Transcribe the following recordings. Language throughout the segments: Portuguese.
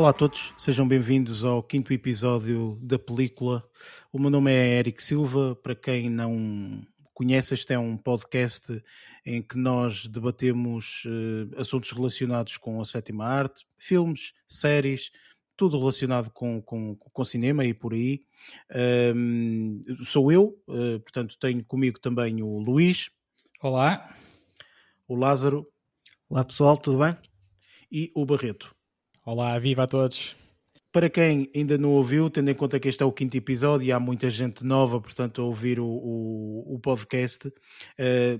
Olá a todos, sejam bem-vindos ao quinto episódio da película. O meu nome é Eric Silva. Para quem não conhece, este é um podcast em que nós debatemos uh, assuntos relacionados com a sétima arte, filmes, séries, tudo relacionado com, com, com cinema e por aí. Um, sou eu, uh, portanto, tenho comigo também o Luís. Olá. O Lázaro. Olá pessoal, tudo bem? E o Barreto. Olá, viva a todos. Para quem ainda não ouviu, tendo em conta que este é o quinto episódio e há muita gente nova, portanto, a ouvir o, o, o podcast, uh,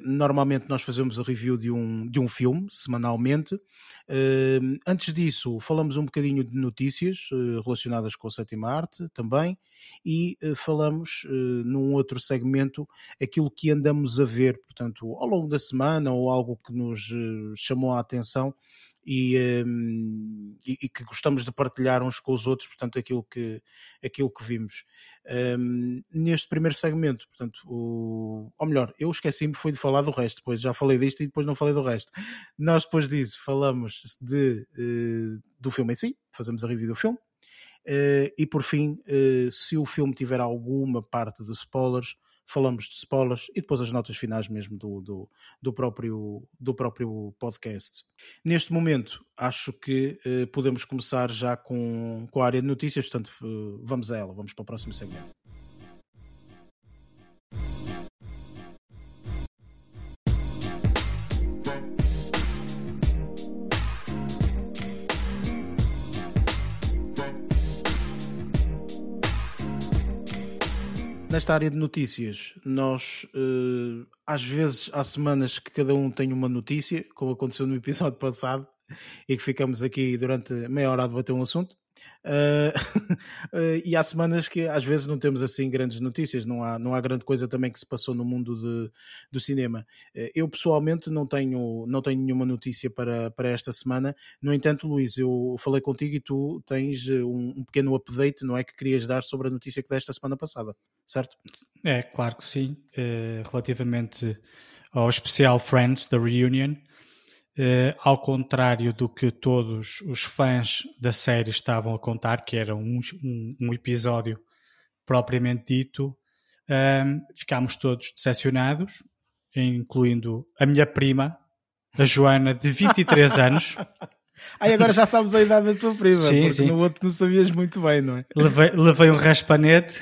normalmente nós fazemos a review de um, de um filme, semanalmente. Uh, antes disso, falamos um bocadinho de notícias uh, relacionadas com a sétima arte também e falamos num outro segmento aquilo que andamos a ver, portanto, ao longo da semana ou algo que nos chamou a atenção e, um, e, e, que gostamos de partilhar uns com os outros, portanto, aquilo que, aquilo que vimos. Um, neste primeiro segmento, portanto, o, ou melhor, eu esqueci-me foi de falar do resto, depois já falei disto e depois não falei do resto. Nós depois disso falamos de, uh, do filme em si, fazemos a review do filme, uh, e por fim, uh, se o filme tiver alguma parte de spoilers, falamos de spoilers e depois as notas finais mesmo do, do, do, próprio, do próprio podcast. Neste momento, acho que uh, podemos começar já com, com a área de notícias, portanto, uh, vamos a ela, vamos para o próximo segmento. Nesta área de notícias, nós uh, às vezes há semanas que cada um tem uma notícia, como aconteceu no episódio passado, e que ficamos aqui durante meia hora a debater um assunto. Uh, e há semanas que às vezes não temos assim grandes notícias, não há, não há grande coisa também que se passou no mundo de, do cinema. Uh, eu pessoalmente não tenho, não tenho nenhuma notícia para, para esta semana, no entanto, Luís, eu falei contigo e tu tens um, um pequeno update, não é? Que querias dar sobre a notícia que desta semana passada, certo? É, claro que sim. Uh, relativamente ao especial Friends da Reunion. Uh, ao contrário do que todos os fãs da série estavam a contar, que era um, um, um episódio propriamente dito, uh, ficámos todos decepcionados, incluindo a minha prima, a Joana, de 23 anos. Aí agora já sabes a idade da tua prima, sim, porque sim. no outro não sabias muito bem, não é? Levei, levei um raspanete,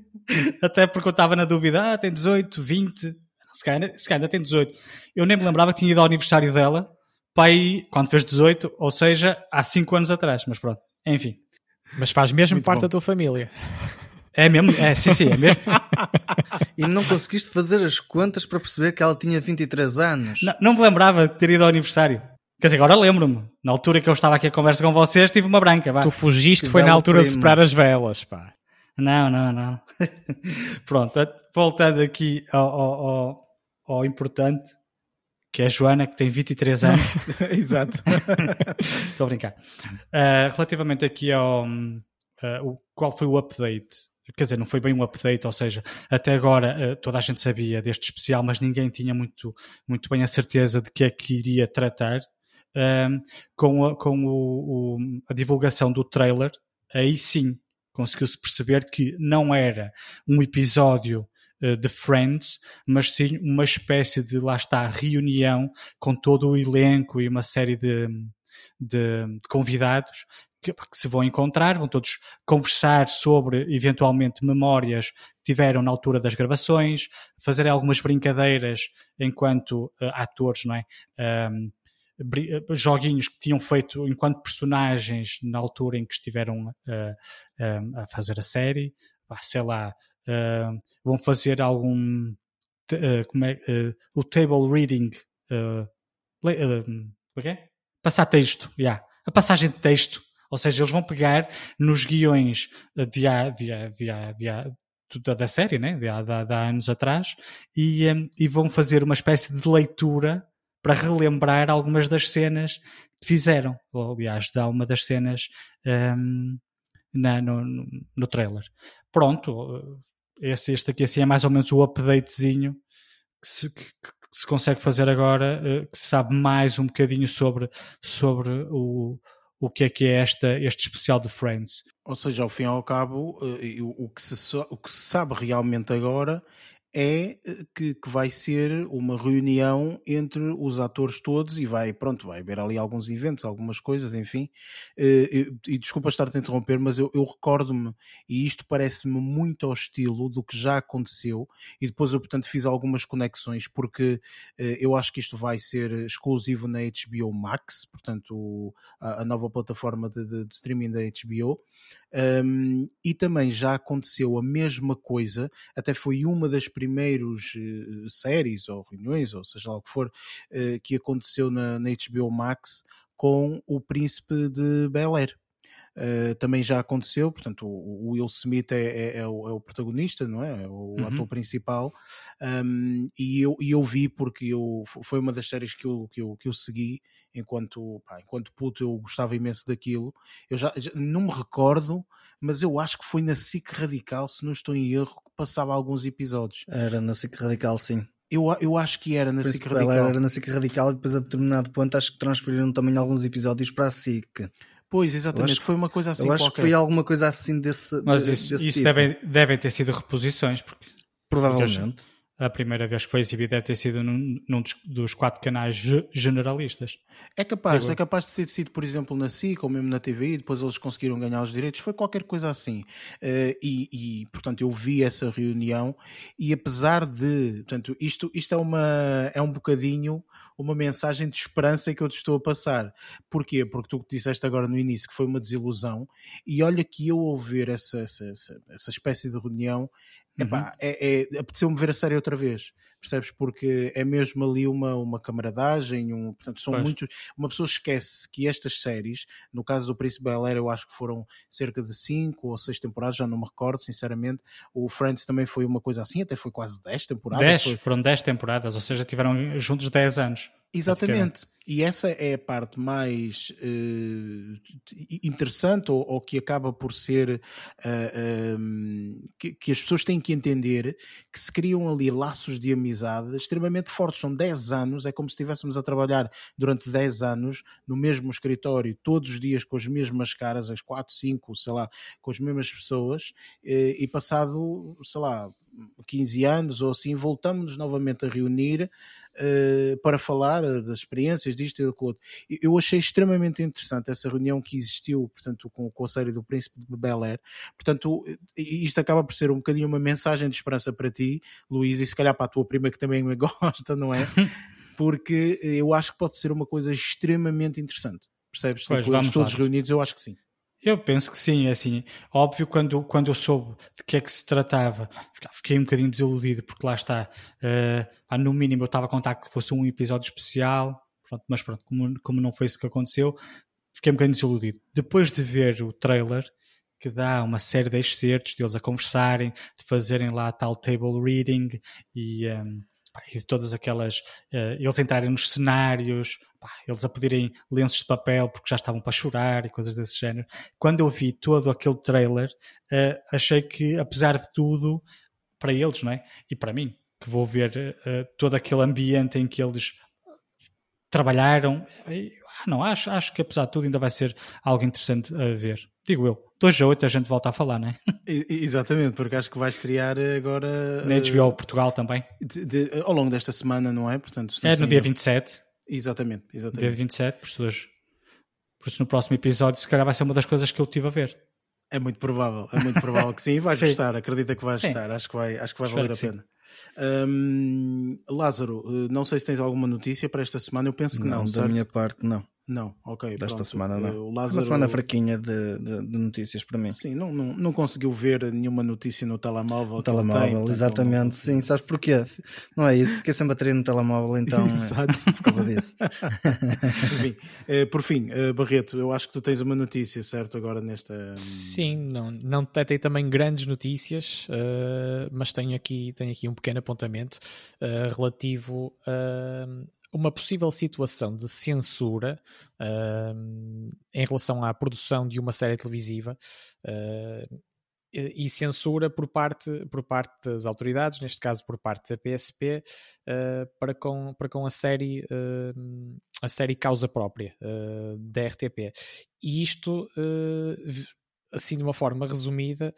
até porque eu estava na dúvida, ah, tem 18, 20, se calhar, se calhar ainda tem 18. Eu nem me lembrava que tinha ido ao aniversário dela, pai, quando fez 18, ou seja, há 5 anos atrás, mas pronto, enfim. Mas faz mesmo Muito parte bom. da tua família. É mesmo? É, sim, sim, é mesmo. e não conseguiste fazer as contas para perceber que ela tinha 23 anos? Não, não me lembrava de ter ido ao aniversário. Quer dizer, agora lembro-me. Na altura que eu estava aqui a conversa com vocês, tive uma branca. Vá. Tu fugiste, que foi na altura primo. de separar as velas, pá. Não, não, não. Pronto, voltando aqui ao, ao, ao importante, que é a Joana, que tem 23 anos. Exato. Estou a brincar. Uh, relativamente aqui ao uh, o, qual foi o update. Quer dizer, não foi bem um update, ou seja, até agora uh, toda a gente sabia deste especial, mas ninguém tinha muito, muito bem a certeza de que é que iria tratar. com a, com o, o, a divulgação do trailer, aí sim conseguiu-se perceber que não era um episódio de Friends, mas sim uma espécie de, lá está, reunião com todo o elenco e uma série de, de, de convidados que, que, se vão encontrar, vão todos conversar sobre, eventualmente, memórias que tiveram na altura das gravações, fazer algumas brincadeiras enquanto uh, atores, não é? Um, joguinhos que tinham feito enquanto personagens na altura em que estiveram uh, a fazer a série, sei lá, uh, vão fazer algum uh, como é, uh, o table reading uh, é? passar texto, yeah. a passagem de texto ou seja, eles vão pegar nos guiões de há, de há, de há, de há, da, da série, né? de, há, de, de há anos atrás, e, um, e vão fazer uma espécie de leitura para relembrar algumas das cenas que fizeram. Ou, aliás, dá uma das cenas um, na, no, no trailer. Pronto, esse, este aqui assim é mais ou menos o updatezinho que se, que, que se consegue fazer agora, eh, que se sabe mais um bocadinho sobre, sobre o, o que é que é esta, este especial de Friends. Ou seja, ao fim e ao cabo, o que se, o que se sabe realmente agora é eh, que, que, vai ser uma reunião entre os atores todos e vai, pronto, vai haver ali alguns eventos, algumas coisas, enfim. E, eh, e, desculpa estar-te a interromper, mas eu, eu recordo-me, e isto parece-me muito ao estilo do que já aconteceu, e depois eu, portanto, fiz algumas conexões, porque eh, eu acho que isto vai ser exclusivo na HBO Max, portanto, a, a nova plataforma de, de, de streaming da HBO. Um, e também já aconteceu a mesma coisa, até foi uma das primeiras uh, séries ou reuniões, ou seja lá o que for, uh, que aconteceu na, na HBO Max com o Príncipe de Bel Air. Uh, também já aconteceu, portanto, o, o Will Smith é, é, é, o, é, o, protagonista, não é? é o uhum. ator principal, um, e, eu, e eu vi porque eu, foi uma das séries que eu, que eu, que eu segui enquanto, pá, enquanto puto, eu gostava imenso daquilo. Eu já, já, não me recordo, mas eu acho que foi na SIC Radical, se não estou em erro, que passava alguns episódios. Era na SIC Radical, sim. Eu, eu acho que era na SIC Radical. Era na SIC Radical e depois a determinado ponto acho que transferiram também alguns episódios para a SIC. Pois, exatamente, foi uma coisa assim. Eu acho qualquer. que foi alguma coisa assim desse. Mas isso, desse isso tipo. devem, devem ter sido reposições, porque provavelmente. A primeira vez que foi exibido deve ter sido num, num dos, dos, quatro canais generalistas. É capaz, é capaz de ter sido, por exemplo, na SIC ou mesmo na TV, depois eles conseguiram ganhar os direitos, foi qualquer coisa assim. Uh, e, e, portanto, eu vi essa reunião e apesar de, portanto, isto, isto é, uma, é um bocadinho uma mensagem de esperança que eu te estou a passar. Porquê? Porque tu disseste agora no início que foi uma desilusão, e olha que eu ouvir essa, essa, essa, essa espécie de reunião, uhum. epá, é, é, apeteceu-me ver a série outra vez, percebes? Porque é mesmo ali uma, uma camaradagem, um, portanto, são pois. muitos. Uma pessoa esquece que estas séries, no caso do Príncipe Bel Air, eu acho que foram cerca de 5 ou 6 temporadas, já não me recordo, sinceramente. O Friends também foi uma coisa assim, até foi quase 10 temporadas. 10, foi... foram 10 temporadas, ou seja, tiveram juntos 10 anos. Exatamente. E essa é a parte mais uh, interessante ou, ou, que acaba por ser uh, eh, um, ehm, que, que, as pessoas têm que entender que se criam ali laços de amizade extremamente fortes. São 10 anos, é como se estivéssemos a trabalhar durante 10 anos no mesmo escritório, todos os dias com as mesmas caras, as 4, 5, sei lá, com as mesmas pessoas, uh, e passado, sei lá, 15 anos ou assim, voltamos novamente a reunir uh, para falar eh, das experiências disto e daquilo outro. Eu achei extremamente interessante essa reunião que existiu, portanto, com, com a série do Príncipe de Bel Air. Portanto, isto acaba por ser um bocadinho uma mensagem de esperança para ti, Luís, e se calhar para a tua prima que também me gosta, não é? Porque eu acho que pode ser uma coisa extremamente interessante. Percebes? Pois, Depois, todos reunidos, eu acho que sim. Eu penso que sim, é assim. Óbvio, quando, quando eu soube de que é que se tratava, fiquei um bocadinho desiludido, porque lá está, uh, no mínimo eu estava a contar que fosse um episódio especial, pronto, mas pronto, como, como não foi isso que aconteceu, fiquei um bocadinho desiludido. Depois de ver o trailer, que dá uma série de excertos deles a conversarem, de fazerem lá tal table reading e. Um, e todas aquelas. Uh, eles entrarem nos cenários, pá, eles a pedirem lenços de papel porque já estavam para chorar e coisas desse género. Quando eu vi todo aquele trailer, uh, achei que, apesar de tudo, para eles, não é? E para mim, que vou ver uh, todo aquele ambiente em que eles trabalharam, ah, não, acho, acho que apesar de tudo ainda vai ser algo interessante a ver. Digo eu. 2 a 8 a gente volta a falar, não é? Exatamente, porque acho que vai estrear agora. Na HBO uh, Portugal também. De, de, ao longo desta semana, não é? Portanto, é no dia 27. Exatamente, exatamente. Dia 27, por isso, por isso no próximo episódio, se calhar vai ser uma das coisas que eu tive a ver. É muito provável, é muito provável que sim, e vais sim. gostar, acredita que vais sim. gostar, acho que vai, acho que vai valer a pena. Um, Lázaro, eh, não sei se tens alguma notícia para esta semana, eu penso que não. Não, da certo? minha parte, não. Não, ok. Desta pronto. semana não. O Lázaro... Uma semana fraquinha de, de, de, notícias para mim. Sim, não, não, não conseguiu ver nenhuma notícia no telemóvel. No telemóvel, tem, exatamente. Sim, sabes porquê? Não é isso, fiquei sem bateria no telemóvel, então Exato. É por causa disso. Enfim, eh, por fim, eh, Barreto, eu acho que tu tens uma notícia, certo, agora nesta... Sim, não, não detectei também grandes notícias, uh, mas tenho aqui, tenho aqui um pequeno apontamento uh, relativo a uma possível situação de censura uh, em relação à produção de uma série televisiva. Uh, e censura por parte, por parte das autoridades, neste caso por parte da PSP, uh, para, com, para com a série, uh, a série Causa Própria uh, da RTP. E isto, assim de uma forma resumida,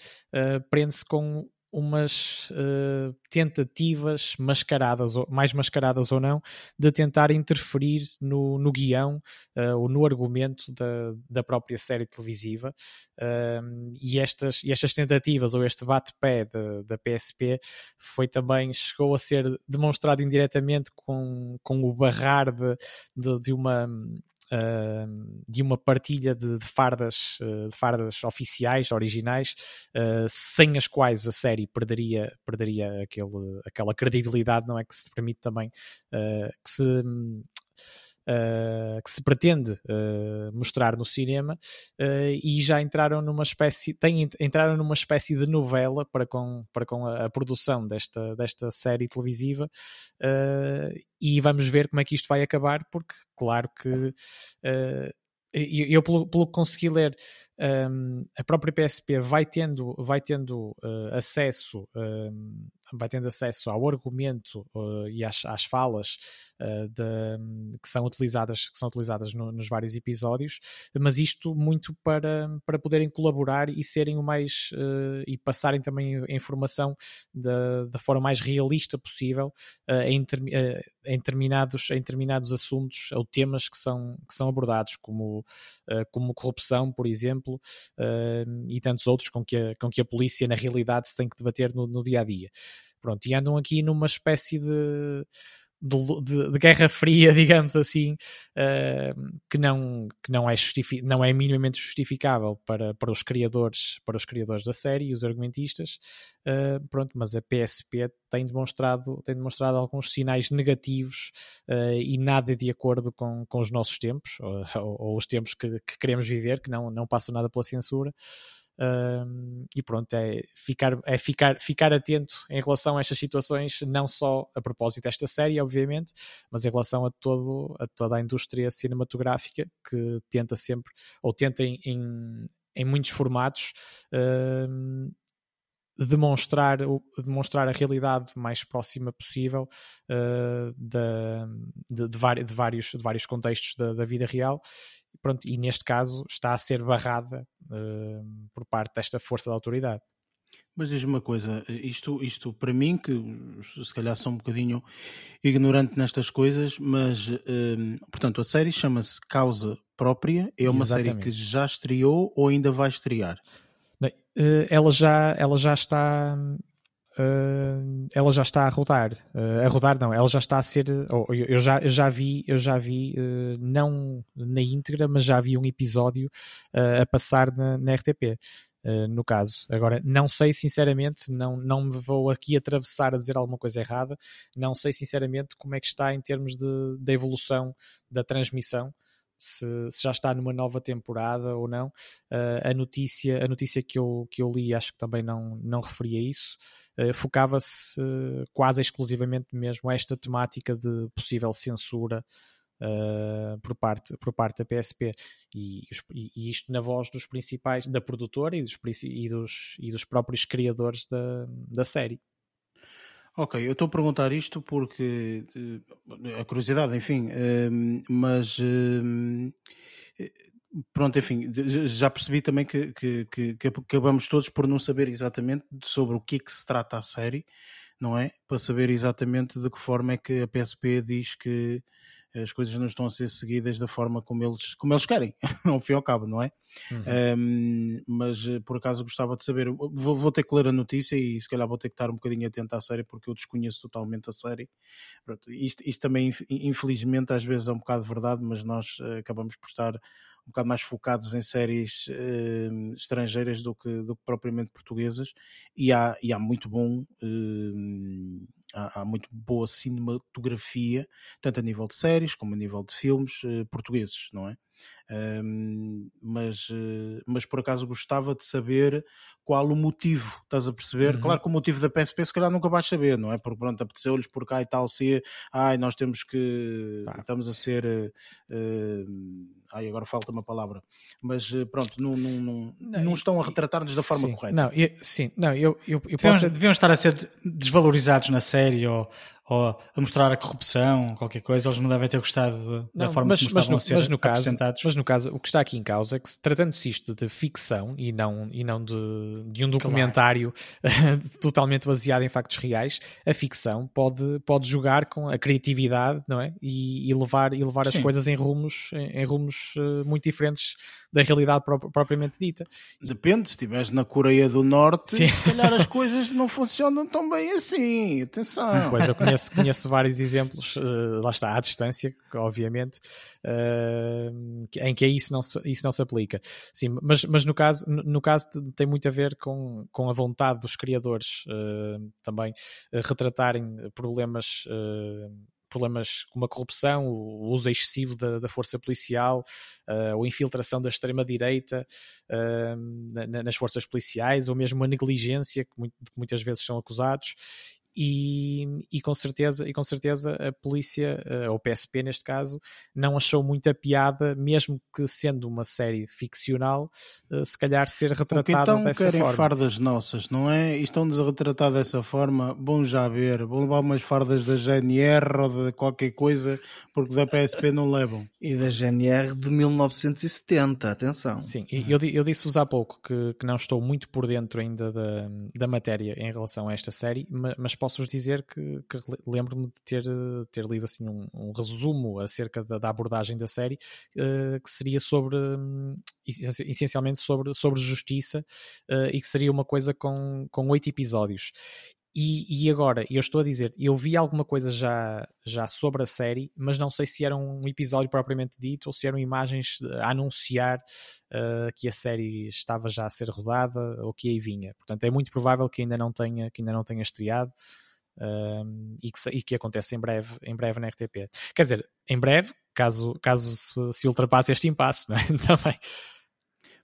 prende-se com umas uh, tentativas mascaradas, ou, mais mascaradas ou não, de tentar interferir no, no guião uh, ou no argumento da, da própria série televisiva. Uh, e, estas, e estas tentativas, ou este bate-pé da PSP, foi também, chegou a ser demonstrado indiretamente com, com o barrar de, de, de uma de uma partilha de, de fardas, uh, de fardas oficiais, originais, uh, sem as quais a série perderia, perderia aquele, aquela credibilidade, não é? Que se permite também que se uh, que se pretende uh, mostrar no cinema uh, e já entraram numa espécie têm, entraram numa espécie de novela para com, para com a, a produção desta, desta série televisiva e vamos ver como é que isto vai acabar porque claro que eu, pelo, pelo que consegui ler, um, a própria PSP vai tendo, vai tendo uh, acesso um, vai tendo acesso ao argumento uh, e às, às falas uh, de, que são utilizadas, que são utilizadas no, nos vários episódios, mas isto muito para, para poderem colaborar e serem o mais uh, e passarem também a informação da, da forma mais realista possível em, em, determinados, em determinados assuntos ou temas que são, que são abordados, como, como corrupção, por exemplo, e tantos outros com que, a, com que a polícia na realidade se tem que debater no, no dia a dia. Pronto, e andam aqui numa espécie de, de, de, de guerra fria, digamos assim, uh, que, não, que não, é não é minimamente justificável para, para, os criadores, para os criadores da série e os argumentistas. Uh, pronto, mas a PSP tem demonstrado, tem demonstrado alguns sinais negativos uh, e nada de acordo com, com os nossos tempos, ou, ou, ou os tempos que, que, queremos viver, que não, não passam nada pela censura. E pronto, é, ficar, é ficar, ficar atento em relação a estas situações, não só a propósito desta série, obviamente, mas em relação a, todo, a toda a indústria cinematográfica que tenta sempre, ou tenta em, em, em muitos formatos, demonstrar, demonstrar a realidade mais próxima possível uh, de, de, de, de, vários, de vários contextos da, da vida real pronto, e neste caso está a ser barrada uh, por parte desta força da autoridade. Mas diz-me uma coisa, isto, isto para mim, que se calhar sou um bocadinho ignorante nestas coisas, mas uh, portanto a série chama-se Causa Própria, é uma Exatamente. série que já estreou ou ainda vai estrear? Uh, ela, já, ela já está uh, ela já está a rodar. Uh, a rodar não, ela já está a ser. Oh, eu, já, eu já vi, eu já vi uh, não na íntegra, mas já vi um episódio a passar na, na RTP. no caso, agora não sei sinceramente, não, não me vou aqui atravessar a dizer alguma coisa errada, não sei sinceramente como é que está em termos de, de evolução da transmissão, se, se, já está numa nova temporada ou não. Uh, a notícia, a notícia que, eu, que eu li acho que também não, não referia isso. Uh, focava-se uh, quase exclusivamente mesmo a esta temática de possível censura uh, por, parte, por parte da PSP e, e, isto na voz dos principais da produtora e dos, e dos, e dos próprios criadores da, da série. Ok, eu estou a perguntar isto porque a curiosidade, enfim, mas pronto, enfim, já percebi também que, que, que, que, acabamos todos por não saber exatamente sobre o que é que se trata a série, não é? Para saber exatamente de que forma é que a PSP diz que as coisas não estão a ser seguidas da forma como eles, como eles querem, ao fim e ao cabo, não é? Uhum. Um, mas eh, por acaso gostava de saber, vou, vou, ter que ler a notícia e se calhar vou ter que estar um bocadinho atento à série porque eu desconheço totalmente a série. Pronto, isto, isto também, infelizmente, às vezes é um bocado verdade, mas nós uh, acabamos por estar um bocado mais focados em séries uh, estrangeiras do que, do que propriamente portuguesas e há, e há muito bom uh, há, muito boa cinematografia tanto a nível de séries como a nível de filmes uh, portugueses, não é? Um, mas, mas por acaso gostava de saber qual o motivo, estás a perceber? Uhum. Claro que o motivo da PSP se calhar nunca vais saber, não é? Porque pronto, apeteceu-lhes por cá e tal, se ai, nós temos que ah. estamos a ser uh, ai, agora falta uma palavra, mas pronto, não, não, não, não, não estão a retratar-nos da forma sim, correta. Não, eu, sim, não, eu, eu, eu deviam, posso... deviam estar a ser desvalorizados na série ou ou a mostrar a corrupção, qualquer coisa, eles não devem ter gostado de, não, da forma mas, como mas no, a ser mas no caso, Mas no caso, o que está aqui em causa é que, tratando-se isto de ficção e não, e não de, de um documentário claro. totalmente baseado em factos reais, a ficção pode, pode jogar com a criatividade não é? e, e levar, e levar as coisas em rumos, em, em rumos uh, muito diferentes da realidade propriamente dita. Depende, se estiveres na Coreia do Norte, Sim. se calhar as coisas não funcionam tão bem assim. Atenção. Pois eu conheço, conheço vários exemplos, uh, lá está, à distância, obviamente, uh, em que isso não, se, isso não se aplica. Sim, mas, mas no, caso, no caso tem muito a ver com, com a vontade dos criadores uh, também retratarem problemas problemas como a corrupção, o uso excessivo da, da força policial, uh, ou infiltração da extrema-direita uh, nas forças policiais, ou mesmo a negligência, que muitas vezes são acusados, e, e, com certeza e com certeza a polícia uh, ou PSP neste caso não achou muita piada mesmo que sendo uma série ficcional uh, se calhar ser retratada então dessa querem forma. fardas nossas não é? E estão-nos a retratar dessa forma bom já ver vão levar umas fardas da GNR ou de qualquer coisa porque da PSP não levam. E da GNR de 1970 atenção. Sim eu, eu disse-vos há pouco que, que não estou muito por dentro ainda da, da matéria em relação a esta série mas posso-vos dizer que, que lembro-me de ter, ter lido assim um, um resumo acerca da, da, abordagem da série uh, que seria sobre um, essencialmente sobre, sobre justiça uh, e que seria uma coisa com oito episódios e, e, agora, eu estou a dizer, eu vi alguma coisa já, já sobre a série, mas não sei se era um episódio propriamente dito ou se eram imagens a anunciar uh, que a série estava já a ser rodada ou que aí vinha. Portanto, é muito provável que ainda não tenha, que ainda não tenha estreado. Uh, e, que, e que em breve, em breve na RTP. Quer dizer, em breve, caso, caso se, se ultrapasse este impasse, não é? também.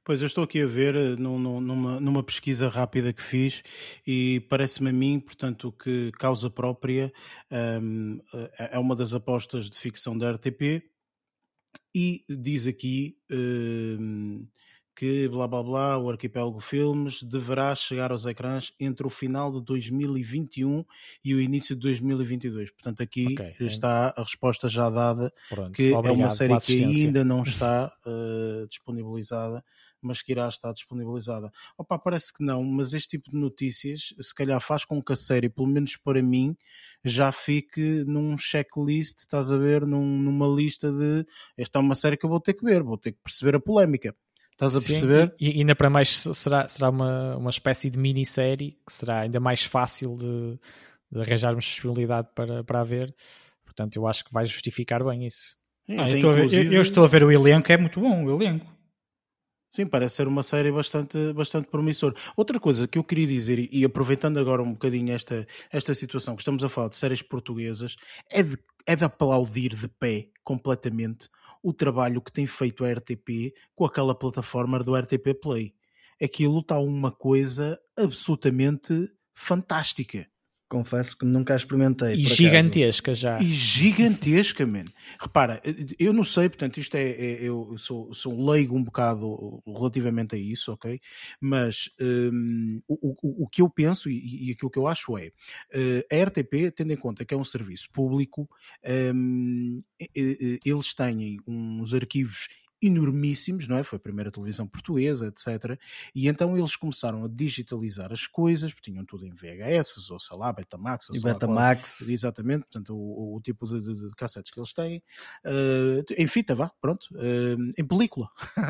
Pois eu estou aqui a ver eh, numa, numa pesquisa rápida que fiz e parece-me a mim, portanto, que Causa Própria um, é, é uma das apostas de ficção da RTP e diz aqui um, que blá blá blá, o Arquipélago Filmes deverá chegar aos ecrãs entre o final de 2021 e o início de 2022. Portanto, aqui okay. está a resposta já dada, Pronto, que é uma série que ainda não está uh, disponibilizada mas que irá estar disponibilizada. Opa, parece que não, mas este tipo de notícias se calhar faz com que a série, pelo menos para mim, já fique num checklist, estás a ver, num, numa lista de esta é uma série que eu vou ter que ver, vou ter que perceber a polémica. Estás a perceber? e, e ainda para mais será, será uma, uma espécie de minissérie que será ainda mais fácil de, de arranjarmos disponibilidade para, para a ver. Portanto, eu acho que vai justificar bem isso. Ah, eu, estou ver, eu, eu, estou a ver o elenco, é muito bom o elenco. Sim, parece ser uma série bastante, bastante promissora. Outra coisa que eu queria dizer, e aproveitando agora um bocadinho esta, esta situação que estamos a falar de séries portuguesas, é de, é de aplaudir de pé completamente o trabalho que tem feito a RTP com aquela plataforma do RTP Play. Aquilo está uma coisa absolutamente fantástica. Confesso que nunca a experimentei. E gigantesca acaso. já. E gigantesca, man. Repara, eu não sei, portanto, isto é. é eu sou, sou leigo um bocado relativamente a isso, ok? Mas um, o, o, o, que eu penso e, e, aquilo que eu acho é uh, a RTP, tendo em conta que é um serviço público, um, eles têm uns arquivos enormíssimos, não é? Foi a primeira televisão portuguesa, etc. E então eles começaram a digitalizar as coisas, porque tinham tudo em VHS, ou sei lá, Betamax, ou e Betamax. Qual, exatamente, portanto, o, o tipo de, de, de, cassetes que eles têm, uh, em fita, vá, pronto, uh, em película. uh,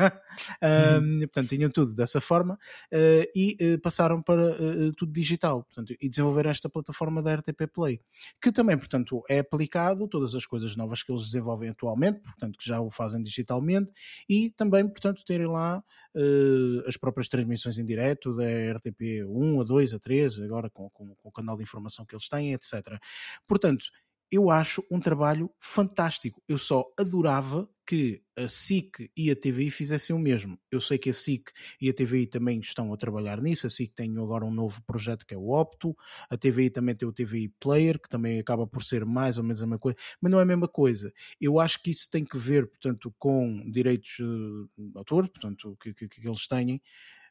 hum. Portanto, tinham tudo dessa forma e passaram para tudo digital, portanto, e desenvolveram esta plataforma da RTP Play, que também, portanto, é aplicado todas as coisas novas que eles desenvolvem atualmente, portanto, que já o fazem digitalmente, e também, portanto, terem lá uh, as próprias transmissões em direto da RTP 1, a 2, a 3, agora com, com, com, o canal de informação que eles têm, etc. Portanto, eu acho um trabalho fantástico. Eu só adorava que a SIC e a TVI fizessem o mesmo. Eu sei que a SIC e a TVI também estão a trabalhar nisso. A SIC tem agora um novo projeto que é o Opto. A TVI também tem o TVI Player, que também acaba por ser mais ou menos a mesma coisa, mas não é a mesma coisa. Eu acho que isso tem que ver, portanto, com direitos eh, de autor, portanto, que, que, que eles têm,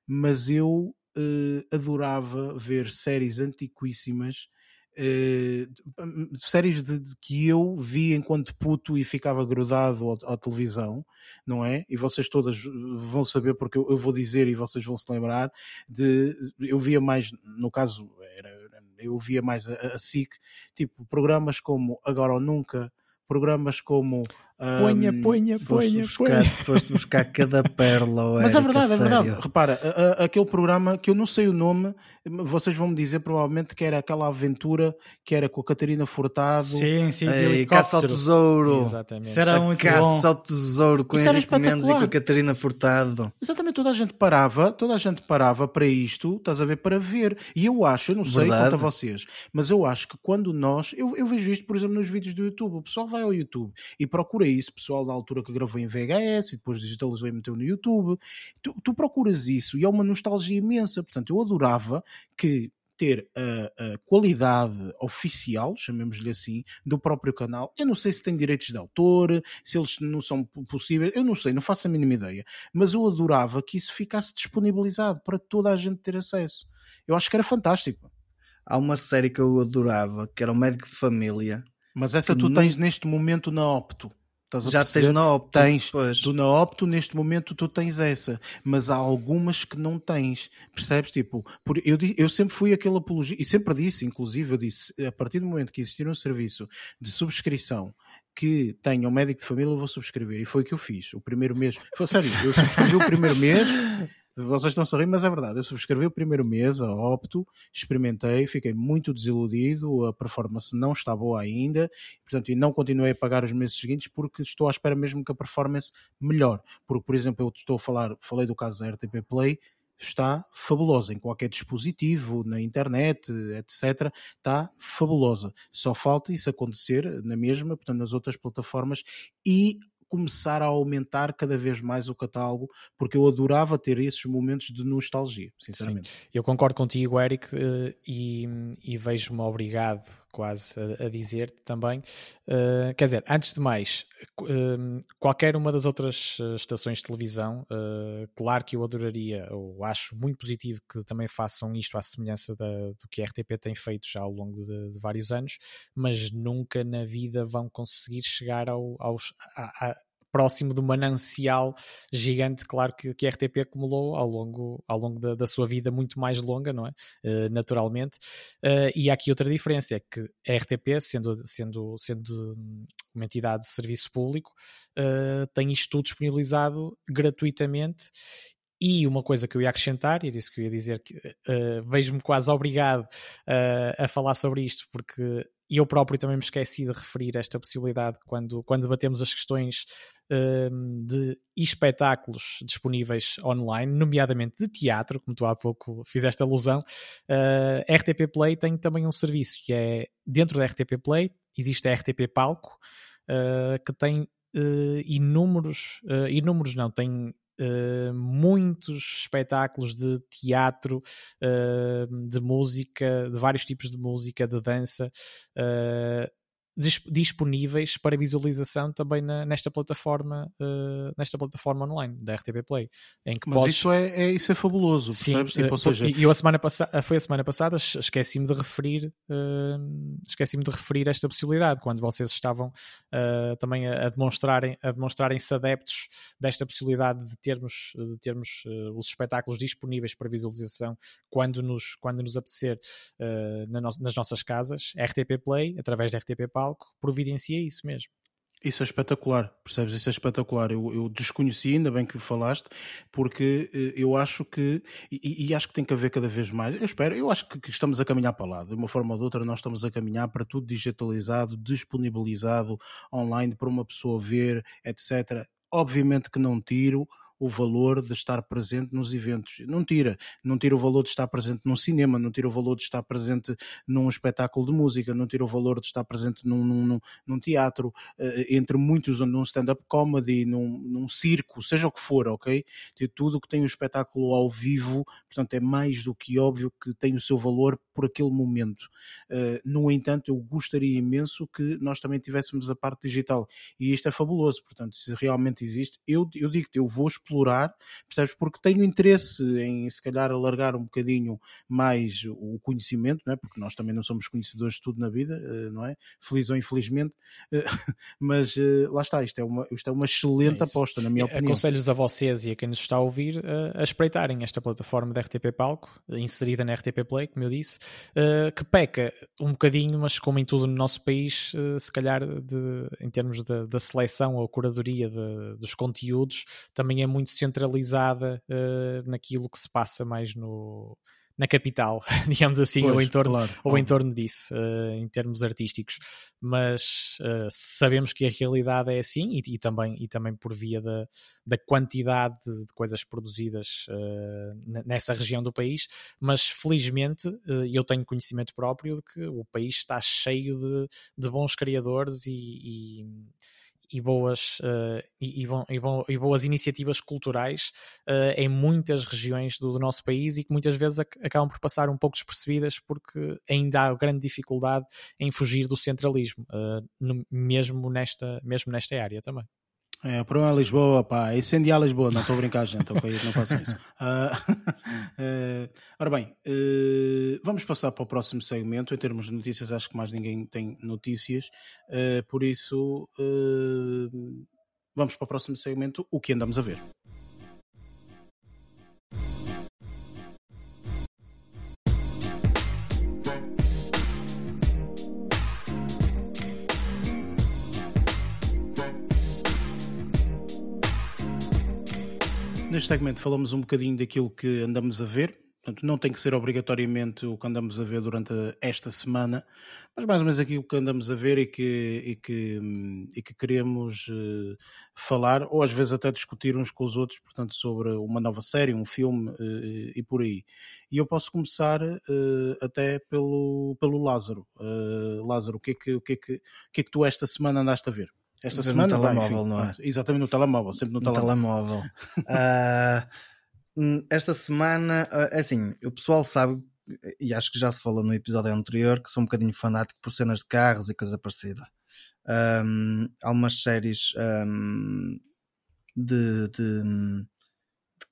mas eu uh, adorava ver séries antiquíssimas uh, séries de, de, que eu vi enquanto puto e ficava grudado à, televisão, não é? E vocês todas vão saber porque eu, eu, vou dizer e vocês vão se lembrar de eu via mais, no caso era, eu via mais a, a SIC, tipo programas como Agora ou Nunca, programas como Ponha, ponha, ponha, buscar, Foste buscar cada pérola. Mas é verdade, é verdade. Repara, a, a, aquele programa que eu não sei o nome, vocês vão me dizer provavelmente que era aquela aventura que era com a Catarina Furtado. Sim, sim, Ei, Caça ao Tesouro. Exatamente. Será muito Caça bom. ao Tesouro com Henrique Mendes e com a Catarina Furtado. Exatamente, toda a gente parava, toda a gente parava para isto, estás a ver, para ver. E eu acho, eu não sei Verdade. quanto a vocês, mas eu acho que quando nós, eu, eu vejo isto, por exemplo, nos vídeos do YouTube, o pessoal vai ao YouTube e procura isso, pessoal da altura que gravou em VHS e depois digitalizou e meteu no YouTube. Tu, tu procuras isso e é uma nostalgia imensa. Portanto, eu adorava que ter a, a, qualidade oficial, chamemos-lhe assim, do próprio canal. Eu não sei se tem direitos de autor, se eles não são possíveis, eu não sei, não faço a mínima ideia. Mas eu adorava que isso ficasse disponibilizado para toda a gente ter acesso. Eu acho que era fantástico. Há uma série que eu adorava, que era o Médico de Família. Mas essa tu tens neste momento na Opto. Já tens na Opto. Tens. Pois. Tu na Opto, neste momento, tu tens essa. Mas há algumas que não tens. Percebes? Tipo, por, eu, eu sempre fui aquele apologia, e sempre disse, inclusive, eu disse, a partir do momento que existir um serviço de subscrição que tenha um médico de família, eu vou subscrever. E foi o que eu fiz. O primeiro mês. Foi sério, eu subscrevi o primeiro mês. Vocês estão a rir, mas é verdade. Eu subscrevi o primeiro mês a Opto, experimentei, fiquei muito desiludido, a performance não está boa ainda, portanto, e não continuei a pagar os meses seguintes porque estou à espera mesmo que a performance melhore. Porque, por exemplo, eu estou a falar, falei do caso da RTP Play, está fabulosa em qualquer dispositivo, na internet, etc. Está fabulosa. Só falta isso acontecer na mesma, portanto, nas outras plataformas e começar a aumentar cada vez mais o catálogo, porque eu adorava ter esses momentos de nostalgia, sinceramente. Sim. Eu concordo contigo, Eric, e, e vejo-me obrigado quase a, a dizer também. Uh, quer dizer, antes de mais, uh, qualquer uma das outras estações de televisão, uh, claro que eu adoraria, ou acho muito positivo que também façam isto à semelhança da, do que a RTP tem feito já ao longo de, de, vários anos, mas nunca na vida vão conseguir chegar ao, aos, a, próximo do manancial gigante, claro, que, que a RTP acumulou ao longo, ao longo da, da sua vida muito mais longa, não é? Uh, naturalmente. Uh, e há aqui outra diferença, é que a RTP, sendo, sendo, sendo uma entidade de serviço público, uh, tem isto tudo disponibilizado gratuitamente e uma coisa que eu ia acrescentar, e era isso que eu ia dizer, que uh, vejo-me quase obrigado uh, a falar sobre isto, porque eu próprio também me esqueci de referir esta possibilidade quando, quando debatemos as questões uh, de espetáculos disponíveis online, nomeadamente de teatro, como tu há pouco fizeste alusão. Uh, RTP Play tem também um serviço que é dentro da RTP Play, existe a RTP Palco, uh, que tem inúmeros, inúmeros não, tem Uh, muitos espetáculos de teatro, uh, de música, de vários tipos de música, de dança, uh, disponíveis para visualização também na, nesta plataforma uh, nesta plataforma online da RTP Play em que mas podes... isso é, é, isso é fabuloso Sim, percebes? Tipo, uh, seja... e eu a semana passada foi a semana passada esqueci-me de referir uh, esqueci-me de referir esta possibilidade quando vocês estavam também a, a, demonstrarem a demonstrarem-se adeptos desta possibilidade de termos de termos os espetáculos disponíveis para visualização quando nos quando nos apetecer na no nas nossas casas RTP Play através da RTP Palco providencia isso mesmo. Isso é espetacular, percebes? Isso é espetacular. Eu, eu desconheci, ainda bem que falaste, porque eu acho que, e, e, acho que tem que haver cada vez mais, eu espero, eu acho que, que, estamos a caminhar para lá, de uma forma ou de outra, nós estamos a caminhar para tudo digitalizado, disponibilizado online para uma pessoa ver, etc. Obviamente que não tiro o valor de estar presente nos eventos. Não tira. Não tira o valor de estar presente num cinema, não tira o valor de estar presente num espetáculo de música, não tira o valor de estar presente num, num, num teatro, uh, entre muitos, num stand-up comedy, num, num circo, seja o que for, ok? De tudo que tem o um espetáculo ao vivo, portanto, é mais do que óbvio que tem o seu valor por aquele momento. Uh, no entanto, eu gostaria imenso que nós também tivéssemos a parte digital e isto é fabuloso. Portanto, se realmente existe, eu, eu digo-te, eu vou explorar, percebes? Porque tenho interesse em se calhar alargar um bocadinho mais o conhecimento, não é? porque nós também não somos conhecedores de tudo na vida, eh, não é? Feliz ou infelizmente, eh, mas eh, lá está, isto é uma, isto é uma excelente é aposta, na minha opinião. Aconselho-vos a vocês e a quem nos está a ouvir a espreitarem esta plataforma da RTP Palco, inserida na RTP Play, como eu disse, que peca um bocadinho, mas como em tudo no nosso país, se calhar de, em termos da seleção ou curadoria de, dos conteúdos, também é muito centralizada naquilo que se passa mais no, na capital, digamos assim, pois, ou, em torno, claro, ou em torno disso, uh, em termos artísticos. Mas uh, sabemos que a realidade é assim e, e, também, e também por via da, da quantidade de, de coisas produzidas uh, nessa região do país. Mas felizmente eu tenho conhecimento próprio de que o país está cheio de, de bons criadores e, e e boas, uh, e, e, e, boas iniciativas culturais uh, em muitas regiões do, do, nosso país e que muitas vezes ac acabam por passar um pouco despercebidas porque ainda há grande dificuldade em fugir do centralismo, uh, no, mesmo, nesta, mesmo nesta área também. É, o problema é Lisboa, pá, é incendiar Lisboa, não estou a brincar, gente? Não façam isso. Uh, uh, ora bem, uh, vamos passar para o próximo segmento. Em termos de notícias, acho que mais ninguém tem notícias, por isso vamos para o próximo segmento, o que andamos a ver. Neste segmento falamos um bocadinho daquilo que andamos a ver, portanto não tem que ser obrigatoriamente o que andamos a ver durante esta semana, mas mais ou menos aquilo que andamos a ver e que, e que, e que queremos uh, falar, ou às vezes até discutir uns com os outros, portanto sobre uma nova série, um filme uh, e por aí. E eu posso começar uh, até pelo, pelo Lázaro. Lázaro, o que, é que, o, que é que, o que é que tu esta semana andaste a ver? Esta semana, no telemóvel, enfim, não é? Exatamente no telemóvel, sempre no, no telemóvel. telemóvel. uh, esta semana, uh, é assim, o pessoal sabe, e acho que já se falou no episódio anterior, que sou um bocadinho fanático por cenas de carros e coisa parecida. Um, há umas séries um, de, de, de,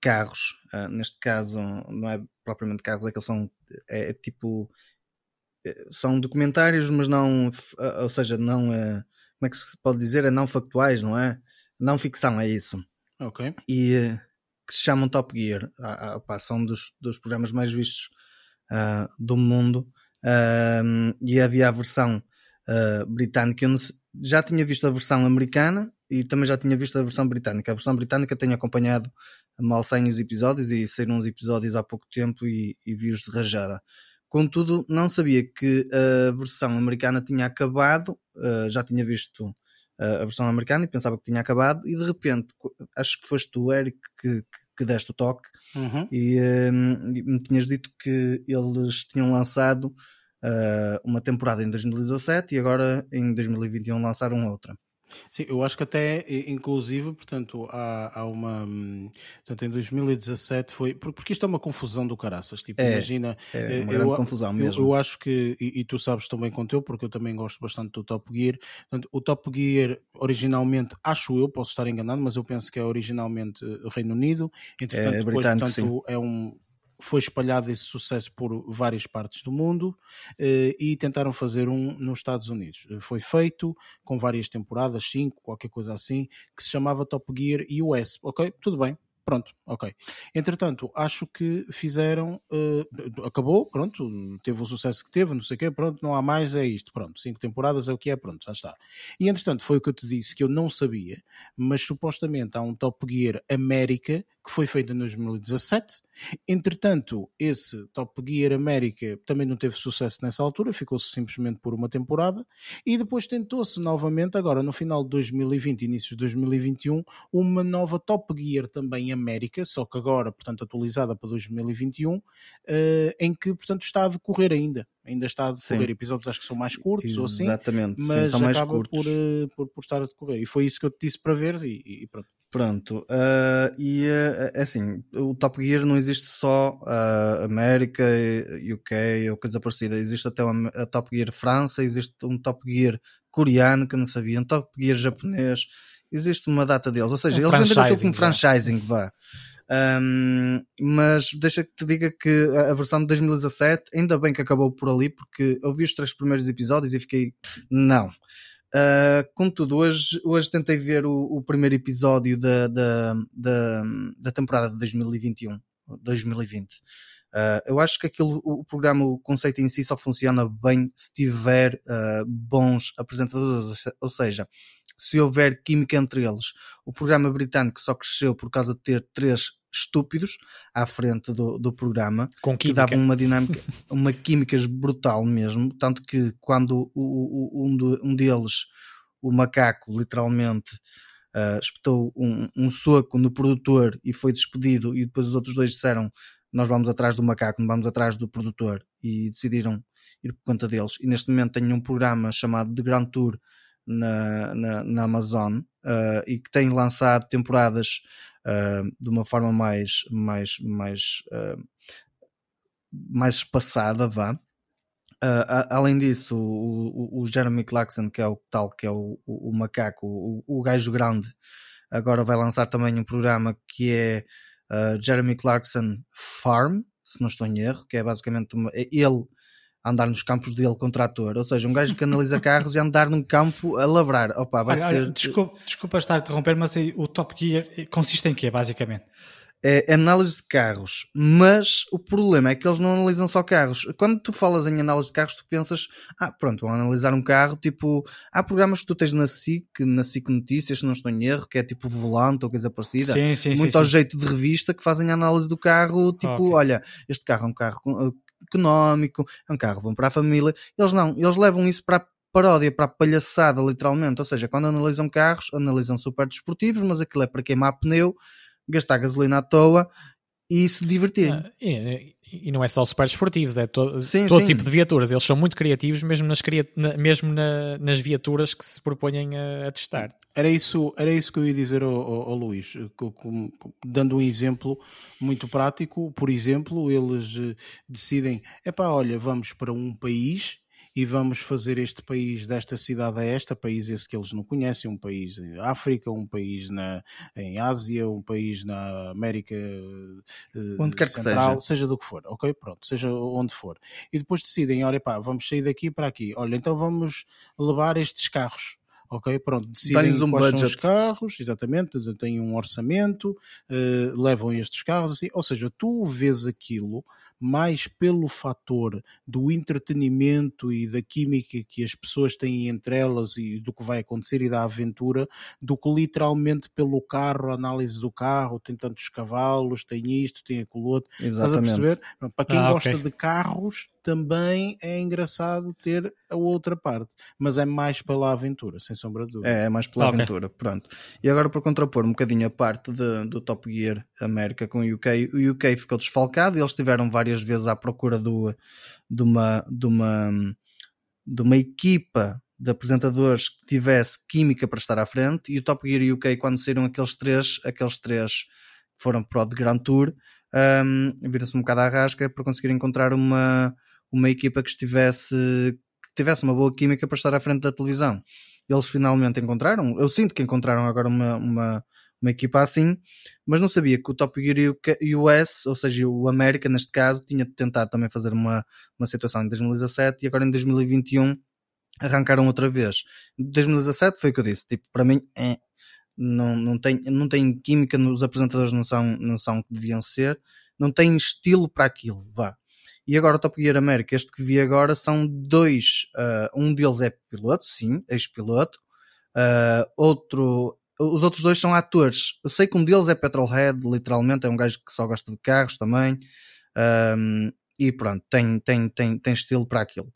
carros, uh, neste caso, não é propriamente carros, é que são é, é tipo é, são documentários, mas não, ou seja, não é como é que se pode dizer? É não factuais, não é? Não ficção, é isso. Ok. E eh, que se chamam Top Gear. Ah, ah, são dos, dos programas mais vistos uh, do mundo. E havia a versão uh, britânica. Eu já tinha visto a versão americana e também já tinha visto a versão britânica. A versão britânica tenho acompanhado mal sem os episódios e saíram uns episódios há pouco tempo e, e vi-os de rajada. Contudo, não sabia que a versão americana tinha acabado, uh, já tinha visto uh, a versão americana e pensava que tinha acabado, e de repente, acho que foste tu, Eric, que, que deste o toque, uhum. e, uh, me tinhas dito que eles tinham lançado uma temporada em 2017 e agora em 2021 lançaram outra. Sim, eu acho que até, inclusive, portanto, há, há uma. Portanto, em 2017 foi. Porque isto é uma confusão do caraças. Tipo, é, imagina. É uma grande confusão mesmo. Eu, eu, acho que. E, e, tu sabes também quanto eu, porque eu também gosto bastante do Top Gear. Portanto, o Top Gear, originalmente, acho eu, posso estar enganado, mas eu penso que é originalmente eh, Reino Unido. Entretanto, é, depois, portanto, sim. é um foi espalhado esse sucesso por várias partes do mundo eh, e tentaram fazer um nos Estados Unidos. Eh, foi feito com várias temporadas, cinco, qualquer coisa assim, que se chamava Top Gear US. Ok, tudo bem, Pronto, ok. Entretanto, acho que fizeram. Uh, acabou, pronto, teve o sucesso que teve, não sei o quê, pronto, não há mais, é isto, pronto. Cinco temporadas é o que é, pronto, já está. E entretanto, foi o que eu te disse que eu não sabia, mas supostamente há um Top Gear América que foi feito em 2017. Entretanto, esse Top Gear América também não teve sucesso nessa altura, ficou-se simplesmente por uma temporada. E depois tentou-se novamente, agora no final de 2020, início de 2021, uma nova Top Gear também América, só que agora, portanto, atualizada para 2021, eh, em que, portanto, está a decorrer ainda ainda está a decorrer. Sim. Episódios acho que são mais curtos Exatamente. ou assim. Exatamente, mas Sim, são mais acaba curtos. Por, uh, por, por, estar a decorrer. E foi isso que eu te disse para ver e, e pronto. Pronto, uh, e uh, assim, o Top Gear não existe só uh, América, UK ou coisa parecida, existe até uma, a Top Gear França, existe um Top Gear coreano que eu não sabia, um Top Gear japonês, existe uma data deles, ou seja, um eles venderam aquilo como franchising, vá. Um, mas deixa que te diga que a, a, versão de 2017, ainda bem que acabou por ali, porque eu vi os três primeiros episódios e fiquei, não. Uh, contudo, hoje, hoje tentei ver o, o primeiro episódio da, da, da, da, temporada de 2021, 2020. Uh, eu acho que aquilo, o programa, o conceito em si só funciona bem se tiver uh, bons apresentadores, ou seja, se houver química entre eles. O programa britânico só cresceu por causa de ter três estúpidos à frente do, do programa Com que davam uma dinâmica, uma química brutal mesmo. Tanto que quando o, o, um, um deles, o macaco, literalmente uh, espetou um, um soco no produtor e foi despedido, e depois os outros dois disseram: Nós vamos atrás do macaco, não vamos atrás do produtor, e decidiram ir por conta deles. E neste momento tenho um programa chamado The Grand Tour na, na, na Amazon uh, e que tem lançado temporadas uh, de uma forma mais mais mais uh, mais espaçada vá. Além disso o, o, o, Jeremy Clarkson que é o tal que é o, o, macaco o, o gajo grande agora vai lançar também um programa que é Jeremy Clarkson Farm se não estou em erro que é basicamente uma, é andar nos campos dele com trator. Ou seja, um gajo que analisa carros e andar num campo a lavrar. Opa, vai olha, ser... Olha, desculpa, desculpa estar a interromper, mas o Top Gear consiste em quê, basicamente? É análise de carros, mas o problema é que eles não analisam só carros. Quando tu falas em análise de carros, tu pensas, ah, pronto, vão analisar um carro, tipo, há programas que tu tens na SIC, na SIC Notícias, se não estou em erro, que é tipo volante ou coisa parecida, sim, sim, muito sim, ao sim. jeito de revista, que fazem a análise do carro, tipo, okay. olha, este carro é um carro económico, é um carro bom para a família. Eles não, eles levam isso para a paródia, para a palhaçada, literalmente. Ou seja, quando analisam carros, analisam super desportivos, mas aquilo é para queimar pneu, gastar gasolina à toa e se divertir. Ah, e, e, não é só super desportivos, é to, sim, todo sim. tipo de viaturas. Eles são muito criativos, mesmo nas, mesmo na, nas viaturas que se propõem a, a, testar. Era isso, era isso que eu ia dizer ao, ao, ao Luís, dando um exemplo muito prático. Por exemplo, eles eh, decidem: é pá, olha, vamos para um país e vamos fazer este país desta cidade a esta, país esse que eles não conhecem, um país em África, um país na, em Ásia, um país na América eh, onde quer Central, que seja. seja do que for, ok? Pronto, seja onde for. E depois decidem, olha pá, vamos sair daqui para aqui, olha, então vamos levar estes carros ok? Pronto, decidem um quais budget. são os carros, exatamente, têm um orçamento, uh, levam estes carros, assim, ou seja, tu vês aquilo mais pelo fator do entretenimento e da química que as pessoas têm entre elas e do que vai acontecer e da aventura, do que literalmente pelo carro, análise do carro, tem tantos cavalos, tem isto, tem aquilo outro. Exatamente. Estás a perceber? Para quem ah, gosta okay. de carros, também é engraçado ter a outra parte, mas é mais pela aventura, sem sombra de dúvida. É, é mais pela okay. aventura, pronto. E agora para contrapor um bocadinho a parte de, do Top Gear América com o UK, o UK ficou desfalcado e eles tiveram várias vezes à procura do, de, uma, de, uma, de uma equipa de apresentadores que tivesse química para estar à frente e o Top Gear UK quando saíram aqueles três, aqueles três que foram para o de Grand Tour um, viram-se um bocado à rasca para conseguir encontrar uma uma equipa que estivesse que tivesse uma boa química para estar à frente da televisão. Eles finalmente encontraram, eu sinto que encontraram agora uma, uma, uma equipa assim, mas não sabia que o Top Gear US, ou seja, o América neste caso, tinha tentado também fazer uma, uma situação em 2017 e agora em 2021 arrancaram outra vez. Em 2017 foi o que eu disse, tipo, para mim é, não, não, tem, não tem química, os apresentadores não são, não são o que deviam ser, não tem estilo para aquilo, vá. E agora o Top Gear América, este que vi agora, são dois. Uh, um deles é piloto, sim, ex-piloto. Uh, outro os outros dois são atores. Eu sei que um deles é Petrolhead, literalmente, é um gajo que só gosta de carros também. Um, e pronto, tem, tem, tem, tem estilo para aquilo.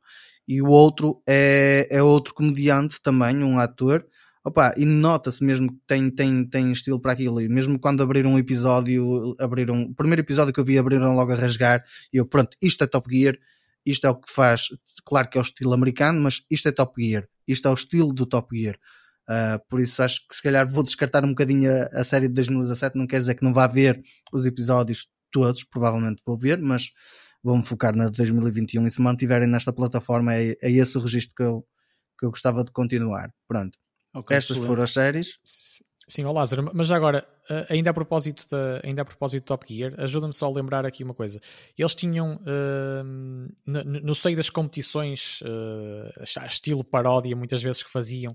E o outro é, é outro comediante também, um ator. Opa, e nota-se mesmo que tem, tem, tem estilo para aquilo. E mesmo quando abriram um episódio, abriram, o primeiro episódio que eu vi abriram logo a rasgar. E eu, pronto, isto é Top Gear, isto é o que faz. Claro que é o estilo americano, mas isto é Top Gear, isto é o estilo do Top Gear. Uh, por isso acho que se calhar vou descartar um bocadinho a, a, série de 2017. Não quer dizer que não vá ver os episódios todos, provavelmente vou ver, mas vou-me focar na de 2021 e se mantiverem nesta plataforma é, é esse o registro que eu, que eu gostava de continuar. Pronto. Okay, Estas excelente. foram as séries. Sim, ó Lázaro, mas agora, ainda a propósito, da, ainda a propósito do Top Gear, ajuda-me só a lembrar aqui uma coisa. Eles tinham, uh, no, no, seio das competições, uh, estilo paródia, muitas vezes que faziam,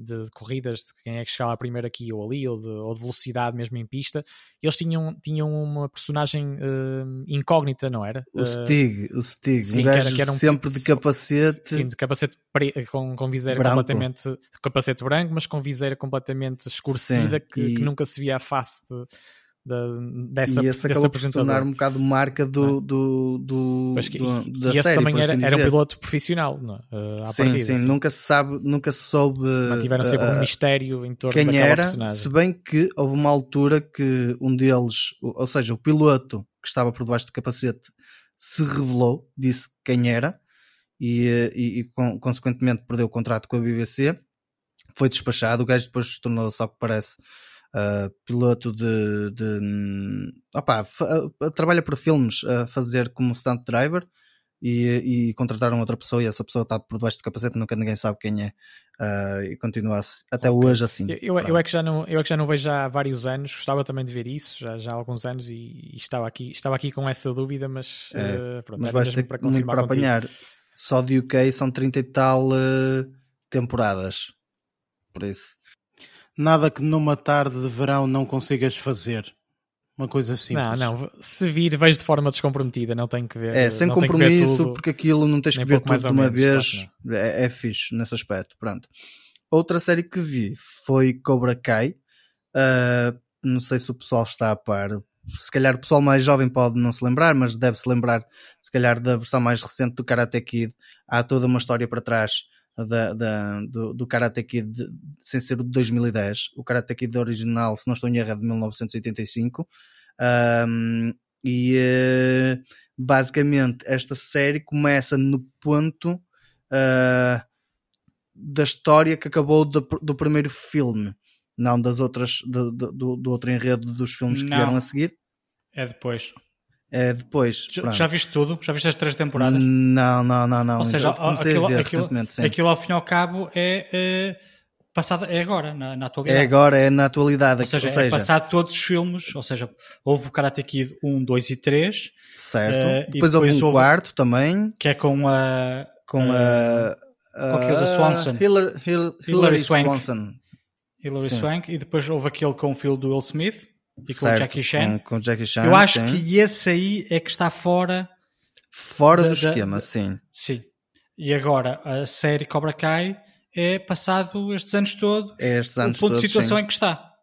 de, de, corridas, de quem é que chegava primeiro aqui ou ali, ou de, ou de velocidade mesmo em pista, eles tinham, tinham uma personagem uh, incógnita, não era? O Stig, o Stig, sim, um gajo que era, que um, sempre de capacete. Sim, de capacete com, com viseira branco. completamente, capacete branco, mas com viseira completamente escurecida, sim, que, e... que, nunca se via a face de da, dessa, e esse acabou por se tornar um bocado marca do, do, do, que, do e, da e esse também era, assim era um piloto profissional não? Uh, sim, partida, sim, assim. nunca se sabe nunca se soube mantiveram sempre uh, um mistério em torno quem era, personagem se bem que houve uma altura que um deles ou seja, o piloto que estava por debaixo do capacete se revelou, disse quem era e, e, e consequentemente perdeu o contrato com a BBC foi despachado, o gajo depois tornou-se ao que parece uh, piloto de. de opa, uh, trabalha para filmes a fazer como stunt driver e, e contrataram outra pessoa e essa pessoa está por debaixo do capacete, nunca ninguém sabe quem é. Uh, e continua até okay. hoje assim. Eu, eu, é que já não, eu é que já não vejo há vários anos, gostava também de ver isso, já, já há alguns anos, e, e estava, aqui, estava aqui com essa dúvida, mas é, uh, pronto, mas vais ter para muito para apanhar. Só de UK são 30 e tal uh, temporadas. Por isso nada que numa tarde de verão não consigas fazer. Uma coisa simples. Não, não. Se vir, vejo de forma descomprometida, não tenho que ver. É, sem compromisso, porque aquilo não tens que ver tudo de uma menos, vez. Claro é, é fixe nesse aspecto. Pronto. Outra série que vi foi Cobra Kai. Uh, não sei se o pessoal está a par. Se calhar o pessoal mais jovem pode não se lembrar, mas deve se lembrar, se calhar, da versão mais recente do Karate Kid. Há toda uma história para trás da, da, do, do Karate Kid de, sem ser o de 2010. O Karate Kid original, se não estou em erro, é de 1985. Um, e uh, basicamente esta série começa no ponto uh, da história que acabou do, do primeiro filme, não das outras do, do, do outro enredo dos filmes que não. vieram a seguir. É depois. É, depois. Já, já, viste tudo? Já viste as três temporadas? Não, não, não, não. Ou seja, aquilo, aquilo, aquilo, ao fim e ao cabo é, é passado, é agora, na, na, atualidade. É agora, é na atualidade. Ou seja, ou é seja, é passado todos os filmes, ou seja, houve o Karate Kid 1, 2 e 3. Certo. Uh, depois, depois, houve um houve, quarto também. Que é com a... Com a... a qual que é a Swanson? Hillary, Hillary, Hillary Swank. Swanson. Hillary Sim. Swank. E depois houve aquele com o filho do Will Smith. E com certo, Jackie Chan. Com, com Jackie Chan. Eu acho sim. que esse aí é que está fora. Fora da, do esquema, da, sim. Sim. E agora, a série Cobra Kai é passado estes anos todos. É estes anos o ponto todos, de situação sim. em que está.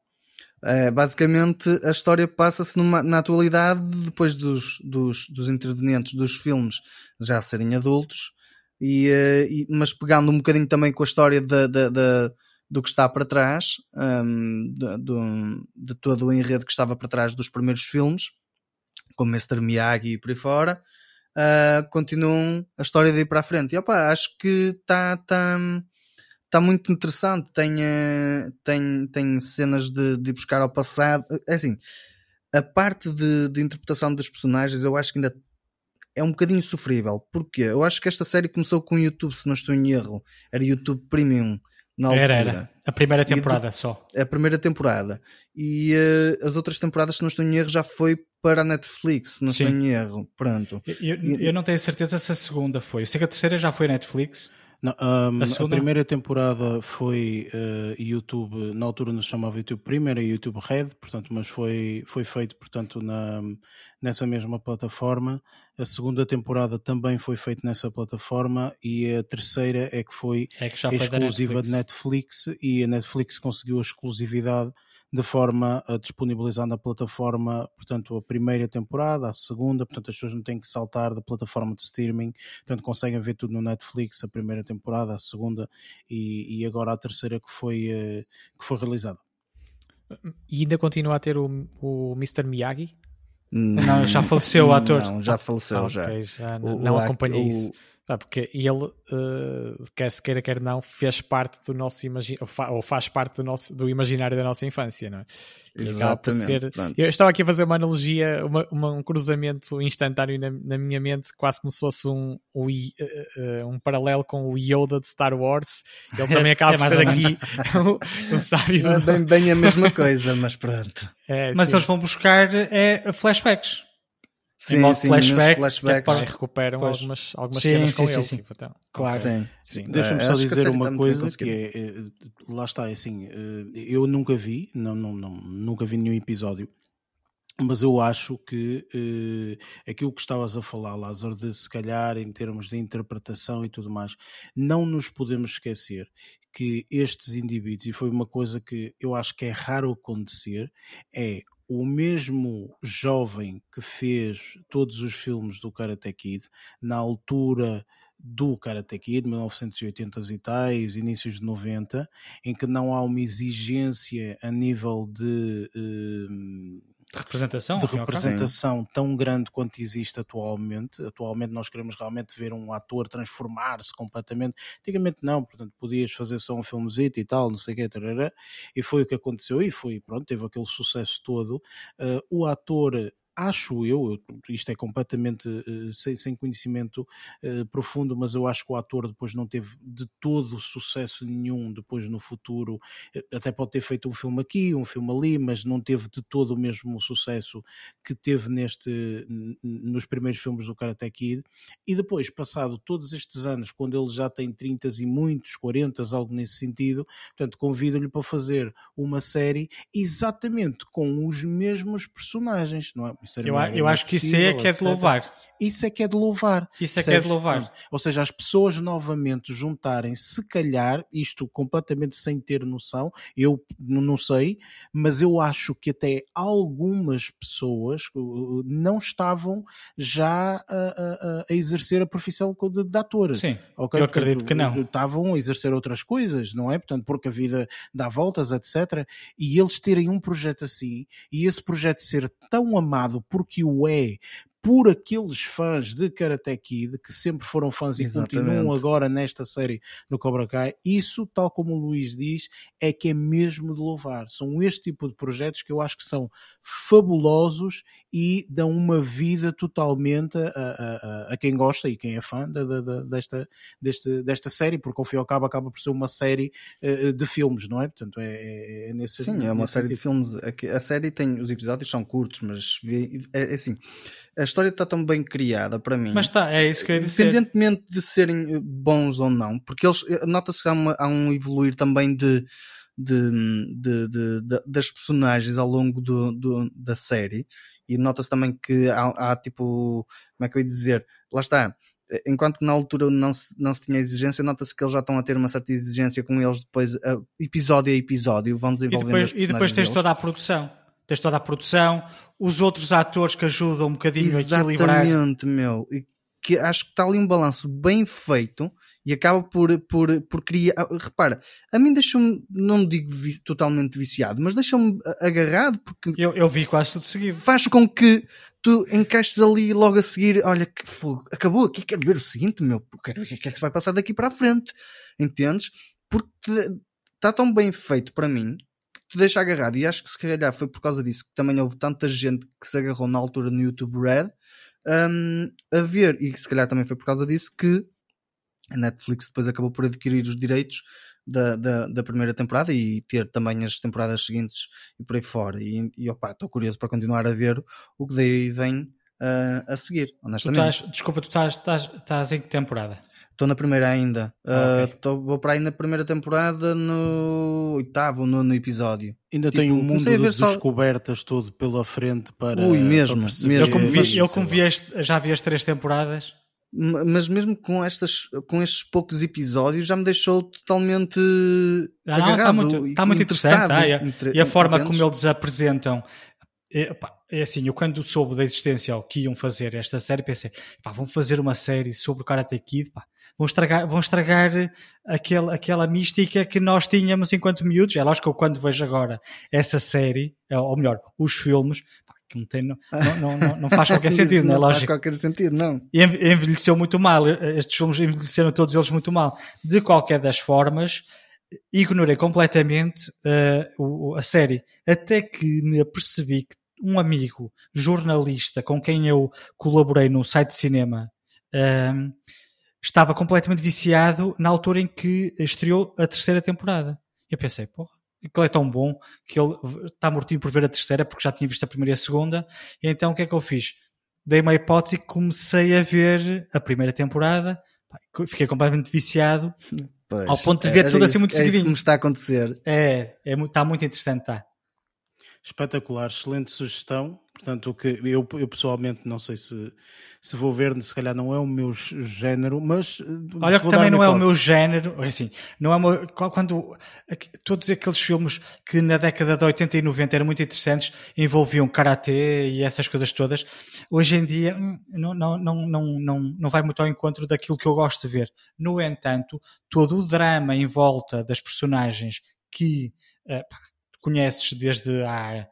É, basicamente, a história passa-se na atualidade, depois dos, dos, dos intervenientes dos filmes já serem adultos, e, eh, e, mas pegando um bocadinho também com a história da, da, da do que está para trás, um, de, de, todo o enredo que estava para trás dos primeiros filmes, como Mr. Miyagi e por aí fora, uh, continuam a história de ir para a frente. E opa, acho que está tá, tá muito interessante. Tem, uh, tem, tem cenas de, de buscar ao passado. É assim, a parte de, de interpretação dos personagens eu acho que ainda é um bocadinho sofrível. Porquê? Eu acho que esta série começou com o YouTube, se não estou em erro. Era YouTube Premium na altura. Era, era. A primeira temporada e, só. A primeira temporada. E uh, as outras temporadas, se não estou em erro, já foi para a Netflix, se não Sim. estou em erro. Pronto. Eu, eu, eu, não tenho certeza se a segunda foi. Eu sei que a terceira já foi Netflix. Não, um, a, a, primeira temporada foi uh, YouTube, na altura nos chamava YouTube Primeira YouTube Red, portanto, mas foi, foi feito portanto, na, nessa mesma plataforma. A segunda temporada também foi feita nessa plataforma e a terceira é que foi é que exclusiva Netflix. de Netflix e a Netflix conseguiu a exclusividade de forma a disponibilizar na plataforma, portanto, a primeira temporada, a segunda, portanto, as pessoas não têm que saltar da plataforma de streaming, portanto, conseguem ver tudo no Netflix, a primeira temporada, a segunda e, e agora a terceira que foi, eh, que foi realizada. E ainda continua a ter o, o Mr. Miyagi? Não, já faleceu o ator. Não, já faleceu, ah, já. Okay, já o, não, acompanhei isso. Ah, porque ele, uh, quer se queira, quer não, fez parte do nosso imagi ou faz parte do, nosso, do imaginário da nossa infância, não é? Exatamente. Ser... Eu estava aqui a fazer uma analogia, uma, uma, um cruzamento instantâneo na, na, minha mente, quase como se fosse um, um, uh, um paralelo com o Yoda de Star Wars. Ele também acaba é por ser aqui um, um sábio. É bem, bem a mesma coisa, mas pronto. É, mas sim. eles vão buscar é, flashbacks. Sim, sim, flashback, flashbacks. Que recuperam pois. algumas, algumas sim, cenas sim, com sim, ele. Sim. Tipo, então. Claro. Sim. sim. Deixa-me só dizer uma coisa que é, lá está, é assim, eu nunca vi, não, não, não, nunca vi nenhum episódio, mas eu acho que eh, aquilo que estavas a falar, Lázaro, de se calhar em termos de interpretação e tudo mais, não nos podemos esquecer que estes indivíduos, e foi uma coisa que eu acho que é raro acontecer, é o mesmo jovem que fez todos os filmes do Karate Kid, na altura do Karate Kid, 1980 e tais, inícios de 90, em que não há uma exigência a nível de. Uh, de representação, de representação tão grande quanto existe atualmente. Atualmente nós queremos realmente ver um ator transformar-se completamente. Antigamente não, portanto podias fazer só um filmezito e tal, não sei o que, tarará, e foi o que aconteceu e foi, pronto, teve aquele sucesso todo. Uh, o ator acho eu, isto é completamente uh, sem, sem, conhecimento uh, profundo, mas eu acho que o ator depois não teve de todo sucesso nenhum depois no futuro, até pode ter feito um filme aqui, um filme ali, mas não teve de todo o mesmo sucesso que teve neste nos primeiros filmes do Karate Kid, e depois, passado todos estes anos, quando ele já tem 30 e muitos, 40, algo nesse sentido, portanto convido-lhe para fazer uma série exatamente com os mesmos personagens, não é? Eu, eu acho que isso é que é de louvar. Isso é que é de louvar. Isso é que é de louvar. Ou seja, as pessoas novamente juntarem, se calhar, isto completamente sem ter noção, eu não sei, mas eu acho que até algumas pessoas não estavam já a, a, a exercer a profissão de, de ator. Sim, okay? eu acredito Portanto, que não. Estavam a exercer outras coisas, não é? Portanto, porque a vida dá voltas, etc. E eles terem um projeto assim, e esse projeto ser tão amado porque o é por aqueles fãs de Karate Kid que sempre foram fãs e Exatamente. continuam agora nesta série do Cobra Kai. Isso, tal como o Luís diz, é que é mesmo de louvar. São este tipo de projetos que eu acho que são fabulosos e dão uma vida totalmente a, a, a quem gosta e quem é fã de, de, desta, deste, desta série, porque ao fim e ao cabo acaba por ser uma série uh, de filmes, não é? Portanto, é, é, é nesse Sim, é uma série sentido. de filmes. A série tem, os episódios são curtos, mas é, é assim a história está tão bem criada para mim. Mas está, é isso que eu ia dizer. Independentemente de serem bons ou não, porque eles eh, nota-se que há, uma, há, um evoluir também de, de, de, de das personagens ao longo do, do da série, e nota-se também que há, há, tipo, como é que eu ia dizer? Lá está. Enquanto que na altura não se, não se tinha exigência, nota-se que eles já estão a ter uma certa exigência com eles depois, episódio a episódio, vão desenvolvendo e depois, e depois tens deles. toda a produção tens toda a produção, os outros atores que ajudam um bocadinho Exatamente, a equilibrar. Exatamente, meu. E que acho que está ali um balanço bem feito e acaba por, por, por criar. Ah, repara, a mim deixou-me, não digo vi, totalmente viciado, mas deixou-me agarrado porque. Eu, eu vi quase tudo seguido. Faz com que tu encaixes ali logo a seguir. Olha, que fogo, acabou aqui, quero ver o seguinte, meu. Quero ver o que é que se vai passar daqui para a frente. Entendes? Porque está tão bem feito para mim te deixa agarrado. E acho que se calhar foi por causa disso que também houve tanta gente que se agarrou na altura no YouTube Red um, a ver, e se calhar também foi por causa disso que a Netflix depois acabou por adquirir os direitos da, da, da, primeira temporada e ter também as temporadas seguintes e por aí fora. E, e opa, estou curioso para continuar a ver o que daí vem uh, a seguir, honestamente. Tu estás, desculpa, tu estás, estás, estás em que temporada? Estou na primeira ainda. Ah, Uh, ok. tô- vou para aí na primeira temporada no oitavo, nono episódio. Ainda Tipo, tem um mundo de ver só- descobertas todo pela frente para. Ui, mesmo, para mesmo. Eu como, vi, mas- eu como vi este- já vi as três temporadas. Mas mesmo com, estas, com estes poucos episódios já me deixou totalmente Ah, agarrado. tá muito- e tá muito interessado, interessante, ah, entre- E a forma como eles apresentam. É, pá, é assim, eu quando soube da existência ou que iam fazer esta série, pensei, pá, vão fazer uma série sobre o Karate Kid, pá, vão estragar, vão estragar aquele, aquela mística que nós tínhamos enquanto miúdos. É lógico que eu quando vejo agora essa série, ou melhor, os filmes, não, tem, não, não, não, não faz qualquer Isso sentido, não é não faz lógico? qualquer sentido, não. Enve- envelheceu muito mal. Estes filmes envelheceram todos eles muito mal. De qualquer das formas, ignorei completamente eh, o- a série. Até que me apercebi que um amigo jornalista com quem eu colaborei no site de cinema ehm, estava completamente viciado na altura em que estreou a terceira temporada. Eu pensei, porra, aquilo é tão bom que ele está mortinho por ver a terceira porque já tinha visto a primeira e a segunda. E então o que é que eu fiz? Dei uma hipótese e comecei a ver a primeira temporada. Fiquei completamente viciado. Pois, Ao ponto de ver era tudo assim isso- muito é isso seguidinho. que me está a acontecer. É, é, está muito interessante, tá? Espetacular, excelente sugestão. Portanto, o que eu, eu pessoalmente não sei se, se vou ver, se calhar não é o meu género, mas eh, Olha que também não é o meu género, assim, não é o meu, quando aqu- todos aqueles filmes que na década de 80 e 90 eram muito interessantes, envolviam karatê e essas coisas todas, hoje em dia hum, não, não, não, não, não, não vai muito ao encontro daquilo que eu gosto de ver. No entanto, todo o drama em volta das personagens que pá, conheces desde há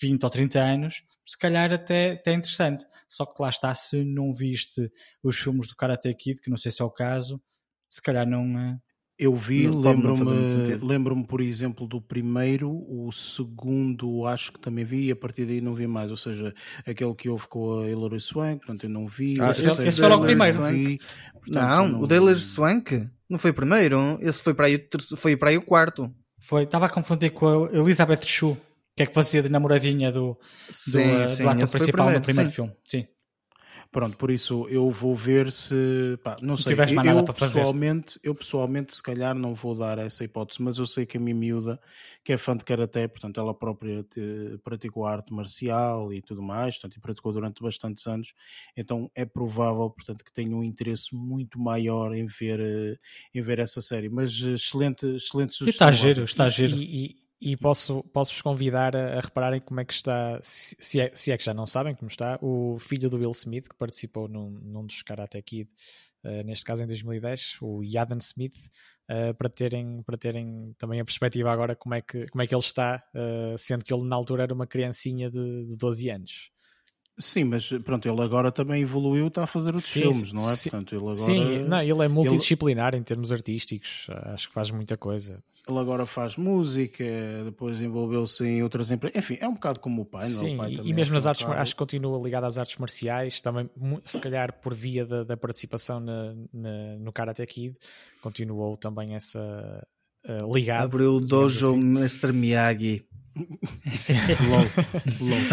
20 ou 30 anos, se calhar até, até é interessante. Só que lá está, se não viste os filmes do Karate Kid, que não sei se é o caso, se calhar não. eh, Eu vi, Não- não lembro-me, lembro-me, por exemplo, do primeiro, o segundo acho que também vi, e a partir daí não vi mais. Ou seja, aquele que houve com a Hilary Swank, portanto eu não vi. Ah, o esse- esse foi logo o primeiro. não vi, portanto, não, eu o Taylor Swank não foi o primeiro. Esse foi para aí, o terceiro- foi para aí o quarto. Foi, estava a confundir com a Elizabeth Shue, que é que fazia de namoradinha do, do, Sim, eh, sim, do ator principal no primeiro, primeiro sim. filme. Sim. Pronto, por isso eu vou ver se. Pá, não sei. tiveres mais eu, nada para fazer. pessoalmente, eu pessoalmente, se calhar, não vou dar essa hipótese, mas eu sei que a minha miúda, que é fã de karaté, portanto, ela própria te- praticou arte marcial e tudo mais, portanto, e praticou durante bastantes anos, então é provável, portanto, que tenha um interesse muito maior em ver, eh, em ver essa série. Mas eh, excelente, excelente E sugestão. está giro, está giro. E, e- e posso, posso-vos convidar a, a repararem como é que está, se se é, se é que já não sabem como está, o filho do Will Smith, que participou num, num dos Karate Kid, eh, neste caso em 2010, o Yaden Smith, eh, para, terem, para terem também a perspectiva agora como é que, como é que ele está, eh, sendo que ele na altura era uma criancinha de, de 12 anos. Sim, mas pronto, ele agora também evoluiu, está a fazer outros Sim, filmes, não é? sim. Portanto, ele agora. Sim, não, ele é multidisciplinar em termos artísticos, acho que faz muita coisa. Ele agora faz música, depois envolveu-se em outras empresas. Enfim, é um bocado como o pai, não é? Sim, O pai e- e mesmo é nas um artes, acho que continua ligado às artes marciais, também se calhar por via da, da participação na, na- no Karate Kid, continuou também essa eh, ligado. Abriu o dojo assim. Mr. Miyagi. LOL, LOL.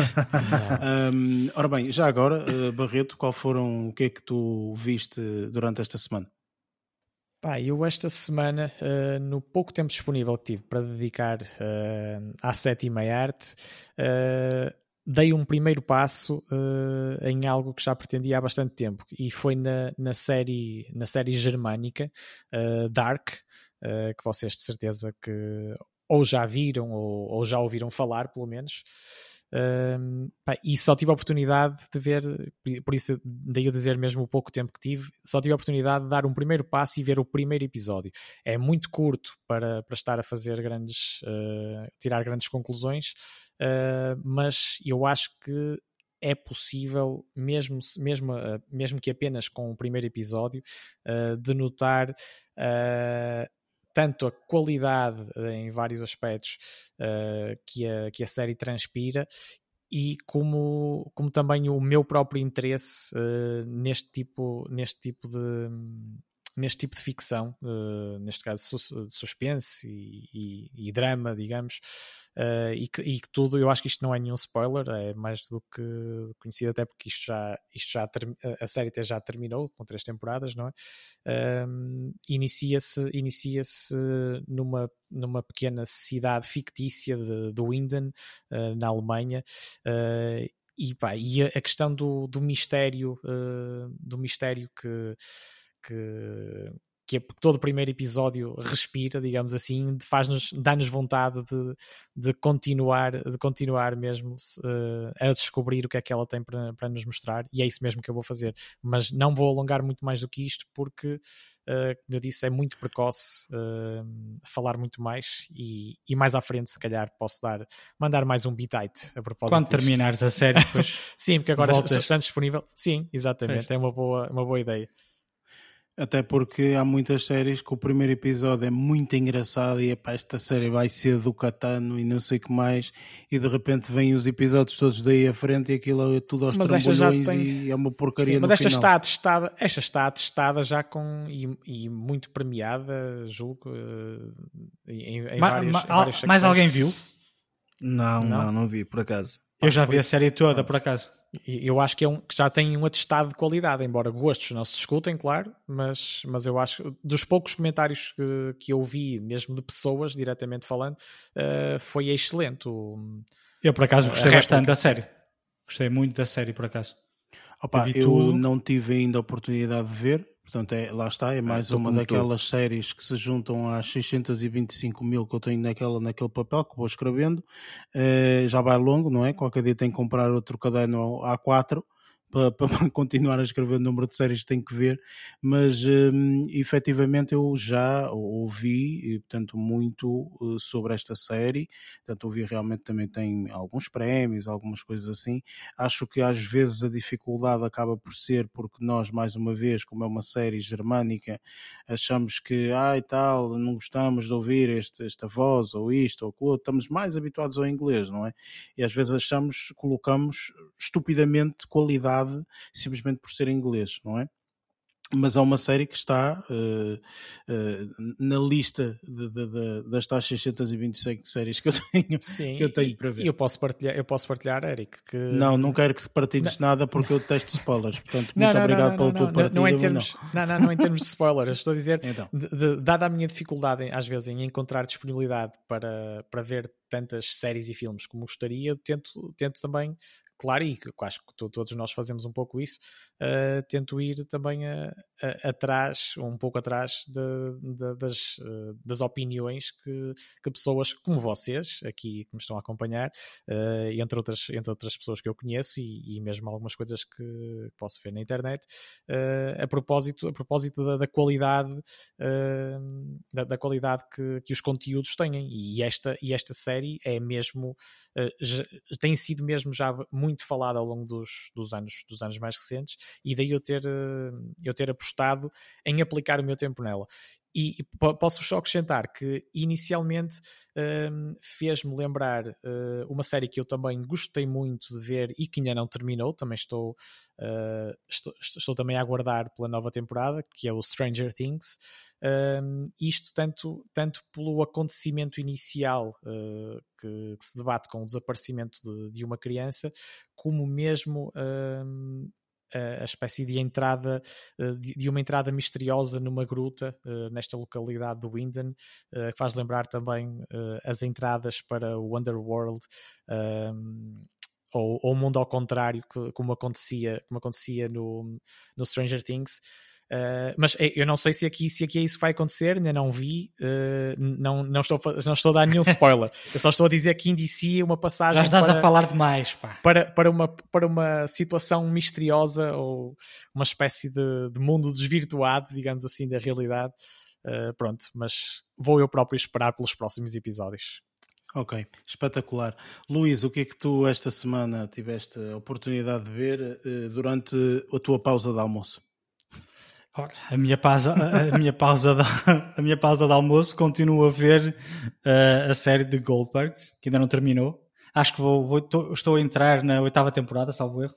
Um, ora bem, já agora, eh, Barreto, qual foram, o que é que tu viste durante esta semana? Pá, eu esta semana, eh, no pouco tempo disponível que tive para dedicar eh, à sétima arte, eh, dei um primeiro passo eh, em algo que já pretendia há bastante tempo e foi na, na série, na série germânica eh, Dark, eh, que vocês de certeza que ou já viram ou, ou já ouviram falar, pelo menos. Um, pá, e só tive a oportunidade de ver, por isso daí eu dizer mesmo o pouco tempo que tive, só tive a oportunidade de dar um primeiro passo e ver o primeiro episódio. É muito curto para, para estar a fazer grandes, uh, tirar grandes conclusões, uh, mas eu acho que é possível, mesmo, mesmo, uh, mesmo que apenas com o primeiro episódio, de notar tanto a qualidade em vários aspectos uh, que, a, que a série transpira e como, como também o meu próprio interesse uh, neste tipo, neste tipo de, neste tipo de ficção, uh, neste caso de suspense e, e, e drama, digamos, uh, e, que, e, que, tudo, eu acho que isto não é nenhum spoiler, é mais do que conhecido, até porque isto já, isto já a série até já terminou com três temporadas, não é? Uh, inicia-se inicia numa, numa pequena cidade fictícia de, de Winden, uh, na Alemanha, e, pá, e a, questão do, do mistério, do mistério que que, que é todo o primeiro episódio respira, digamos assim, faz-nos, dá-nos vontade de, de continuar, de continuar mesmo uh, a descobrir o que é que ela tem para, para nos mostrar, e é isso mesmo que eu vou fazer. Mas não vou alongar muito mais do que isto, porque, uh, como eu disse, é muito precoce uh, falar muito mais, e, e, mais à frente, se calhar, posso dar, mandar mais um bitite a propósito. Quando disto. terminares a série, depois. Sim, porque agora voltas. está disponível. Sim, exatamente, é uma boa, uma boa ideia. Até porque há muitas séries que o primeiro episódio é muito engraçado e epá, esta série vai ser do Catano e não sei o que mais, e de repente vêm os episódios todos daí à frente e aquilo é tudo aos mas trambolhões tem... e é uma porcaria Sim, Mas esta final. está atestada, esta está atestada já com e, e muito premiada, julgo, eh, em, em ma, várias, ma, em várias Mais alguém viu? Não, não, não, não vi, por acaso. Eu já vi a série toda, por acaso. Eu acho que, é um, que já tem um atestado de qualidade, embora gostos não se discutem, claro, mas, mas eu acho dos poucos comentários que, que eu vi, mesmo de pessoas diretamente falando, uh, foi excelente. O, eu, por acaso, gostei bastante da série. Gostei muito da série, por acaso. Opa, eu, eu não tive ainda a oportunidade de ver, Portanto, é, lá está, é ah, mais uma daquelas séries que se juntam às 625 mil que eu tenho naquela, naquele papel que vou escrevendo. Uh, já vai longo, não é? Qualquer dia tenho que comprar outro caderno A4 para, para, continuar a escrever o número de séries que tenho que ver, mas um, efetivamente eu já ouvi, portanto, muito uh, sobre esta série, portanto, ouvi realmente também tem alguns prémios, algumas coisas assim. Acho que às vezes a dificuldade acaba por ser porque nós, mais uma vez, como é uma série germânica, achamos que, ah, e tal, não gostamos de ouvir este, esta voz ou isto ou aquilo, estamos mais habituados ao inglês, não é? E às vezes achamos, colocamos estupidamente qualidade simplesmente por ser inglês, não é? mas há uma série que está uh, uh, na lista de, de, de, das tais 625 séries que eu tenho, Sim, que eu tenho e, para ver. Eu posso partilhar, eu posso partilhar, Eric. Que... Não, não quero que partilhes não. nada porque eu detesto spoilers. Portanto, não, muito não, obrigado pela tua partilha. Não, em termos, não. Não, não, em termos de spoilers. Estou a dizer, então. dada a minha dificuldade, às vezes, em encontrar disponibilidade para, para ver tantas séries e filmes como gostaria, tento, tento também claro, e acho que todos nós fazemos um pouco isso, uh, tento ir também a, a, atrás, um pouco atrás de, de, das, uh, das opiniões que, que, pessoas como vocês, aqui que me estão a acompanhar, uh, entre, outras, entre outras pessoas que eu conheço e, e mesmo algumas coisas que posso ver na internet, a propósito, a propósito da, da qualidade, da, da, qualidade que, que os conteúdos têm. E esta, e esta série é mesmo, já, tem sido mesmo já muito muito falado ao longo dos, dos, anos, dos anos mais recentes, e daí eu ter, eh, eu ter apostado em aplicar o meu tempo nela. E, posso só acrescentar que inicialmente um, fez-me lembrar uh, uma série que eu também gostei muito de ver e que ainda não terminou, também estou, uh, estou, estou, também a aguardar pela nova temporada, que é o Stranger Things. Um, isto tanto, tanto pelo acontecimento inicial uh, que, que, se debate com o desaparecimento de, de uma criança, como mesmo um, a, espécie de entrada, eh, de, uma entrada misteriosa numa gruta eh, nesta localidade do Winden, eh, que faz lembrar também as entradas para o Underworld. Um, ou, ou o mundo ao contrário, como acontecia, como acontecia no, no Stranger Things. Uh, mas é, eu não sei se aqui, se aqui é isso que vai acontecer, ainda não vi, uh, não, não, estou, não estou a dar nenhum spoiler. eu só estou a dizer que indicia uma passagem. Já estás para, a falar demais, pá. Para, para, uma, para uma situação misteriosa ou uma espécie de, de mundo desvirtuado, digamos assim, da realidade. Uh, pronto, mas vou eu próprio esperar pelos próximos episódios. Ok, espetacular. Luís, o que é que tu esta semana tiveste a oportunidade de ver durante a tua pausa de almoço? A minha pausa, a, minha pausa, de, a minha pausa de almoço continuo a ver uh, a série de Goldberg, que ainda não terminou. Acho que vou, vou tô, estou a entrar na oitava temporada, salvo erro.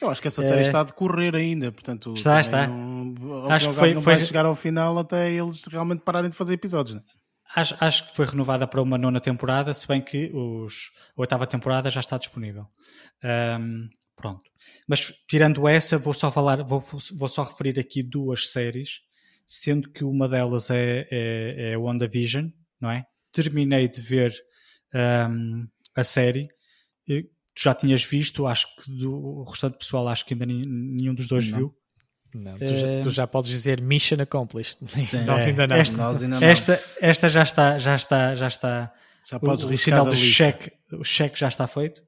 Eu acho que essa série é... está a decorrer ainda, portanto. Está, está. Não, acho que foi, não foi... vai chegar ao final até eles realmente pararem de fazer episódios, não é? Acho, acho, que foi renovada para uma nona temporada, se bem que os, a oitava temporada já está disponível. Um, pronto. Mas tirando essa, vou só falar, vou, vou só referir aqui duas séries, sendo que uma delas é, é, é WandaVision, não é? Terminei de ver um, a série. Tu já tinhas visto, acho que do, o restante pessoal acho que ainda nenhum dos dois não. viu. Não, tu, já, tu, já, podes dizer mission accomplished. Sim, Nós, é. ainda não. Esta, Nós ainda não. Esta, esta já está, já está, já está. Já podes o, o sinal do cheque, o cheque já está feito.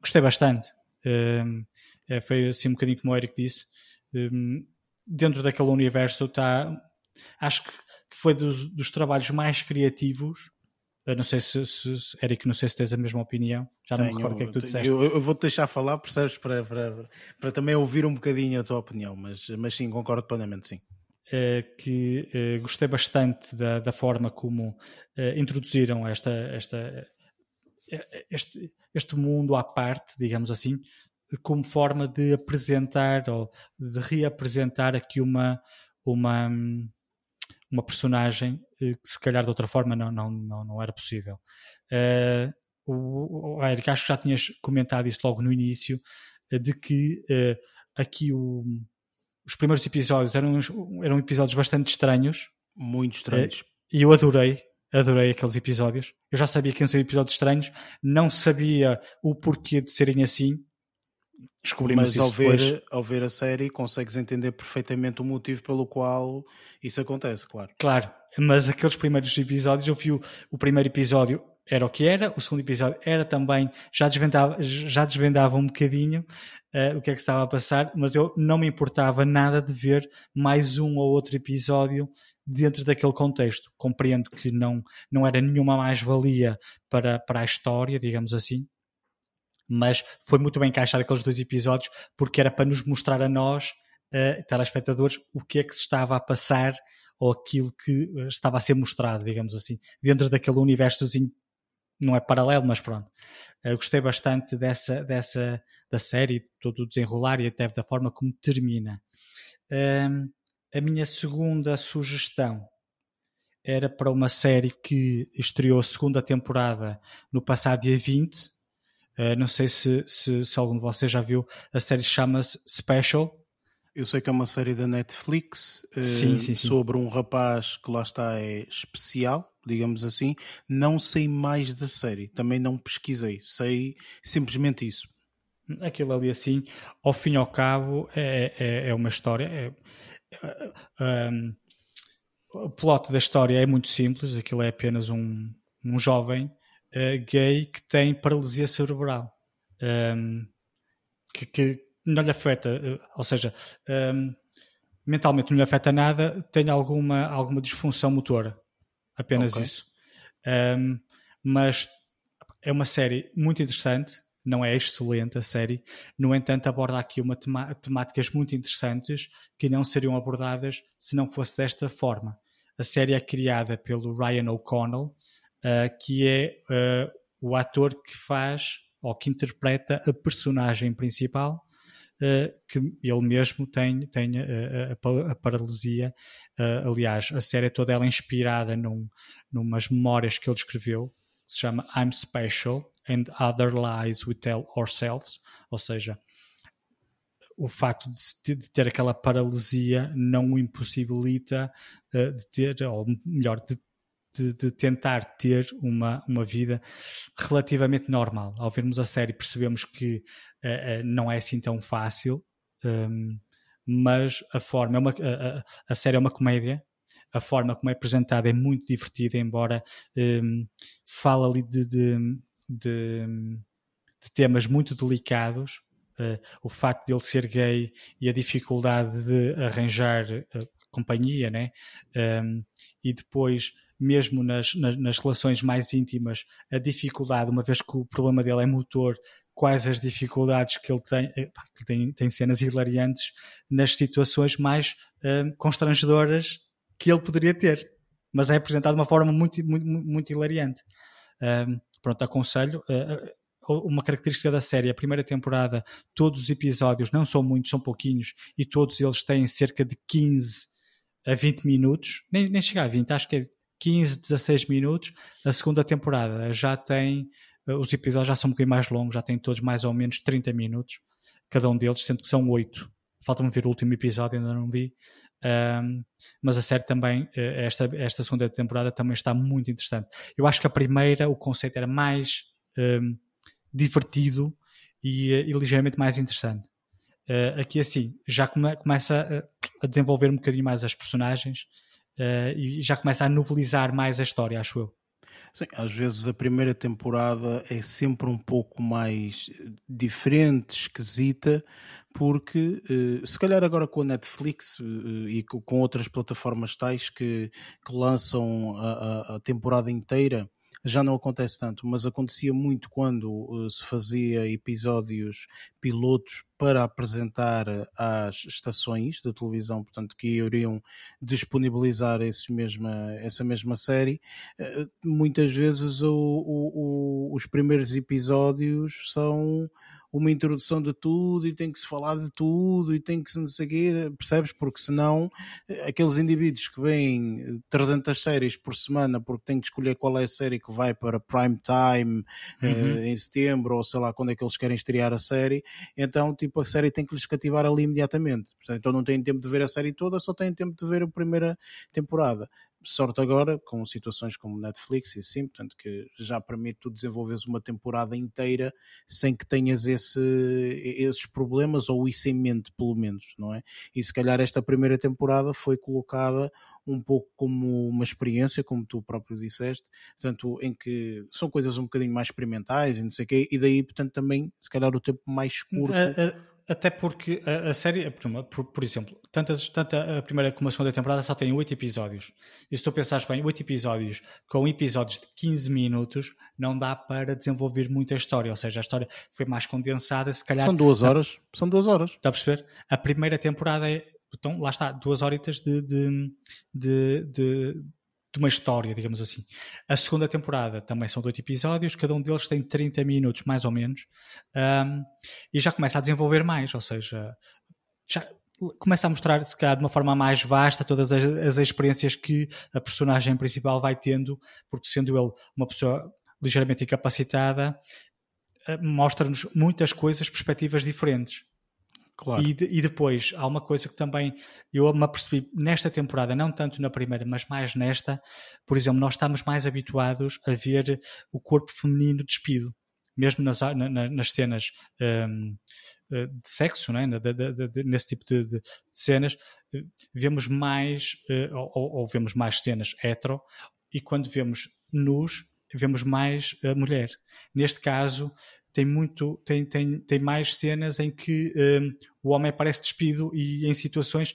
Gostei bastante. Um, é, foi assim um bocadinho como o Eric disse. Um, dentro daquele universo está. Acho que foi dos, dos trabalhos mais criativos eu não sei se, se, Eric, não sei se tens a mesma opinião. Já não Tenho, me recordo o que é que tu disseste. Eu, eu vou-te deixar falar, percebes, para, para, para também ouvir um bocadinho a tua opinião, mas, mas sim, concordo plenamente, sim. É, que é, gostei bastante da, da forma como é, introduziram esta, esta, este, este mundo à parte, digamos assim, como forma de apresentar ou de reapresentar aqui uma, uma, uma personagem eh, que se calhar de outra forma não, não, não, não era possível. Uh, o, o Eric, acho que já tinhas comentado isso logo no início, uh, de que uh, aqui o, os primeiros episódios eram, eram episódios bastante estranhos. Muito estranhos. E eu adorei, adorei aqueles episódios. Eu já sabia que iam ser episódios estranhos, não sabia o porquê de serem assim, descobrimos Mas ao ver, ao ver a série consegues entender perfeitamente o motivo pelo qual isso acontece, claro. Claro, mas aqueles primeiros episódios, eu vi o, o primeiro episódio era o que era, o segundo episódio era também, já desvendava, já desvendava um bocadinho uh, o que é que estava a passar, mas eu não me importava nada de ver mais um ou outro episódio dentro daquele contexto. Compreendo que não, não era nenhuma mais-valia para, para a história, digamos assim, mas foi muito bem encaixado aqueles dois episódios porque era para nos mostrar a nós, uh, telespectadores, o que é que se estava a passar ou aquilo que eh, estava a ser mostrado, digamos assim, dentro daquele universozinho, não é paralelo, mas pronto. Uh, gostei bastante dessa, dessa da série, todo o desenrolar e até da forma como termina. Uh, a minha segunda sugestão era para uma série que estreou segunda temporada no passado dia 20, Uh, não sei se, se, se, algum de vocês já viu, a série chama-se Special. Eu sei que é uma série da Netflix uh, sim, sim, sim. sobre um rapaz que lá está é especial, digamos assim. Não sei mais da série, também não pesquisei, sei simplesmente isso. Aquilo ali assim, ao fim e ao cabo, é, é, é uma história. É, é um, o plot da história é muito simples, aquilo é apenas um, um jovem uh, gay que tem paralisia cerebral. Um, ehm, que, que, não lhe afeta, uh, ou seja, um, ehm, mentalmente não lhe afeta nada, tem alguma, alguma disfunção motora. Apenas okay. isso. Um, ehm, mas é uma série muito interessante, não é excelente a série, no entanto aborda aqui uma tema temáticas muito interessantes que não seriam abordadas se não fosse desta forma. A série é criada pelo Ryan O'Connell, uh, que é uh, o ator que faz ou que interpreta a personagem principal, uh, que ele mesmo tem, tem a, a, a paralisia. aliás, a série é toda ela inspirada num, numas memórias que ele escreveu, que se chama I'm Special and Other Lies We Tell Ourselves, ou seja, o facto de, ter aquela paralisia não o impossibilita de ter, ou melhor, de de, de, tentar ter uma, uma vida relativamente normal. Ao vermos a série, percebemos que uh, uh, não é assim tão fácil, um, ehm, mas a forma, é uma, a, a, série é uma comédia. A forma como é apresentada é muito divertida, embora um, ehm, fala ali de, de, de, de temas muito delicados, Uh, o facto de ele ser gay e a dificuldade de arranjar companhia, né? Um, ehm, e depois mesmo nas, nas, nas, relações mais íntimas, a dificuldade, uma vez que o problema dele é motor, quais as dificuldades que ele tem, eh, que tem, tem cenas hilariantes nas situações mais uh, constrangedoras que ele poderia ter, mas é apresentado de uma forma muito, muito, muito hilariante. Pronto, aconselho. Uh, uma característica da série, a primeira temporada, todos os episódios, não são muitos, são pouquinhos, e todos eles têm cerca de 15 a 20 minutos, nem, nem chega a 20, acho que é 15, 16 minutos. A segunda temporada já tem, uh, os episódios já são um bocadinho mais longos, já têm todos mais ou menos 30 minutos, cada um deles, sendo que são 8. Falta-me ver o último episódio, ainda não vi. Um, mas a série também, eh, esta, esta segunda temporada também está muito interessante. Eu acho que a primeira, o conceito era mais um, divertido e, e, ligeiramente mais interessante. Uh, aqui assim, já come, começa a, a, desenvolver um bocadinho mais as personagens uh, e já começa a novelizar mais a história, acho eu. Sim, às vezes a primeira temporada é sempre um pouco mais diferente, esquisita, porque eh, se calhar agora com a Netflix eh, e com outras plataformas tais que, que lançam a, a, temporada inteira já não acontece tanto, mas acontecia muito quando uh, se fazia episódios pilotos para apresentar às estações de televisão, portanto, que iriam disponibilizar mesma, essa mesma série. Uh, muitas vezes o, o, o, os primeiros episódios são uma introdução de tudo e tem que se falar de tudo e tem que se não sei quê, percebes? Porque senão eh, aqueles indivíduos que veem 300 séries por semana porque têm que escolher qual é a série que vai para prime time uhum. uh, em setembro ou sei lá quando é que eles querem estrear a série, então tipo a série tem que lhes cativar ali imediatamente. Portanto, então não têm tempo de ver a série toda, só têm tempo de ver a primeira temporada sorte agora com situações como Netflix e assim, portanto que já permite tu desenvolveres uma temporada inteira sem que tenhas esse, esses problemas ou isso em mente pelo menos, não é? E se calhar esta primeira temporada foi colocada um pouco como uma experiência, como tu próprio disseste, portanto, em que são coisas um bocadinho mais experimentais e não sei o quê, e daí, portanto, também, se calhar, o tempo mais curto. Até porque a, a série, por, por, exemplo, tanto, tanto a primeira como a segunda temporada só tem 8 episódios. E se tu pensares bem, 8 episódios com episódios de 15 minutos não dá para desenvolver muita história. Ou seja, a história foi mais condensada, se calhar. São duas horas. A, são duas horas. Está a perceber? A primeira temporada é. Então, lá está, duas horitas de, de, de, de de uma história, digamos assim. A segunda temporada também são oito episódios, cada um deles tem 30 minutos, mais ou menos, um, e já começa a desenvolver mais, ou seja, já começa a mostrar, se de uma forma mais vasta todas as, as experiências que a personagem principal vai tendo, porque sendo ele uma pessoa ligeiramente incapacitada, eh, mostra-nos muitas coisas, perspectivas diferentes. Claro. E, e, depois há uma coisa que também eu me apercebi nesta temporada, não tanto na primeira, mas mais nesta. Por exemplo, nós estamos mais habituados a ver o corpo feminino despido, mesmo nas, na, nas cenas um, eh, de sexo, né? de, de, de, nesse tipo de, cenas, eh, vemos mais, uh, ou, ou, vemos mais cenas hetero, e quando vemos nus, vemos mais a mulher. Neste caso, tem muito tem, tem, tem mais cenas em que um, o homem aparece despido e em situações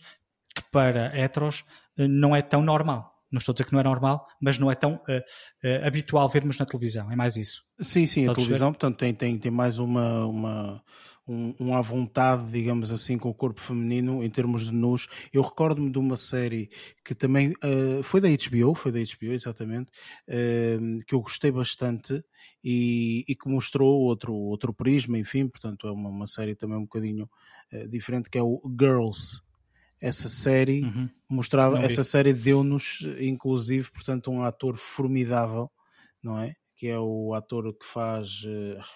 que para heteros uh, não é tão normal. Não estou a dizer que não é normal, mas não é tão uh, uh, habitual vermos na televisão, é mais isso. Sim, sim, a televisão, ver? portanto, tem, tem, tem mais uma, uma, um, um à vontade, digamos assim, com o corpo feminino em termos de nus. Eu recordo-me de uma série que também uh, foi da HBO, foi da HBO, exatamente, uh, que eu gostei bastante e, e, que mostrou outro, outro prisma, enfim, portanto é uma, uma série também um bocadinho uh, diferente, que é o Girls. Essa série uhum. mostrava, essa série deu-nos, inclusive, portanto, um ator formidável, não é? Que é o ator que faz,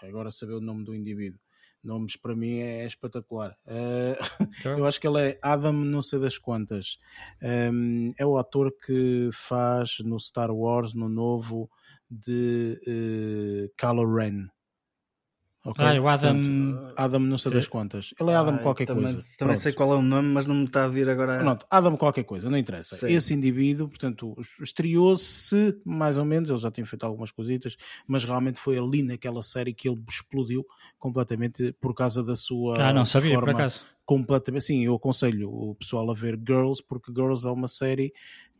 agora saber o nome do indivíduo, nomes para mim é espetacular. Uh, eu acho que ele é Adam, não sei das quantas. Um, é o ator que faz no Star Wars, no novo, de uh, Kylo Ren. Okay? Ah, o Adam. Portanto, Adam, não sei das quantas. Ele é Adam ah, qualquer também, coisa. Também sei qual é o nome, mas não me está a vir agora. Pronto, Adam qualquer coisa, não interessa. Sim. Esse indivíduo, portanto, estreou-se mais ou menos. Ele já tinha feito algumas coisitas, mas realmente foi ali naquela série que ele explodiu completamente por causa da sua. Ah, não sabia, forma, por acaso completamente. Sim, eu aconselho o pessoal a ver Girls, porque Girls é uma série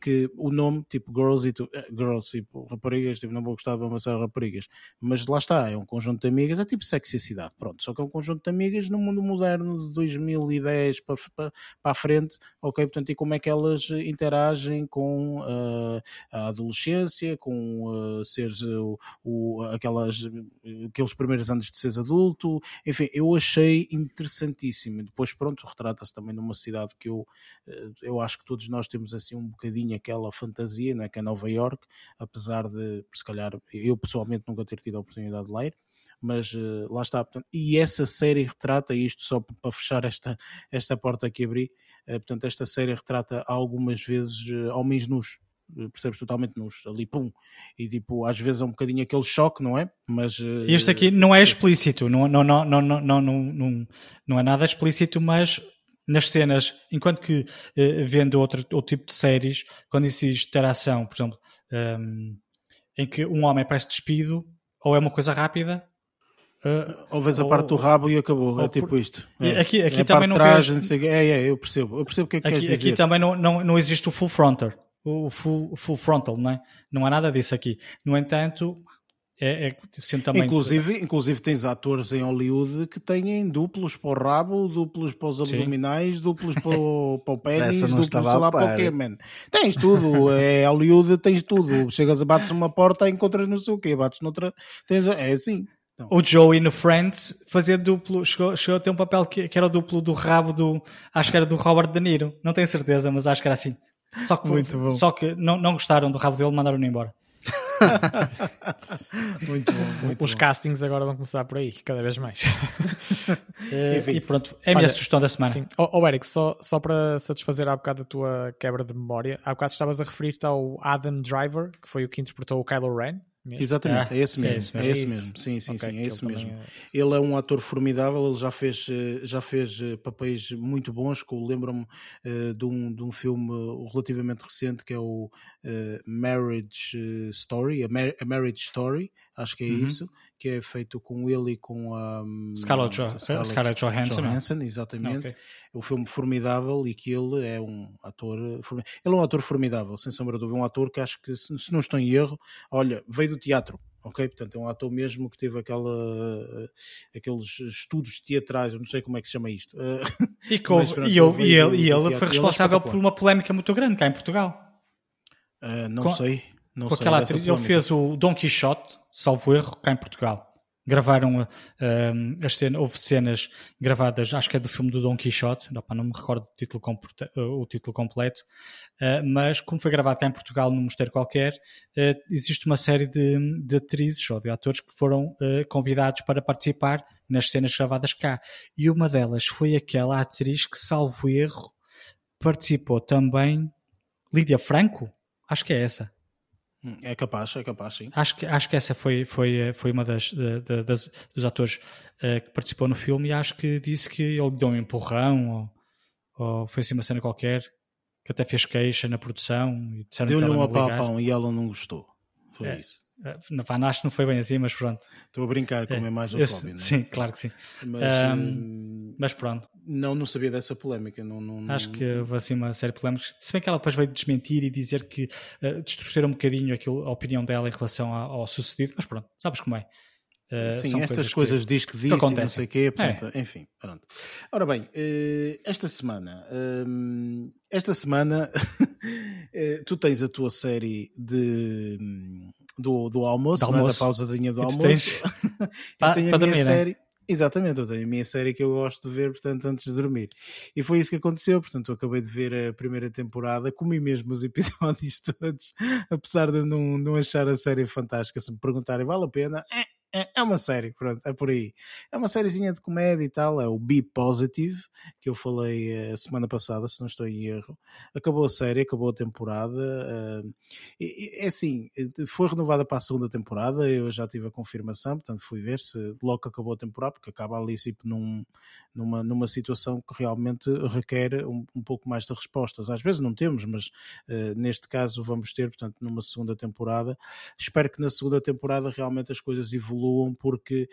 que o nome, tipo Girls e tu, eh, Girls, tipo raparigas, tipo, não vou gostar de de raparigas, mas lá está, é um conjunto de amigas, é tipo sexy cidade, pronto, só que é um conjunto de amigas no mundo moderno de 2010 para, para, para a frente, ok, portanto, e como é que elas interagem com uh, a adolescência, com uh, seres uh, o, aquelas, aqueles primeiros anos de seres adulto, enfim, eu achei interessantíssimo. Depois pronto, retrata-se também numa cidade que eu, eu acho que todos nós temos assim um bocadinho aquela fantasia, né, que é Nova York, apesar de, se calhar, eu pessoalmente nunca ter tido a oportunidade de ler, mas uh, lá está. Portanto, e essa série retrata, isto só para fechar esta, esta porta que abri, uh, portanto, esta série retrata algumas vezes uh, homens nus, percebes totalmente nus, ali pum, e tipo, às vezes é um bocadinho aquele choque, não é? Mas este aqui não é explícito, não, não, não, não, não, não, não, não é nada explícito, mas nas cenas, enquanto que vendo outro, outro tipo de séries, quando existe interação, por exemplo, um, ehm, em que um homem parece despido, ou é uma coisa rápida, Uh, ou vês a parte do rabo e acabou, é tipo isto. É. Aqui, aqui é também não trás, vês... É, é, eu percebo. Eu percebo o que é que aqui, queres dizer. Aqui também não, não, não existe o full frontal, o full, full frontal, não é? Não há nada disso aqui. No entanto, é, é também... inclusive, inclusive tens atores em Hollywood que têm duplos para o rabo, duplos para os abdominais, Sim. duplos para o, para o pênis, duplos lá para o quê, man? Tens tudo, é Hollywood, tens tudo. Chegas a bates numa porta, encontras não sei o quê, bates noutra, tens, é assim. Então. O Joey no Friends fazia duplo, chegou, chegou a ter um papel que, que, era o duplo do rabo do, acho que era do Robert De Niro, não tenho certeza, mas acho que era assim. Só que, muito bom. Só que não, não gostaram do rabo dele, mandaram-no embora. muito bom. Muito Os bom. castings agora vão começar por aí, cada vez mais. Enfim, e pronto, é a minha Olha, sugestão da semana. Sim. Oh, oh, Eric, só, só para satisfazer há bocado a tua quebra de memória, há bocado estavas a referir-te ao Adam Driver, que foi o que interpretou o Kylo Ren. Mesmo? Exatamente, ah, é esse mesmo. É esse mesmo. É esse mesmo. Sim, sim, okay, sim, é esse mesmo. É... Ele é um ator formidável, ele já fez, eh, já fez eh, papéis muito bons, que lembro-me uh, de, um, de um filme relativamente recente que é o uh, Marriage Story, a, Mar a, Marriage Story, acho que é uhum. isso, que é feito com ele e com a um, Scarlett, jo Scarlett, Scarlett Johansson. Johansson exatamente. Okay. É um filme formidável e que ele é um ator. Ele é um ator formidável, sem sombra de dúvida. Um ator que acho que, se não estou em erro, olha, veio do teatro. Ok, portanto é um ator mesmo que teve aquela, aqueles estudos teatrais, eu não sei como é que se chama isto. E, que houve, e, ele, e ele, e ele foi responsável ele por uma polémica muito grande cá em Portugal. Uh, não com, sei. Não com aquela atriz, ele fez o Don Quixote, salvo erro, cá em Portugal. Gravaram, uh, as cenas, houve cenas gravadas, acho que é do filme do Don Quixote, não, não me recordo o título, o título completo, uh, mas como foi gravado cá em Portugal num mosteiro qualquer, uh, existe uma série de, de, atrizes ou de atores que foram convidados para participar nas cenas gravadas cá. E uma delas foi aquela atriz que, salvo erro, participou também, Lídia Franco, acho que é essa é capaz, é capaz, sim. Acho que, acho que essa foi, foi, foi uma das, das dos atores uh, que participou no filme e acho que disse que ele deu um empurrão ou, ou foi assim uma cena qualquer que até fez queixa na produção Deu-lhe um apalpão e ela não gostou. Foi é. isso. Eh, não, acho que não foi bem assim, mas pronto. Estou a brincar com é, a imagem do Kobe, não é? Sim, claro que sim. Mas, um, mas pronto. Não, não sabia dessa polémica. Não, não, acho que houve assim uma série de polémicas. Se bem que ela depois veio desmentir e dizer que uh, distorceram um bocadinho aquilo, a opinião dela em relação ao, ao sucedido, mas pronto, sabes como é. Uh, Sim, estas coisas, diz que disse e não sei o quê, portanto, é. enfim, pronto. Ora bem, uh, esta semana, uh, esta semana tu tens a tua série de, do, do almoço, almoço. Né, da pausazinha do almoço. para dormir, né? série. Né? Exatamente, eu tenho a minha série que eu gosto de ver, portanto, antes de dormir. E foi isso que aconteceu, portanto, eu acabei de ver a primeira temporada, comi mesmo os episódios todos, apesar de não, não achar a série fantástica. Se me perguntarem, vale a pena? É é, é uma série, pronto, é por aí. É uma sériezinha de comédia e tal, é o Be Positive, que eu falei a uh, semana passada, se não estou em erro. Acabou a série, acabou a temporada. Uh, e, é assim, foi renovada para a segunda temporada, eu já tive a confirmação, portanto fui ver se logo acabou a temporada, porque acaba ali tipo, num, numa, numa situação que realmente requer um, um pouco mais de respostas. Às vezes não temos, mas uh, neste caso vamos ter, portanto, numa segunda temporada. Espero que na segunda temporada realmente as coisas evoluam evoluam, porque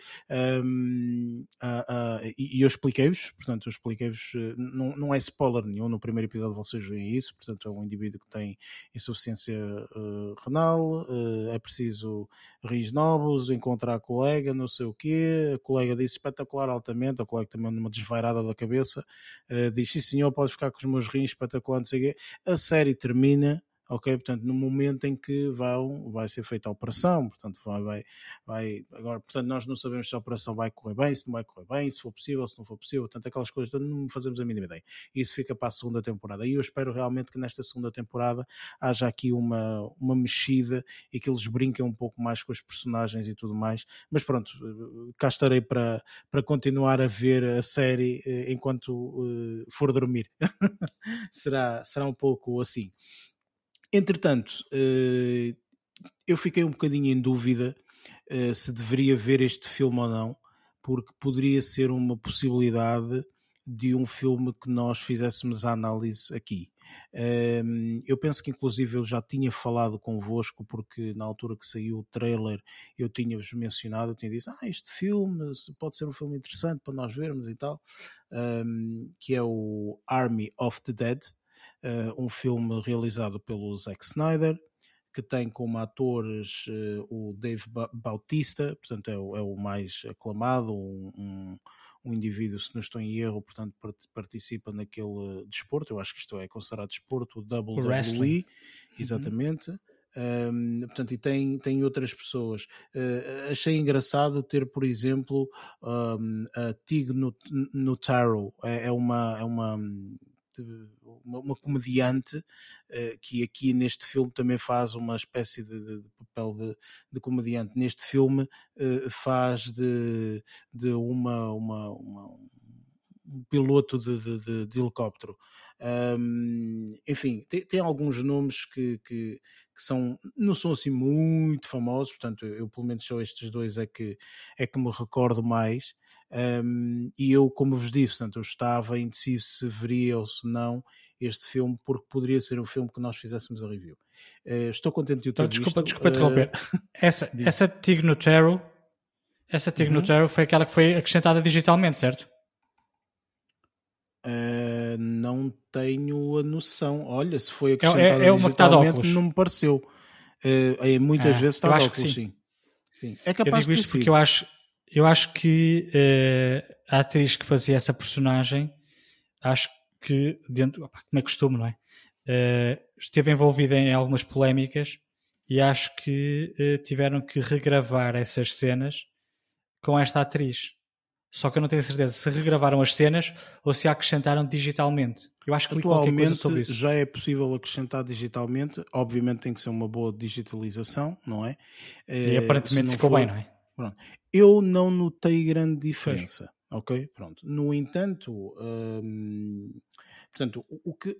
um, uh, uh, e eu expliquei-vos, portanto, eu expliquei-vos, eh, não, não é spoiler nenhum, no primeiro episódio vocês veem isso, portanto, é um indivíduo que tem insuficiência uh, renal, é preciso rios novos, encontrar a colega, não sei o quê, a colega disse espetacular altamente, a colega também numa desvairada da cabeça, diz sim senhor, pode ficar com os meus rins espetacular, não sei o quê. A série termina ok? Portanto, no momento em que vão, vai ser feita a operação, portanto, vai, vai, vai, agora, portanto, nós não sabemos se a operação vai correr bem, se não vai correr bem, se for possível, se não for possível, portanto, aquelas coisas, não fazemos a mínima ideia. Isso fica para a segunda temporada. E eu espero realmente que nesta segunda temporada haja aqui uma, uma mexida e que eles brinquem um pouco mais com os personagens e tudo mais. Mas pronto, cá estarei para, para continuar a ver a série eh, enquanto uh, for dormir. será, será um pouco assim. Entretanto, uh, eu fiquei um bocadinho em dúvida uh, se deveria ver este filme ou não, porque poderia ser uma possibilidade de um filme que nós fizéssemos a análise aqui. Um, eu penso que inclusive eu já tinha falado convosco, porque na altura que saiu o trailer eu tinha-vos mencionado, eu tinha dito, ah, este filme pode ser um filme interessante para nós vermos e tal, um, que é o Army of the Dead, um filme realizado pelo Zack Snyder, que tem como atores uh, o Dave Bautista, portanto é o, é o mais aclamado, um, um um indivíduo, se não estou em erro, portanto participa naquele desporto, eu acho que isto é considerado desporto, o WWE, uhum. exatamente. Uhum. Um, portanto, e tem, tem outras pessoas. Uh, achei engraçado ter, por exemplo, um, a Tig Notaro, é, é uma, é uma uma, uma comediante uh, que aqui neste filme também faz uma espécie de, de, de papel de, de, comediante. Neste filme uh, faz de, de uma, uma, uma um piloto de, de helicóptero. Um, enfim, tem, tem, alguns nomes que, que, que, são, não são assim muito famosos, portanto, eu, pelo menos só estes dois é que, é que me recordo mais. Um, e eu, como vos disse, portanto, eu estava indeciso se veria ou se não este filme, porque poderia ser um filme que nós fizéssemos a review. Uh, estou contente de o ter então, Desculpa, visto. desculpa interromper. Uh, essa, essa Tig Notaro, essa Tig uhum. foi aquela que foi acrescentada digitalmente, certo? Uh, não tenho a noção. Olha, se foi acrescentada é, é, é digitalmente, não me pareceu. Uh, muitas ah, vezes está de óculos, sim. sim. sim. É capaz eu digo isto porque eu acho, eu acho que uh, a atriz que fazia essa personagem, acho que, dentro, opa, como é costume, não é? Uh, esteve envolvida em algumas polémicas e acho que uh, tiveram que regravar essas cenas com esta atriz. Só que eu não tenho certeza se regravaram as cenas ou se acrescentaram digitalmente. Eu acho que li qualquer coisa sobre isso. Já é possível acrescentar digitalmente, obviamente tem que ser uma boa digitalização, não é? E aparentemente ficou for... bem, não é? Pronto. Eu não notei grande diferença, ok? Pronto. No entanto, hum, portanto, o, o que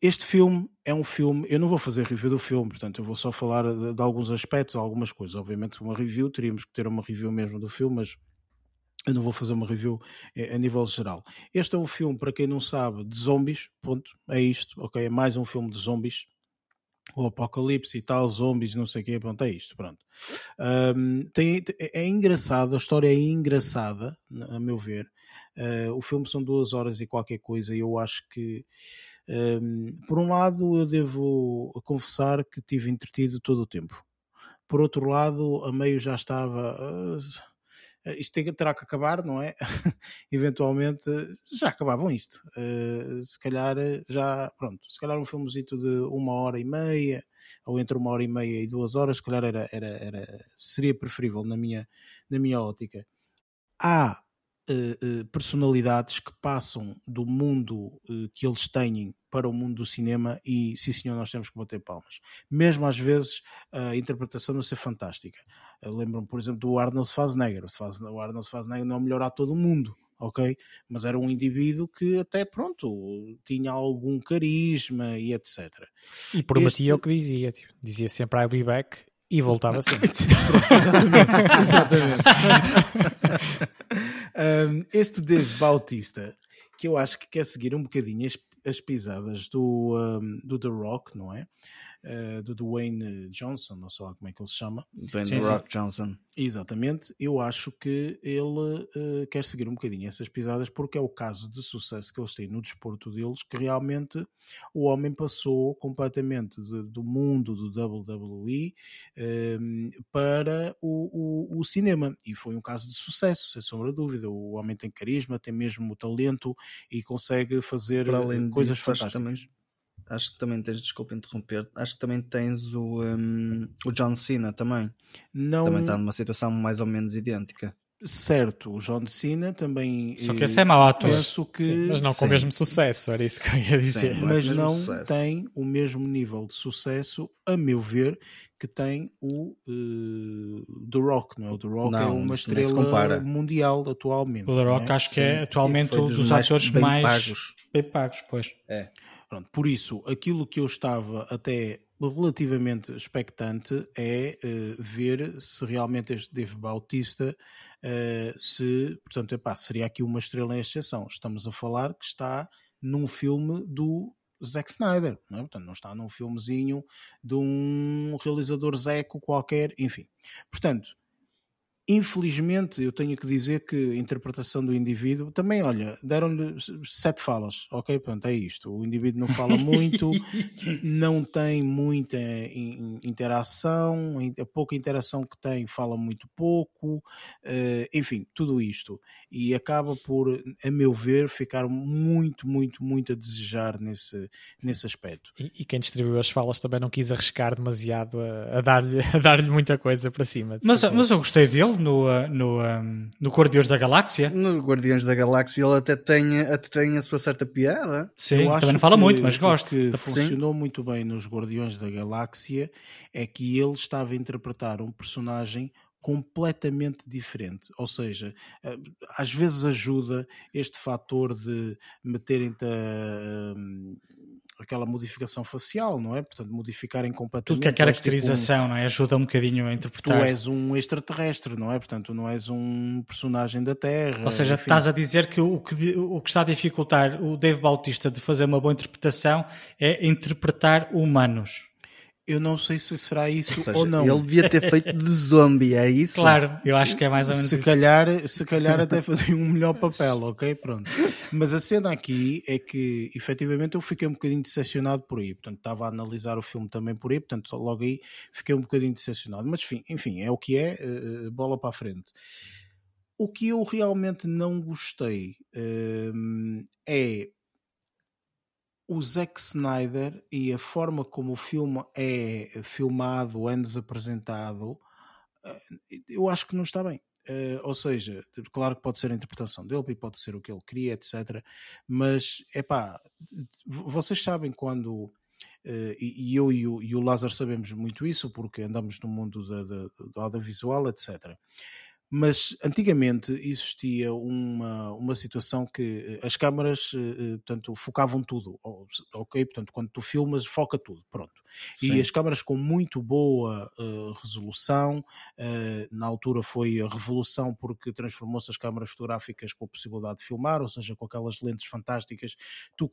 este filme é um filme. Eu não vou fazer review do filme, portanto, eu vou só falar de, de, alguns aspectos, algumas coisas. Obviamente, uma review, teríamos que ter uma review mesmo do filme, mas eu não vou fazer uma review eh, a nível geral. Este é um filme, para quem não sabe, de zombies. Ponto. É isto, ok? É mais um filme de zombies o apocalipse e tal, zombies, não sei o quê, pronto, é isto, pronto. Um, tem, é, é engraçado, a história é engraçada, a meu ver. Uh, o filme são duas horas e qualquer coisa, e eu acho que, um, por um lado, eu devo confessar que tive entretido todo o tempo. Por outro lado, a meio já estava. Uh, isto tem, terá que acabar, não é? Eventualmente já acabavam isto. Uh, se calhar eh, já, pronto, se calhar um filmezito de uma hora e meia, ou entre uma hora e meia e duas horas, se calhar era, era, era, seria preferível na minha, na minha ótica. Há personalidades que passam do mundo que eles têm para o mundo do cinema e sim senhor nós temos que bater palmas mesmo às vezes a interpretação não ser fantástica Lembram, por exemplo, do Arnold Schwarzenegger. O Arnold Schwarzenegger não é o melhor ator do mundo, ok? Mas era um indivíduo que até, pronto, tinha algum carisma e etc. E prometia este... o que dizia, tipo, dizia sempre I'll be back e voltava sempre. exatamente. um, este Dave Bautista, que eu acho que quer seguir um bocadinho as, as pisadas do, um, do The Rock, não é? Uh, do Dwayne Johnson, não sei lá como é que ele se chama. Dwayne sim, Rock sim. Johnson. Exatamente, eu acho que ele uh, quer seguir um bocadinho essas pisadas porque é o caso de sucesso que eles têm no desporto deles, que realmente o homem passou completamente de, do mundo do WWE um, ehm, para o, o, o, cinema e foi um caso de sucesso, sem sombra de dúvida. O homem tem carisma, tem mesmo o talento e consegue fazer coisas disso, fantásticas acho que também tens, desculpa interromper, acho que também tens o, um, o John Cena também. Não... Também está numa situação mais ou menos idêntica. Certo, o John Cena também. Só que esse é mau ator. Penso que. Sim, mas não com sim. o mesmo sucesso, era isso que eu ia dizer. Sim, não é mas não sucesso. tem o mesmo nível de sucesso, a meu ver, que tem o uh, The Rock, não é? O The Rock é Não, uma nem se estrela mundial atualmente. O The Rock é? acho que é atualmente um dos dos mais atores bem mais pagos. bem pagos, pois. Pronto, por isso, aquilo que eu estava até relativamente expectante é eh, ver se realmente este Dave Bautista eh, se, portanto, epá, seria aqui uma estrela em exceção. Estamos a falar que está num filme do Zack Snyder, não é? Portanto, não está num filmezinho de um realizador zeco qualquer, enfim. Portanto, Infelizmente, eu tenho que dizer que a interpretação do indivíduo também, olha, deram-lhe sete falas, ok? Pronto, é isto. O indivíduo não fala muito, não tem muita in- interação, a pouca interação que tem, fala muito pouco, eh, enfim, tudo isto. E acaba por, a meu ver, ficar muito, muito, muito a desejar nesse, nesse aspecto. E, e quem distribuiu as falas também não quis arriscar demasiado a, a dar-lhe dar muita coisa para cima. Mas, mas eu gostei dele no, uh, no, um, no Guardiões da Galáxia. No Guardiões da Galáxia ele até tem, até tem a sua certa piada. Sim, também não fala que muito, mas o gosto. que funcionou muito bem nos Guardiões da Galáxia é que ele estava a interpretar um personagem completamente diferente, ou seja, eh, às vezes ajuda este fator de meterem aquela modificação facial, não é? Portanto, modificarem completamente. Tudo que é Tu tipo um- caracterização, não é? Ajuda um bocadinho a Tu interpretar. és um extraterrestre, não é? Portanto, tu não és um personagem da Terra. Ou seja, enfim. estás a dizer que o, que o que está a dificultar o Dave Bautista de fazer uma boa interpretação é interpretar humanos. Eu não sei se será isso Ou seja, ou não. ele devia ter feito de zombie, é isso? Claro, eu acho que é mais ou menos se isso. calhar, se calhar até fazia um melhor papel, ok? Pronto. Mas a cena aqui é que, efetivamente, eu fiquei um bocadinho decepcionado por aí. Portanto, estava a analisar o filme também por aí, portanto, logo aí fiquei um bocadinho decepcionado. Mas, enfim, enfim é o que é, eh, bola para a frente. O que eu realmente não gostei hum, é o Zack Snyder e a forma como o filme é filmado, é-nos apresentado, eh, eu acho que não está bem. Eh, ou seja, claro que pode ser a interpretação dele e pode ser o que ele queria, etc. Mas, é pá, vocês sabem quando. eh, e eu e o, e Lázaro sabemos muito isso porque andamos no mundo do audiovisual, etc. Mas antigamente existia uma, uma situação que eh, as câmaras eh, eh, portanto, focavam tudo, ok? Portanto, quando tu filmas, foca tudo, pronto. Sim. E as câmaras com muito boa eh, resolução, eh, na altura foi a revolução porque transformou-se as câmaras fotográficas com a possibilidade de filmar, ou seja, com aquelas lentes fantásticas, tu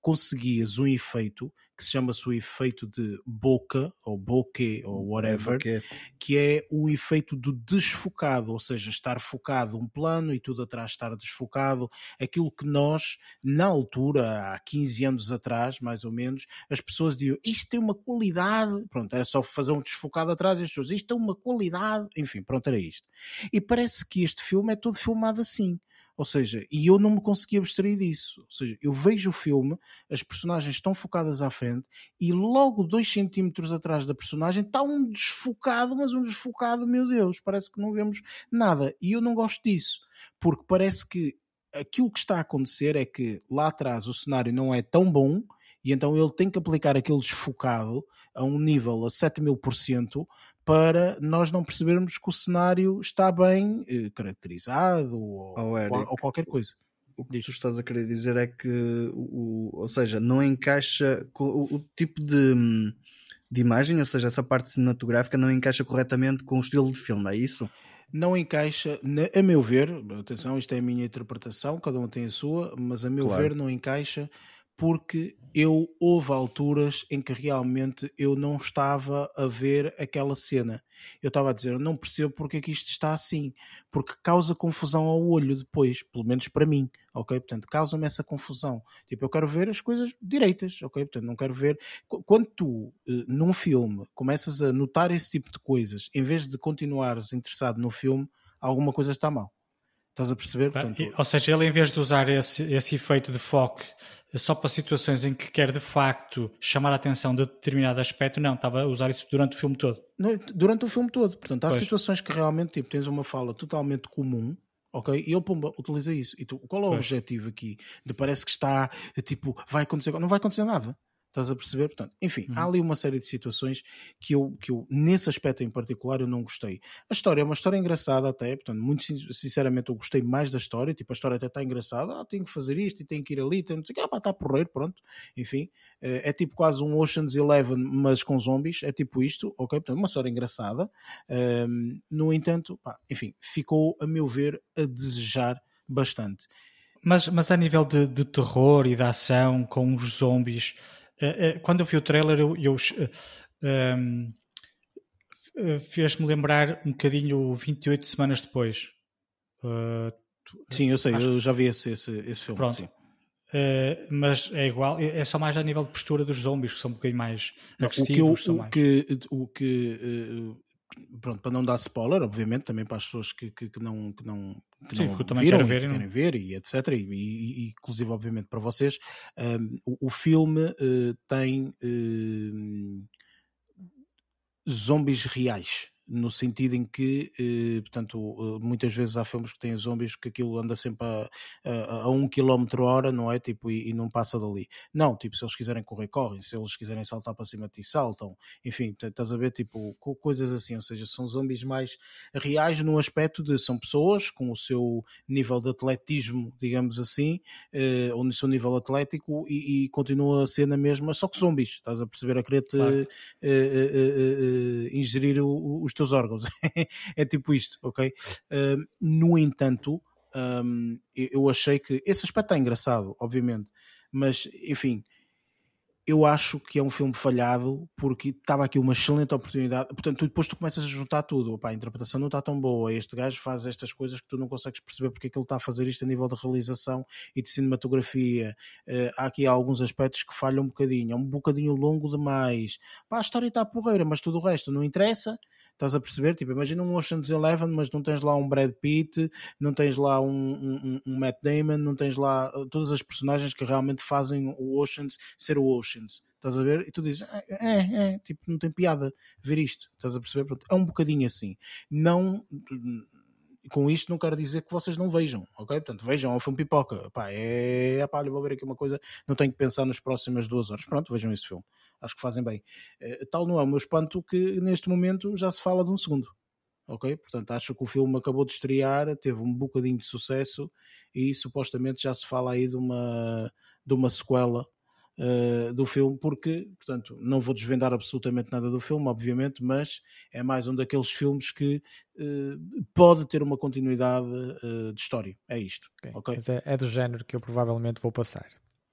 conseguias um efeito que se chama-se o efeito de boca, ou bokeh, ou whatever, Porque- que é o efeito do desfocado, ou seja, estar focado um plano e tudo atrás estar desfocado, aquilo que nós, na altura, há 15 anos atrás, mais ou menos, as pessoas diziam, isto tem uma qualidade, pronto, era só fazer um desfocado atrás e as pessoas, isto tem uma qualidade, enfim, pronto, era isto. E parece que este filme é todo filmado assim. Ou seja, e eu não me consegui abstrair disso. Ou seja, eu vejo o filme, as personagens estão focadas à frente e logo dois centímetros atrás da personagem está um desfocado, mas um desfocado, meu Deus, parece que não vemos nada. E eu não gosto disso, porque parece que aquilo que está a acontecer é que lá atrás o cenário não é tão bom e então ele tem que aplicar aquele desfocado a um nível a 7 mil por cento para nós não percebermos que o cenário está bem eh, caracterizado ou, Oh, Eric. ou qualquer coisa. O que Diz. tu estás a querer dizer é que, o, ou seja, não encaixa o, o tipo de, de imagem, ou seja, essa parte cinematográfica não encaixa corretamente com o estilo de filme, é isso? não encaixa, a meu ver, atenção, isto é a minha interpretação, cada um tem a sua, mas a meu Claro. ver não encaixa porque eu houve alturas em que realmente eu não estava a ver aquela cena. Eu estava a dizer, não percebo porque é que isto está assim, porque causa confusão ao olho depois, pelo menos para mim, ok? Portanto, causa-me essa confusão. Tipo, eu quero ver as coisas direitas, ok? Portanto, não quero ver. Qu- Quando tu, eh, num filme, começas a notar esse tipo de coisas, em vez de continuares interessado no filme, alguma coisa está mal. Estás a perceber? Portanto, ou seja, ele em vez de usar esse, esse efeito de foco só para situações em que quer de facto chamar a atenção de determinado aspecto, não, estava a usar isso durante o filme todo. durante o filme todo. Portanto, há pois. situações que realmente tipo, tens uma fala totalmente comum. Ok? E ele pumba, utiliza isso. E tu, qual é o pois. objetivo aqui? De parece que está tipo, vai acontecer, não vai acontecer nada. Estás a perceber? Portanto, enfim, uhum. há ali uma série de situações que eu, que eu, nesse aspecto em particular, eu não gostei. A história é uma história engraçada até, portanto, muito sinceramente eu gostei mais da história, tipo, a história até está engraçada, ah, tenho que fazer isto e tenho que ir ali, tenho que ah, pá, está a porrer, pronto, enfim, eh, é tipo quase um Ocean's Eleven, mas com zombies, é tipo isto, ok? Portanto, uma história engraçada, um, no entanto, pá, enfim, ficou, a meu ver, a desejar bastante. Mas, mas a nível de, de terror e de ação com os zombies quando eu vi o trailer, eu, eu um, ehm, fez-me lembrar um bocadinho 28 semanas depois. Uh, sim, eu sei, acho... eu já vi esse, esse, esse filme. Pronto. Uh, mas é igual, é, é só mais a nível de postura dos zombies, que são um bocadinho mais agressivos. o que, o, mais... que, o que uh, pronto, para não dar spoiler, obviamente, também para as pessoas que, que, que não, que não, que Sim, não que viram ver, que querem ver e etc. E, e, e, inclusive, obviamente, para vocês, um, o, o, filme uh, tem uh, zombies reais no sentido em que, eh, portanto, eh, muitas vezes há filmes que têm zombies que aquilo anda sempre a, a, a um quilómetro hora, não é? Tipo, e, e, não passa dali. Não, tipo, se eles quiserem correr, correm. Se eles quiserem saltar para cima de ti, saltam. Enfim, estás a ver, tipo, coisas assim. Ou seja, são zombies mais reais no aspecto de são pessoas com o seu nível de atletismo, digamos assim, eh, ou no seu nível atlético e, e continua a ser na mesma, só que zombies. Estás a perceber a querer-te claro. Eh, eh, eh, ingerir o, os teus órgãos. é tipo isto, ok? Uh, no entanto, um, eu achei que esse aspecto está engraçado, obviamente, mas enfim, eu acho que é um filme falhado porque estava aqui uma excelente oportunidade. Portanto, tu, depois tu começas a juntar tudo. Opa, a interpretação não está tão boa. Este gajo faz estas coisas que tu não consegues perceber porque é que ele está a fazer isto a nível de realização e de cinematografia. Uh, há aqui alguns aspectos que falham um bocadinho. É um bocadinho longo demais. Pá, a história está porreira, mas tudo o resto não interessa. Estás a perceber? Tipo, imagina um Ocean's Eleven, mas não tens lá um Brad Pitt, não tens lá um, um, um, Matt Damon, não tens lá uh, todas as personagens que realmente fazem o Oceans ser o Oceans. Estás a ver? E tu dizes, é, é, é tipo, não tem piada ver isto. Estás a perceber? Pronto, é um bocadinho assim. Não com isto não quero dizer que vocês não vejam, ok? Portanto, vejam o filme Pipoca. Pá, é, pá, vou ver aqui uma coisa, não tenho que pensar nas próximas duas horas. Pronto, vejam esse filme. Acho que fazem bem. Eh, tal não é o meu espanto que neste momento já se fala de um segundo. Ok? Portanto, acho que o filme acabou de estrear, teve um bocadinho de sucesso e supostamente já se fala aí de uma, de uma sequela uh, do filme, porque, portanto, não vou desvendar absolutamente nada do filme, obviamente, mas é mais um daqueles filmes que uh, pode ter uma continuidade uh, de história. É isto. Okay. okay? Mas é, é, do género que eu provavelmente vou passar.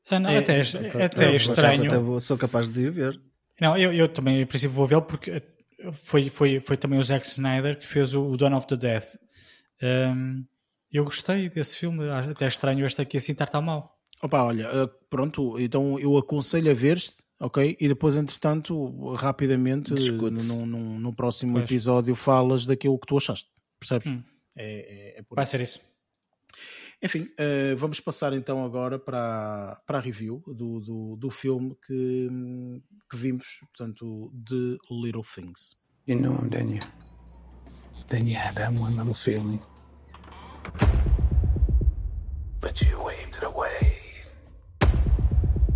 Ah, não, é, até, é, até é estranho. sou capaz de ver. Não, eu, eu também, em princípio, vou vê-lo porque foi, foi, foi também o Zack Snyder que fez o, o Dawn of the Dead. Um, eu gostei desse filme, até é estranho este aqui assim estar tão mal. Opa, olha, eh, pronto, então eu aconselho a ver-te, ok? E depois, entretanto, rapidamente, no, próximo pois. episódio, falas daquilo que tu achaste, percebes? Hum. É, é, é Vai ser isso. Enfim, uh, vamos passar então agora para, para a review do, do, do filme que, que vimos, portanto, The Little Things. You know him, didn't you? Then you had that one little feeling. But you waved it away.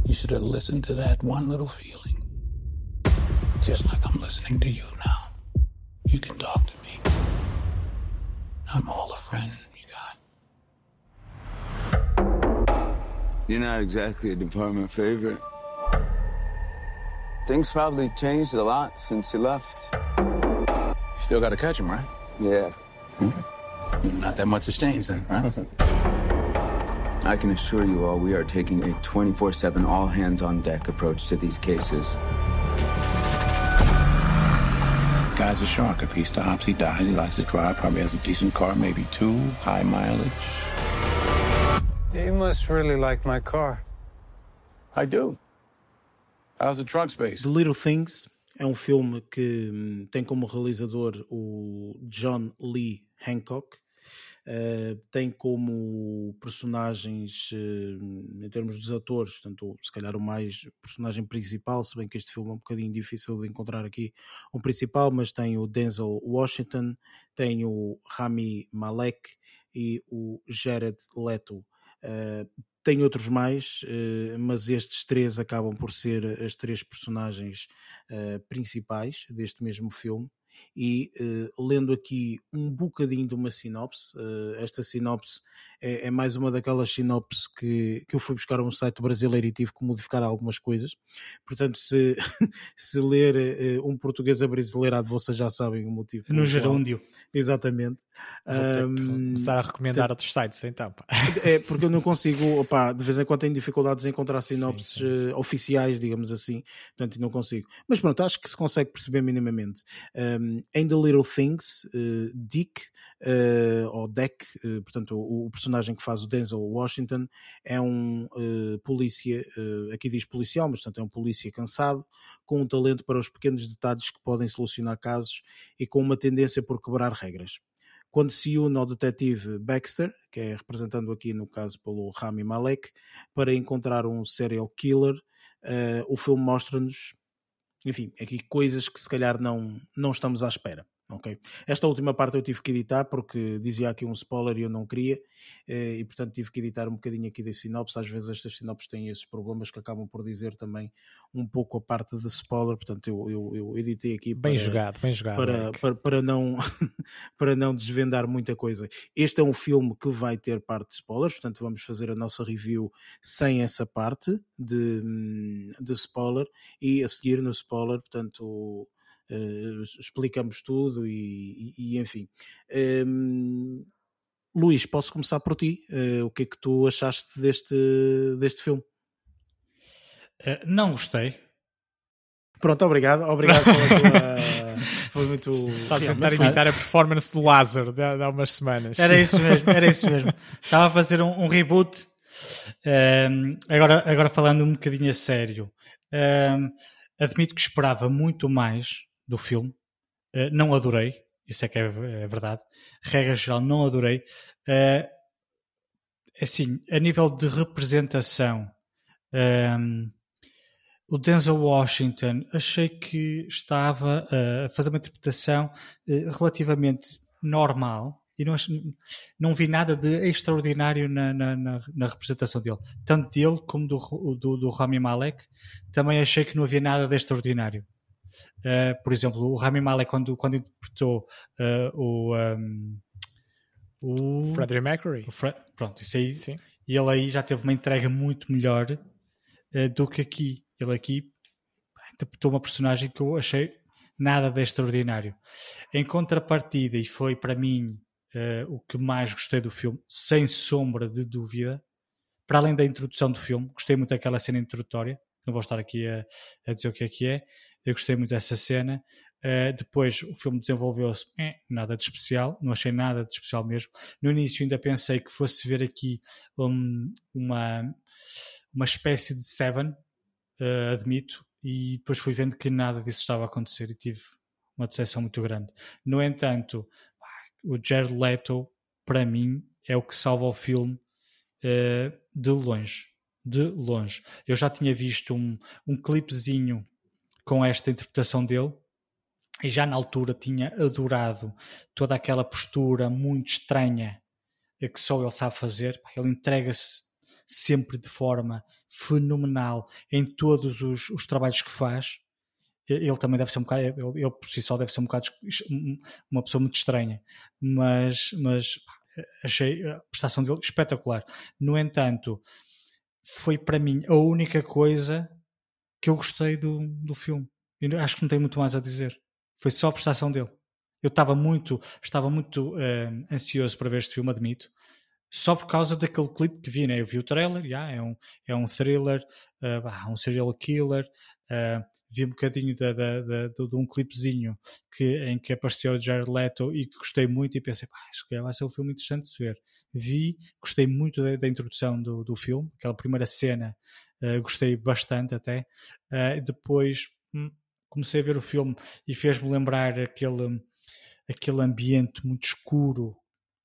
You should have listened to that one little feeling. Just like I'm listening to you now. You can talk to me. I'm all a friend you got. You're not exactly a department favorite. Things probably changed a lot since you left. You still got to catch him, right? Yeah. Hmm? Not that much has changed then, right? I can assure you all we are taking a 24 7 all hands on deck approach to these cases. Guy's a shark. If he stops, he dies. He likes to drive, probably has a decent car, maybe two, high mileage. You must really like my car. I do. How's the trunk space? The Little Things é um filme que tem como realizador o John Lee Hancock. Uh, tem como personagens, uh, em termos dos atores, portanto, se calhar o mais personagem principal, se bem que este filme é um bocadinho difícil de encontrar aqui um principal, mas tem o Denzel Washington, tem o Rami Malek e o Jared Leto. Uh, tem outros mais, mas estes três acabam por ser as três personagens principais deste mesmo filme e uh, lendo aqui um bocadinho de uma sinopse, uh, esta sinopse é, é, mais uma daquelas sinopses que, que eu fui buscar a um site brasileiro e tive que modificar algumas coisas. Portanto, se, se ler uh, um português a brasileirado, vocês já sabem o motivo. No gerúndio. Exatamente. Vou um, começar a recomendar portanto, outros sites então. É porque eu não consigo, opá, de vez em quando tenho dificuldades em encontrar sinopses sim, sim, sim. oficiais, digamos assim, portanto não consigo. Mas pronto, acho que se consegue perceber minimamente. Um, em The Little Things, uh, Dick, uh, ou Deck, uh, portanto o, o, personagem que faz o Denzel Washington, é um polícia, aqui diz policial, mas portanto é um polícia cansado, com um talento para os pequenos detalhes que podem solucionar casos e com uma tendência por quebrar regras. Quando se une ao detetive Baxter, que é representando aqui no caso pelo Rami Malek, para encontrar um serial killer, o filme mostra-nos, enfim, aqui coisas que se calhar não, não estamos à espera ok? Esta última parte eu tive que editar porque dizia aqui um spoiler e eu não queria eh, e portanto tive que editar um bocadinho aqui da sinopse, às vezes estas sinopses têm esses problemas que acabam por dizer também um pouco a parte de spoiler, portanto eu, eu, eu editei aqui bem para, jogado, bem jogado para, para, para, não para não desvendar muita coisa. Este é um filme que vai ter parte de spoilers, portanto vamos fazer a nossa review sem essa parte de, hum, de spoiler e a seguir no spoiler, portanto uh, explicamos tudo e, e, e enfim. Um, Luís, posso começar por ti? Uh, o que é que tu achaste deste, deste filme? Uh, não gostei. Pronto, obrigado. Obrigado pela tua. Foi muito. Estás a tentar imitar a performance do Lázaro de, há umas semanas. Era isso mesmo, era isso mesmo. Estava a fazer um, um reboot. Um, agora, agora falando um bocadinho a sério. Um, admito que esperava muito mais do filme. Uh, não adorei, isso é que é, é, verdade. Regra geral, não adorei. Uh, assim, a nível de representação, um, ehm, o Denzel Washington achei que estava a fazer uma interpretação uh, relativamente normal e não, não vi nada de extraordinário na, na, na, na, representação dele, tanto dele como do, do, do Rami Malek. Também achei que não havia nada de extraordinário. Uh, por exemplo, o Rami Malek, quando, quando interpretou uh, o, um, o. Frederick Mercury. O Fre pronto, isso aí. Sim. E ele aí já teve uma entrega muito melhor uh, do que aqui. Ele aqui interpretou uma personagem que eu achei nada de extraordinário. Em contrapartida, e foi para mim o que mais gostei do filme, sem sombra de dúvida, para além da introdução do filme, gostei muito daquela cena introdutória não vou estar aqui a, a, dizer o que é que é. Eu gostei muito dessa cena. Uh, depois o filme desenvolveu-se eh, nada de especial, não achei nada de especial mesmo. No início ainda pensei que fosse ver aqui um, uma, uma espécie de Seven, uh, admito, e depois fui vendo que nada disso estava a acontecer e tive uma decepção muito grande. No entanto, o Jared Leto, para mim, é o que salva o filme uh, de longe de longe. Eu já tinha visto um, um clipezinho com esta interpretação dele e já na altura tinha adorado toda aquela postura muito estranha que só ele sabe fazer. Ele entrega-se sempre de forma fenomenal em todos os, os, trabalhos que faz. Ele também deve ser um bocado, ele, ele, por si só deve ser um bocado uma pessoa muito estranha, mas, mas achei a prestação dele espetacular. No entanto, foi para mim a única coisa que eu gostei do, do filme. Eu acho que não tem muito mais a dizer. Foi só a prestação dele. Eu estava muito, estava muito uh, ansioso para ver este filme, admito, só por causa daquele clipe que vi, né? Eu vi o trailer, yeah, é, um, é um thriller, uh, um serial killer, uh, vi um bocadinho de, de, de, de, um clipezinho que, em que apareceu Jared Leto e que gostei muito e pensei, acho que vai ser um filme interessante de se ver vi, gostei muito da, da introdução do, do filme, aquela primeira cena, uh, gostei bastante até. Uh, depois hum, comecei a ver o filme e fez-me lembrar aquele, aquele ambiente muito escuro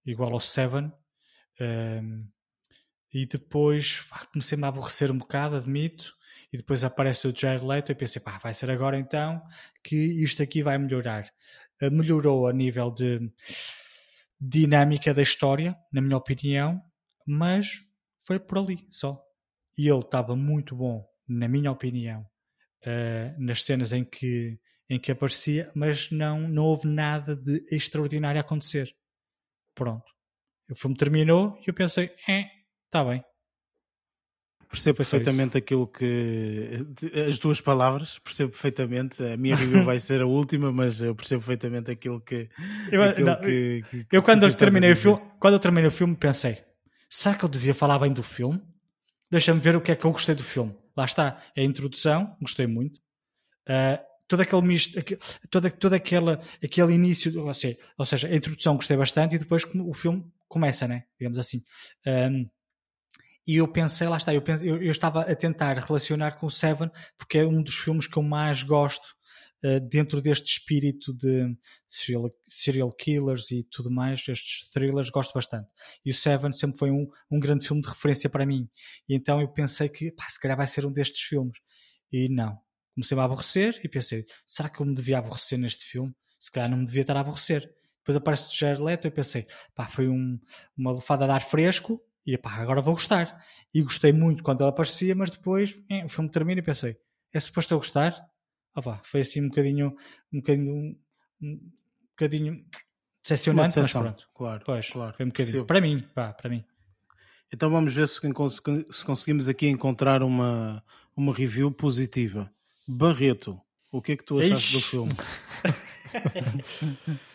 igual ao Seven. Um, e depois comecei-me a aborrecer um bocado, admito. E depois aparece o Jared Leto e pensei, pá, vai ser agora então que isto aqui vai melhorar. Uh, melhorou a nível de dinâmica da história, na minha opinião, mas foi por ali só. E ele estava muito bom, na minha opinião, uh, nas cenas em que, em que aparecia, mas não, não houve nada de extraordinário a acontecer. Pronto. O filme terminou e eu pensei, é, está bem. Percebo perfeitamente aquilo que. As tuas palavras, percebo perfeitamente. A minha review vai ser a última, mas eu percebo perfeitamente aquilo que. Eu, aquilo não, que, que, eu, quando, eu terminei o filme, quando eu terminei o filme, pensei: será que eu devia falar bem do filme? Deixa-me ver o que é que eu gostei do filme. Lá está, é a introdução, gostei muito. Uh, todo aquele misto, todo, todo aquele, aquele início, ou seja, ou seja, a introdução gostei bastante e depois o filme começa, né? digamos assim. Um, e eu pensei, lá está, eu, pensei, eu, eu, estava a tentar relacionar com o Seven, porque é um dos filmes que eu mais gosto uh, dentro deste espírito de serial, serial, killers e tudo mais, estes thrillers, gosto bastante. E o Seven sempre foi um, um grande filme de referência para mim. E então eu pensei que, pá, se calhar vai ser um destes filmes. E não. Comecei-me a aborrecer e pensei, será que eu me devia aborrecer neste filme? Se calhar não me devia estar a aborrecer. Depois aparece o Jared Leto e pensei, pá, foi um, uma lufada de ar fresco e pá, agora vou gostar. E gostei muito quando ela aparecia, mas depois eh, o filme termina e pensei, é suposto eu gostar? Opa, foi assim um bocadinho, um bocadinho, um bocadinho decepcionante, mas pronto. Claro, pois, claro. Foi um bocadinho. Para mim, pá, para mim. Então vamos ver se, se conseguimos aqui encontrar uma, uma review positiva. Barreto, o que é que tu achaste Ixi. do filme?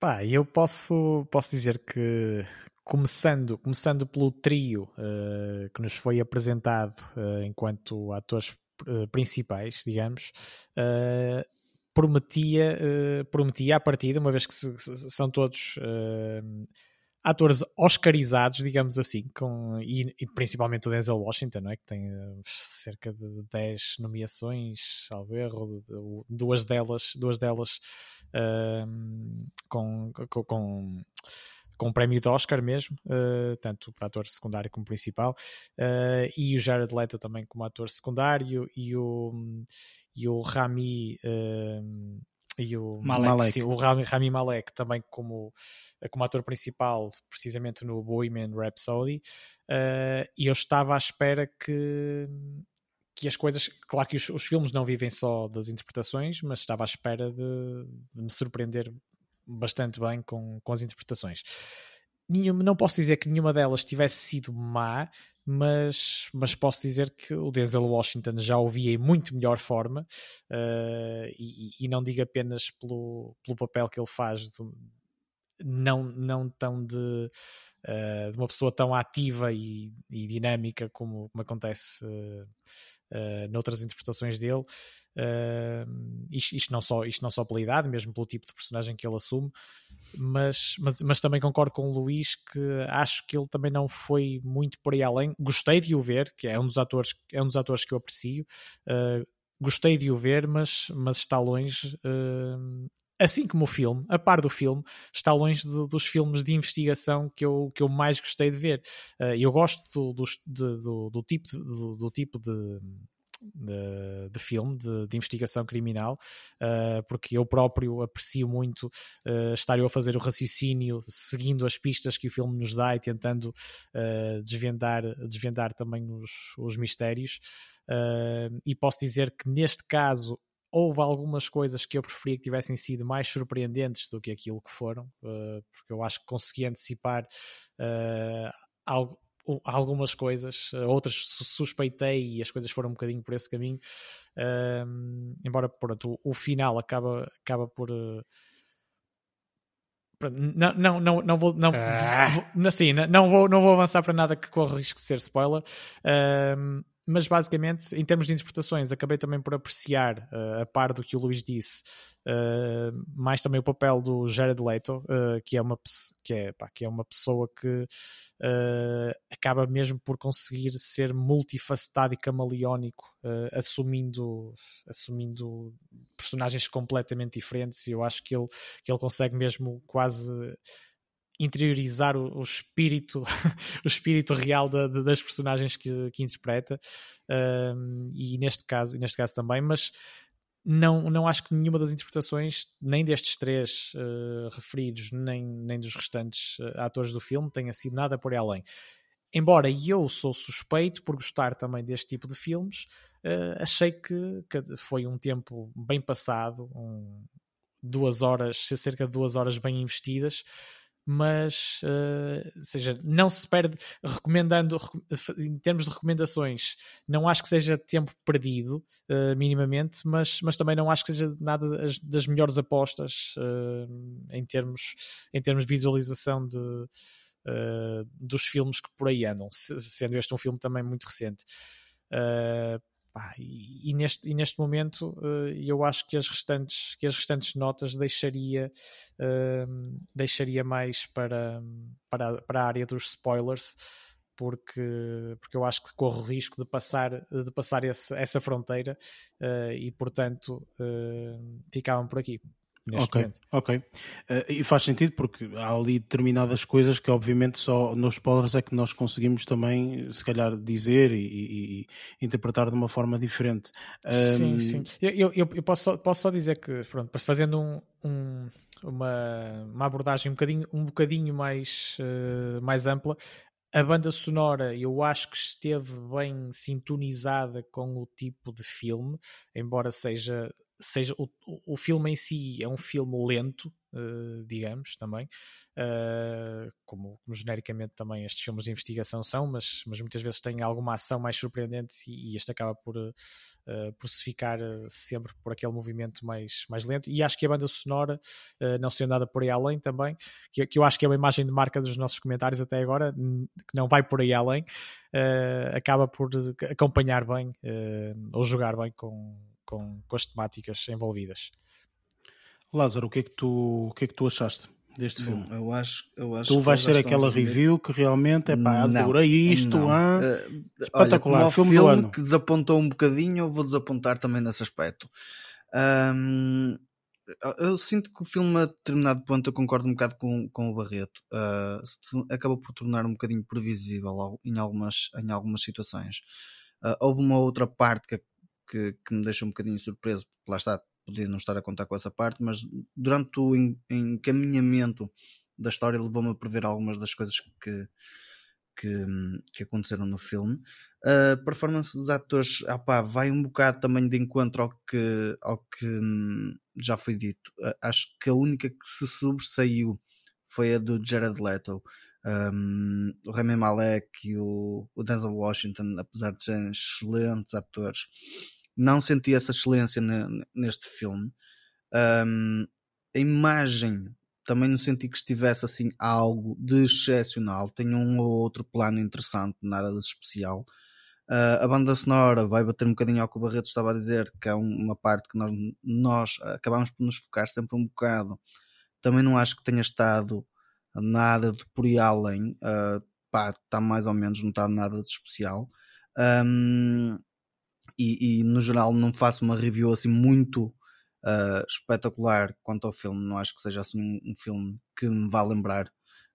Pá, eu posso, posso dizer que começando, começando pelo trio uh, que nos foi apresentado uh, enquanto atores uh, principais, digamos, prometia, prometia à partida, uma vez que se, se, são todos atores oscarizados, digamos assim, com, e, e, principalmente o Denzel Washington, não é? que tem cerca de 10 nomeações, salvo erro, duas delas, duas delas com, com, com com um prémio de Oscar mesmo, uh, tanto para ator secundário como principal, uh, e o Jared Leto também como ator secundário, e o, e o Rami. Uh, e o Malek, sim, o Rami, Rami, Malek também como, como ator principal, precisamente no Bohemian Rhapsody, e eu estava à espera que, que as coisas, claro que os, os, filmes não vivem só das interpretações, mas estava à espera de, de me surpreender bastante bem com, com as interpretações. Nenhuma, não posso dizer que nenhuma delas tivesse sido má, mas, mas posso dizer que o Denzel Washington já o vi em muito melhor forma uh, e, e, não digo apenas pelo, pelo papel que ele faz, do, não, não tão de, uh, de, uma pessoa tão ativa e, e dinâmica como, como acontece uh, uh, noutras interpretações dele. Uh, isto, isto, não só, isto não só pela idade, mesmo pelo tipo de personagem que ele assume, mas, mas, mas também concordo com o Luís que acho que ele também não foi muito por aí além. Gostei de o ver, que é um dos atores, é um dos atores que eu aprecio. Uh, gostei de o ver, mas, mas está longe. Uh, assim como o filme, a par do filme, está longe de, dos filmes de investigação que eu, que eu mais gostei de ver. Uh, eu gosto do, do, do, do tipo, do, do tipo de de, de filme, de, de, investigação criminal, uh, porque eu próprio aprecio muito uh, estar eu a fazer o raciocínio seguindo as pistas que o filme nos dá e tentando uh, desvendar, desvendar também os, os mistérios. e posso dizer que neste caso houve algumas coisas que eu preferia que tivessem sido mais surpreendentes do que aquilo que foram, porque eu acho que consegui antecipar algo, algumas coisas, eh, outras suspeitei e as coisas foram um bocadinho por esse caminho. Embora pronto, o, o, final acaba, acaba por. Uh, não, não, não, não vou não, ah. assim, não, vou, não vou avançar para nada que corra risco de ser spoiler. Mas basicamente, em termos de interpretações, acabei também por apreciar, uh, a par do que o Luís disse, uh, mais também o papel do Jared Leto, uh, que, é uma, que, é, pá, que é uma pessoa que acaba mesmo por conseguir ser multifacetado e camaleónico, assumindo, assumindo personagens completamente diferentes, e eu acho que ele, que ele consegue mesmo quase interiorizar o, o espírito o espírito real da, da, das personagens que, que interpreta um, e neste caso neste caso também mas não, não acho que nenhuma das interpretações, nem destes três uh, referidos, nem, nem dos restantes uh, atores do filme, tenha sido nada por aí além. Embora eu sou suspeito por gostar também deste tipo de filmes, uh, achei que, que, foi um tempo bem passado, um, duas horas, cerca de duas horas bem investidas, mas uh, seja, não se perde recomendando em termos de recomendações, não acho que seja tempo perdido uh, minimamente, mas, mas também não acho que seja nada das, das melhores apostas uh, em, termos, em termos de visualização de, dos filmes que por aí andam, sendo este um filme também muito recente. Pá, e, e, neste, e neste momento uh, eu acho que as restantes, que as restantes notas deixaria, uh, deixaria mais para, para, para a área dos spoilers, porque, porque eu acho que corro o risco de passar, de passar esse, essa fronteira uh, e portanto ficavam por aqui neste okay, momento. Ok, uh, e faz sentido porque há ali determinadas coisas que obviamente só nos spoilers é que nós conseguimos também se calhar dizer e, e, e interpretar de uma forma diferente. Um... Sim, sim. Eu, eu, eu, posso, só, posso só dizer que, pronto, fazendo um, um, uma, uma abordagem um bocadinho, um bocadinho mais, uh, mais ampla, a banda sonora eu acho que esteve bem sintonizada com o tipo de filme, embora seja seja o, o filme em si é um filme lento, uh, digamos, também, uh, como, como, genericamente também estes filmes de investigação são, mas, mas muitas vezes tem alguma ação mais surpreendente e, e este acaba por, uh, por se ficar sempre por aquele movimento mais, mais lento. E acho que a banda sonora, não sendo nada por aí além também, que, que eu acho que é uma imagem de marca dos nossos comentários até agora, que não vai por aí além, acaba por acompanhar bem ou jogar bem com com, com as temáticas envolvidas. Lázaro, o que é que tu, o que é que tu achaste deste Bom, filme? Eu acho, eu acho tu vais ser aquela review que realmente é pá, adorei isto, não. Uh, espetacular, olha, filme, filme que desapontou um bocadinho, eu vou desapontar também nesse aspecto. Um, eu sinto que o filme a determinado ponto eu concordo um bocado com, com o Barreto uh, acaba por tornar um bocadinho previsível em algumas, em algumas situações uh, houve uma outra parte que que, que me deixa um bocadinho surpreso, porque lá está, podia não estar a contar com essa parte, mas durante o encaminhamento da história levou-me a prever algumas das coisas que, que, que aconteceram no filme. A performance dos atores ah pá, vai um bocado também de encontro ao que, ao que hum, já foi dito. Acho que a única que se sobressaiu foi a do Jared Leto. Um, o Rami Malek e o, o Denzel Washington, apesar de serem excelentes atores, não senti essa excelência neste filme. Um, a imagem também não senti que estivesse assim algo de excepcional. Tem um ou outro plano interessante, nada de especial. Uh, a banda sonora vai bater um bocadinho ao que o Barreto estava a dizer, que é uma parte que nós, nós acabamos por nos focar sempre um bocado. Também não acho que tenha estado nada de por aí além. Uh, pá, está mais ou menos, não está nada de especial. Um, e, e, no geral não faço uma review assim muito uh, espetacular quanto ao filme. Não acho que seja assim um, um filme que me vá lembrar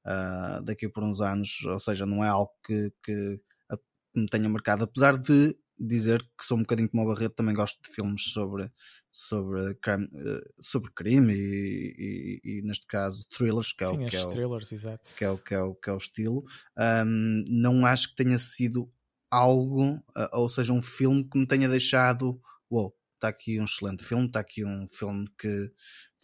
uh, daqui por uns anos, ou seja, não é algo que, que, que, me tenha marcado, apesar de dizer que sou um bocadinho como o Barreto, também gosto de filmes sobre, sobre, crime, uh, sobre crime e, e, e, neste caso thrillers, que é, Sim, o, que, é o, que, é o, que, é o, que é o estilo. Um, não acho que tenha sido algo, uh, ou seja, um filme que me tenha deixado, uou, wow, está aqui um excelente filme, está aqui um filme que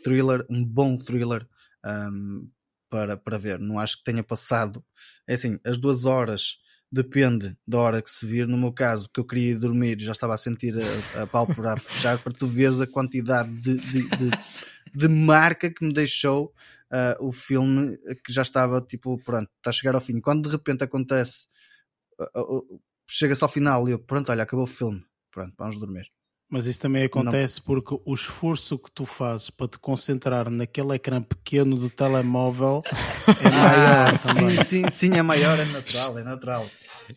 thriller, um bom thriller um, para, para ver. Não acho que tenha passado, é assim, as duas horas depende da hora que se vir. No meu caso, que eu queria ir dormir, já estava a sentir a, a pálpebra a fechar para tu veres a quantidade de, de, de, de marca que me deixou uh, o filme, que já estava tipo, pronto, está a chegar ao fim. Quando de repente acontece uh, uh, chega-se ao final e eu, pronto, olha, acabou o filme, pronto, vamos dormir. Mas isso também acontece não. porque o esforço que tu fazes para te concentrar naquele ecrã pequeno do telemóvel é maior ah, Sim, sim, sim, é maior, é natural, é natural.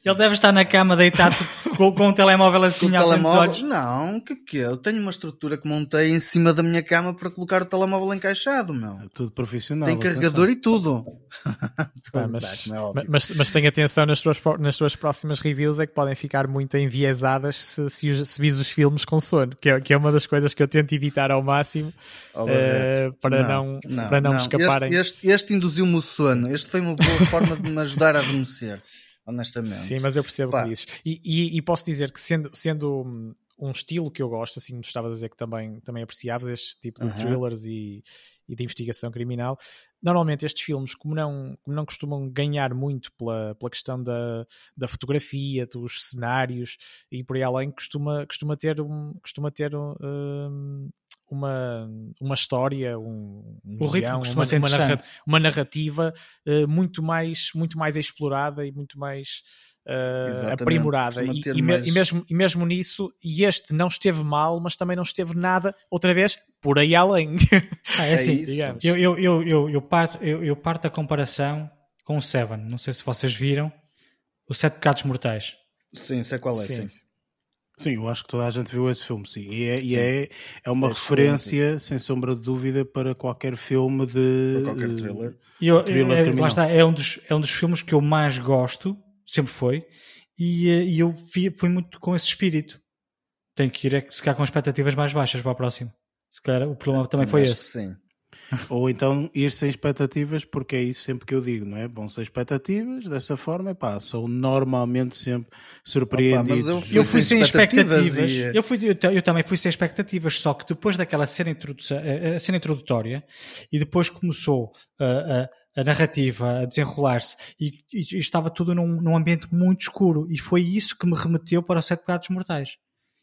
Ele deve estar na cama deitado com, com o telemóvel assim ao telemóvel? Não, que que Eu tenho uma estrutura que montei em cima da minha cama para colocar o telemóvel encaixado, meu. É tudo profissional. Tem carregador atenção. e tudo. Ah, mas, é mas, mas tenha atenção nas suas, nas suas próximas reviews é que podem ficar muito enviesadas se, se, se vis os filmes com sono, que é, que é uma das coisas que eu tento evitar ao máximo uh, para não, não, para não, não. escaparem. Este, este, este induziu-me o sono. Este foi uma boa forma de me ajudar a adormecer honestamente. Sim, mas eu percebo o que dizes. E, e, e, posso dizer que sendo, sendo um estilo que eu gosto, assim, estava a dizer que também, também apreciava este tipo de uh -huh. thrillers e, e de investigação criminal. Normalmente estes filmes, como não, como não costumam ganhar muito pela, pela questão da, da fotografia, dos cenários e por aí além, costuma, costuma ter, um, costuma ter um, uma, uma história, um, um o guião, uma, uma, narrativa, uma narrativa uh, muito, mais, muito mais explorada e muito mais uh, aprimorada. E, e, mais... e, mesmo, e mesmo nisso, e este não esteve mal, mas também não esteve nada, outra vez, por aí além. Ah, é, é assim, digamos. Eu, eu, eu, eu, eu, parto, eu, eu parto da comparação com o Seven. Não sei se vocês viram. Os Sete Pecados Mortais. Sim, sei qual é, sim. sim. Sim, eu acho que toda a gente viu esse filme, sim. E é, sim. E é, é uma é referência, sem sombra de dúvida, para qualquer filme de. Para qualquer thriller. Eu, thriller é, lá está, é um, dos, é um dos filmes que eu mais gosto sempre foi, e, eh, e eu fui, fui, muito com esse espírito. Tenho que ir é, se calhar com expectativas mais baixas para o próximo. Se calhar o problema também foi esse. Sim. Ou então ir sem expectativas, porque é isso sempre que eu digo, não é? Bom, sem expectativas, dessa forma, pá, sou normalmente sempre surpreendido. eu, fui eu fui sem expectativas, expectativas e... eu, fui, eu, eu, também fui sem expectativas, só que depois daquela cena, a cena introdutória e depois começou a, a narrativa a desenrolar-se e, e, e, estava tudo num, num, ambiente muito escuro e foi isso que me remeteu para os Sete Pecados Mortais.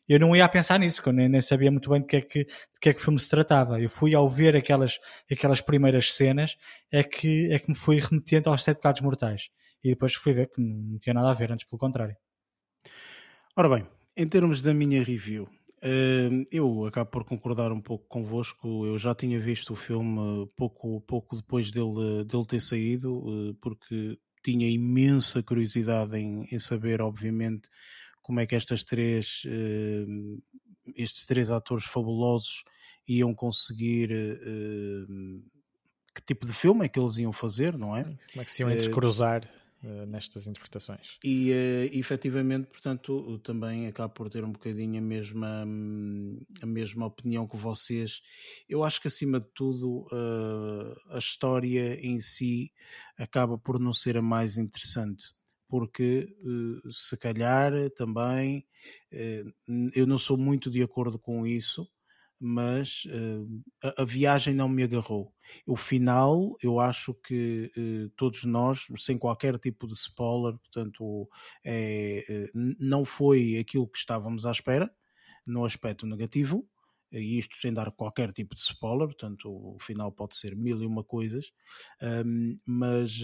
Eu não ia pensar nisso, que eu nem, nem, sabia muito bem de que, é que, de que é que o filme se tratava. Eu fui ao ver aquelas, aquelas primeiras cenas é que, é que me fui remetendo aos Sete Pecados Mortais. E depois fui ver que não tinha nada a ver, antes pelo contrário. Ora bem, em termos da minha review, eu acabo por concordar um pouco convosco. Eu já tinha visto o filme pouco, pouco depois dele, dele ter saído, eh, porque tinha imensa curiosidade em, em saber, obviamente, como é que estas três, estes três atores fabulosos iam conseguir que tipo de filme é que eles iam fazer, não é? Como é que se iam entrecruzar? Eh, nestas interpretações. E uh, efetivamente, portanto, também acabo por ter um bocadinho a mesma, a mesma opinião que vocês. Eu acho que acima de tudo uh, a história em si acaba por não ser a mais interessante. Porque uh, se calhar também eu não sou muito de acordo com isso, mas uh, a, viagem não me agarrou. O final, eu acho que uh, todos nós, sem qualquer tipo de spoiler, portanto, é, uh, não foi aquilo que estávamos à espera, no aspecto negativo, e isto sem dar qualquer tipo de spoiler, portanto, o final pode ser mil e uma coisas, um, mas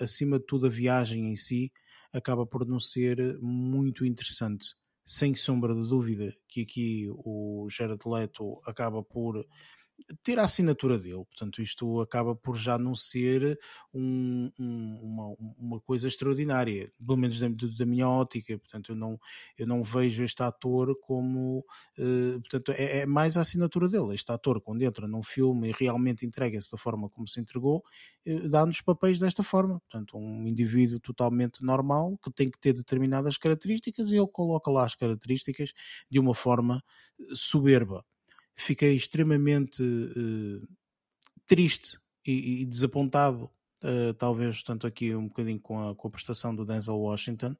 acima de tudo, a viagem em si acaba por não ser muito interessante. Sem sombra de dúvida que aqui o Jared Leto acaba por ter a assinatura dele, portanto isto acaba por já não ser um, um, uma, uma coisa extraordinária, pelo menos da, da, minha ótica, portanto eu não, eu não vejo este ator como, uh, portanto é, é, mais a assinatura dele, este ator quando entra num filme e realmente entrega-se da forma como se entregou, uh, dá-nos papéis desta forma, portanto um indivíduo totalmente normal que tem que ter determinadas características e ele coloca lá as características de uma forma soberba fiquei extremamente uh, triste e, e desapontado, uh, talvez tanto aqui um bocadinho com a, com a prestação do Denzel Washington,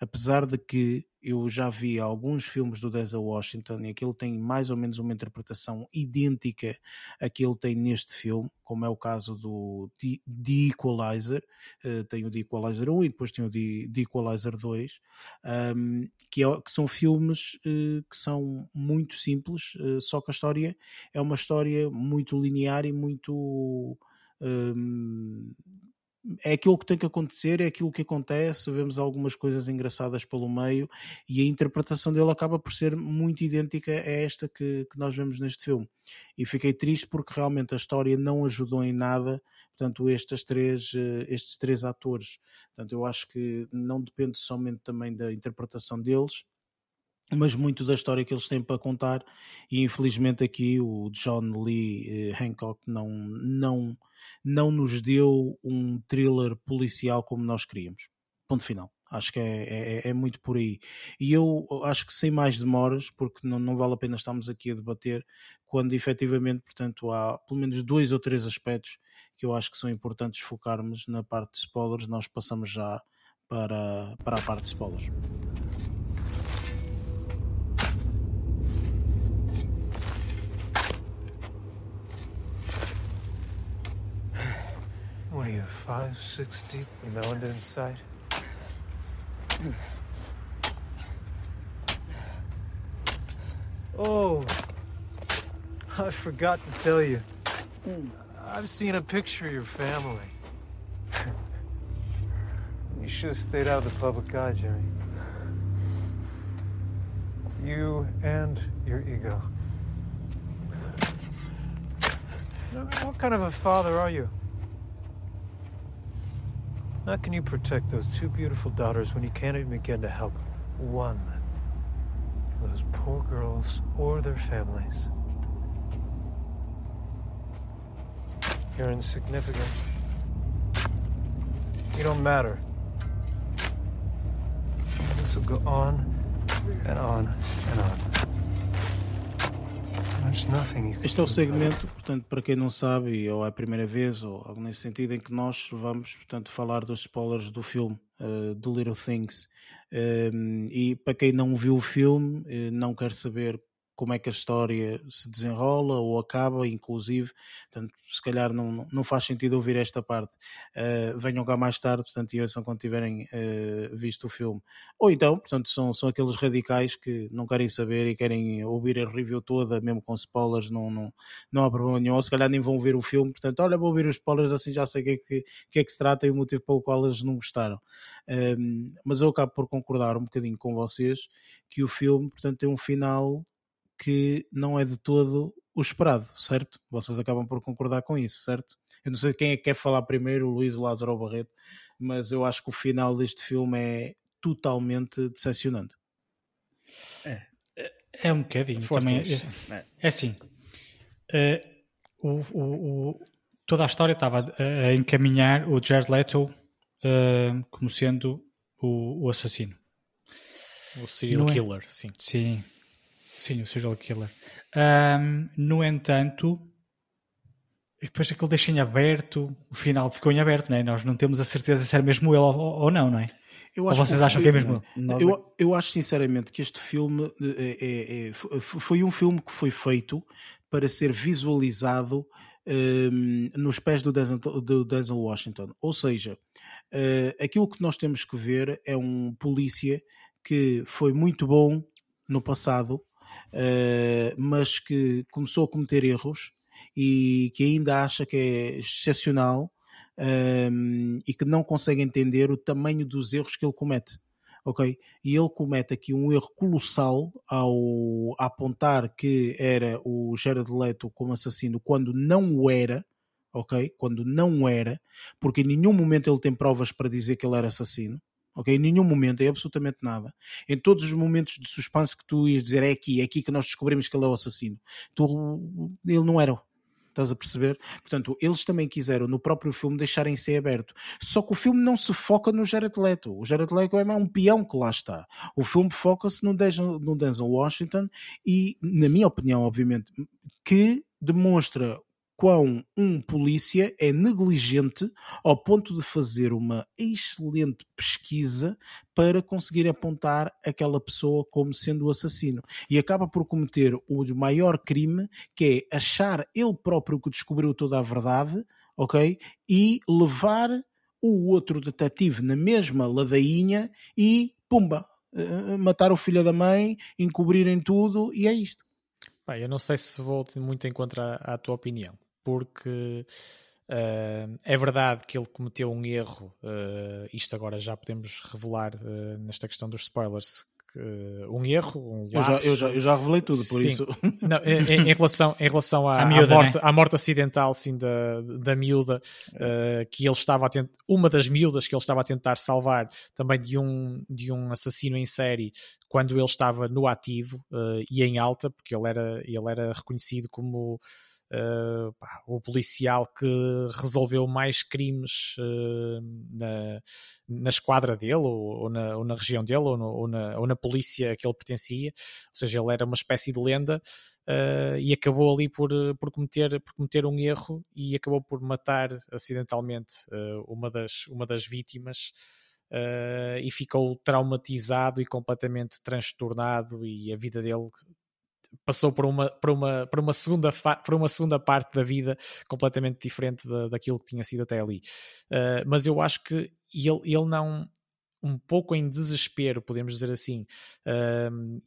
apesar de que eu já vi alguns filmes do Denzel Washington e aquele tem mais ou menos uma interpretação idêntica a que ele tem neste filme, como é o caso do The, Equalizer, uh, tem o The Equalizer 1 e depois tem o The, The Equalizer 2, um, que, é, que, são filmes uh, que são muito simples, uh, só que a história é uma história muito linear e muito é aquilo que tem que acontecer, é aquilo que acontece, vemos algumas coisas engraçadas pelo meio e a interpretação dele acaba por ser muito idêntica a esta que, que nós vemos neste filme. E fiquei triste porque realmente a história não ajudou em nada, portanto, estes três, eh, estes três atores. Portanto, eu acho que não depende somente também da interpretação deles, mas muito da história que eles têm para contar e infelizmente aqui o John Lee eh, Hancock não, não, não nos deu um thriller policial como nós queríamos. Ponto final. Acho que é, é, é, muito por aí. E eu acho que sem mais demoras, porque não, não vale a pena estarmos aqui a debater, quando efetivamente, portanto, há pelo menos dois ou três aspectos que eu acho que são importantes focarmos na parte de spoilers, nós passamos já para, para a parte de spoilers. Are you, five, six deep with Melinda inside? Oh, I forgot to tell you. I've seen a picture of your family. you should have stayed out of the public eye, Jerry. You and your ego. What kind of a father are you? How can you protect those two beautiful daughters when you can't even begin to help one of those poor girls or their families? You're insignificant. You don't matter. This will go on and on and on. Este é o segmento, portanto, para quem não sabe, ou é a primeira vez, ou algo nesse sentido, em que nós vamos, portanto, falar dos spoilers do filme, uh, do Little Things. Um, ehm, e para quem não viu o filme, uh, não quer saber como é que a história se desenrola ou acaba, inclusive. Portanto, se calhar não, não faz sentido ouvir esta parte. Uh, venham cá mais tarde, portanto, e ouçam quando tiverem uh, visto o filme. Ou então, portanto, são, são aqueles radicais que não querem saber e querem ouvir a review toda, mesmo com spoilers, não, não, não há problema nenhum. Ou se calhar nem vão ver o filme, portanto, olha, vou ouvir os spoilers, assim já sei o que, é que, que, é que se trata e o motivo pelo qual eles não gostaram. Um, mas eu acabo por concordar um bocadinho com vocês que o filme, portanto, tem um final que não é de todo o esperado, certo? Vocês acabam por concordar com isso, certo? Eu não sei quem é que quer falar primeiro, o Luís Lázaro ou Barreto, mas eu acho que o final deste filme é totalmente decepcionante. É, é um bocadinho Forças. também. É, é assim, é, o, o, o, toda a história estava a encaminhar o Jared Leto uh, como sendo o, o assassino. O serial é? killer, sim. Sim, Sim, o serial killer. Um, no entanto, depois aquilo deixa em aberto, o final ficou em aberto, não é? Nós não temos a certeza se era mesmo ele ou, ou não, não é? ou vocês acham que é mesmo ele? Eu, eu acho sinceramente que este filme é, é, é, foi um filme que foi feito para ser visualizado um, nos pés do Denzel, do Denzel Washington. Ou seja, uh, aquilo que nós temos que ver é um polícia que foi muito bom no passado, uh, mas que começou a cometer erros e que ainda acha que é excepcional um, ehm, e que não consegue entender o tamanho dos erros que ele comete. Ok? E ele comete aqui um erro colossal ao apontar que era o Jared Leto como assassino quando não o era, ok? Quando não era, porque em nenhum momento ele tem provas para dizer que ele era assassino ok? Em nenhum momento, é absolutamente nada. Em todos os momentos de suspense que tu ias dizer é aqui, é aqui que nós descobrimos que ele é o assassino. Tu, ele não era. Estás a perceber? Portanto, eles também quiseram no próprio filme deixarem ser aberto. Só que o filme não se foca no Jared Leto. O Jared Leto é um peão que lá está. O filme foca-se no, no Denzel Washington e, na minha opinião, obviamente, que demonstra quão um polícia é negligente ao ponto de fazer uma excelente pesquisa para conseguir apontar aquela pessoa como sendo o assassino. E acaba por cometer o maior crime, que é achar ele próprio que descobriu toda a verdade, ok? E levar o outro detetive na mesma ladainha e, pumba, eh, matar o filho da mãe, encobrirem tudo e é isto. Pai, eu não sei se vou muito em contra a tua opinião porque Uh, é verdade que ele cometeu um erro, uh, isto agora já podemos revelar uh, nesta questão dos spoilers, um erro, um eu, já, eu, já, eu já revelei tudo, por sim. isso. Não, em, em, relação, em relação à, miúda, à, morte, né? à morte acidental sim, da, da miúda, que ele estava a tentar, uma das miúdas que ele estava a tentar salvar também de um, de um assassino em série quando ele estava no ativo e em alta, porque ele era, ele era reconhecido como Uh, pá, o policial que resolveu mais crimes uh, na, na esquadra dele, ou, ou, na, ou na, região dele, ou, no, ou, na, ou, na, polícia a que ele pertencia, ou seja, ele era uma espécie de lenda. Uh, e acabou ali por, por, cometer, por cometer um erro e acabou por matar acidentalmente uma, das, uma das vítimas e ficou traumatizado e completamente transtornado e a vida dele passou por uma, por uma, por uma, segunda, por uma segunda parte da vida completamente diferente da, daquilo que tinha sido até ali. Uh, mas eu acho que ele, ele não, um pouco em desespero, podemos dizer assim, uh,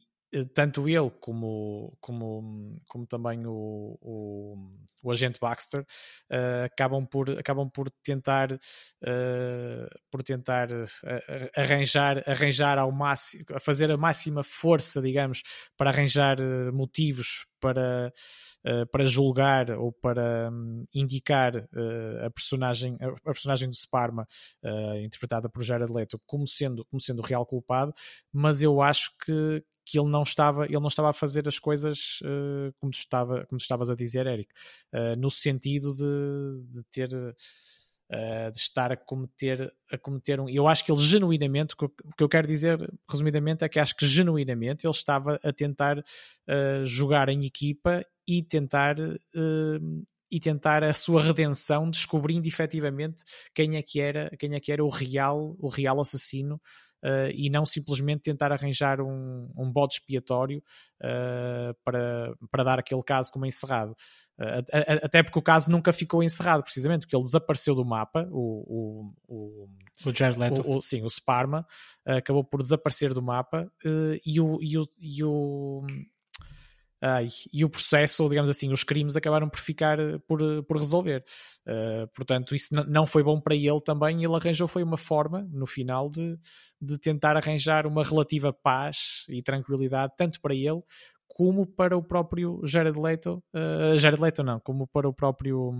tanto ele como, como, como também o, o, o agente Baxter uh, acabam, por, acabam por tentar, uh, por tentar arranjar, arranjar ao máximo, fazer a máxima força, digamos, para arranjar motivos para, uh, para julgar ou para um, indicar uh, a, personagem, a, a, personagem do Sparma, interpretada por Jared Leto, como sendo, como sendo o real culpado, mas eu acho que, que ele não estava, ele não estava a fazer as coisas como, tu estava, como tu estavas a dizer, Eric, no sentido de, de ter uh, de estar a cometer, a cometer um. Eu acho que ele genuinamente, o que eu quero dizer resumidamente é que acho que genuinamente ele estava a tentar jogar em equipa e tentar e tentar a sua redenção, descobrindo efetivamente quem é que era, quem é que era o real, o real assassino uh, e não simplesmente tentar arranjar um, um bode expiatório uh, para, para dar aquele caso como encerrado. Uh, até porque o caso nunca ficou encerrado, precisamente, porque ele desapareceu do mapa, o, o, o, o Jared Leto. O, o, sim, o Sparma, acabou por desaparecer do mapa e o, e o, e o E o processo, ou digamos assim, os crimes acabaram por ficar eh, por, eh, por resolver. Uh, portanto, isso não foi bom para ele também. Ele arranjou foi uma forma, no final, de, de tentar arranjar uma relativa paz e tranquilidade, tanto para ele como para o próprio Jared Leto. Uh, Jared Leto não, como para o próprio.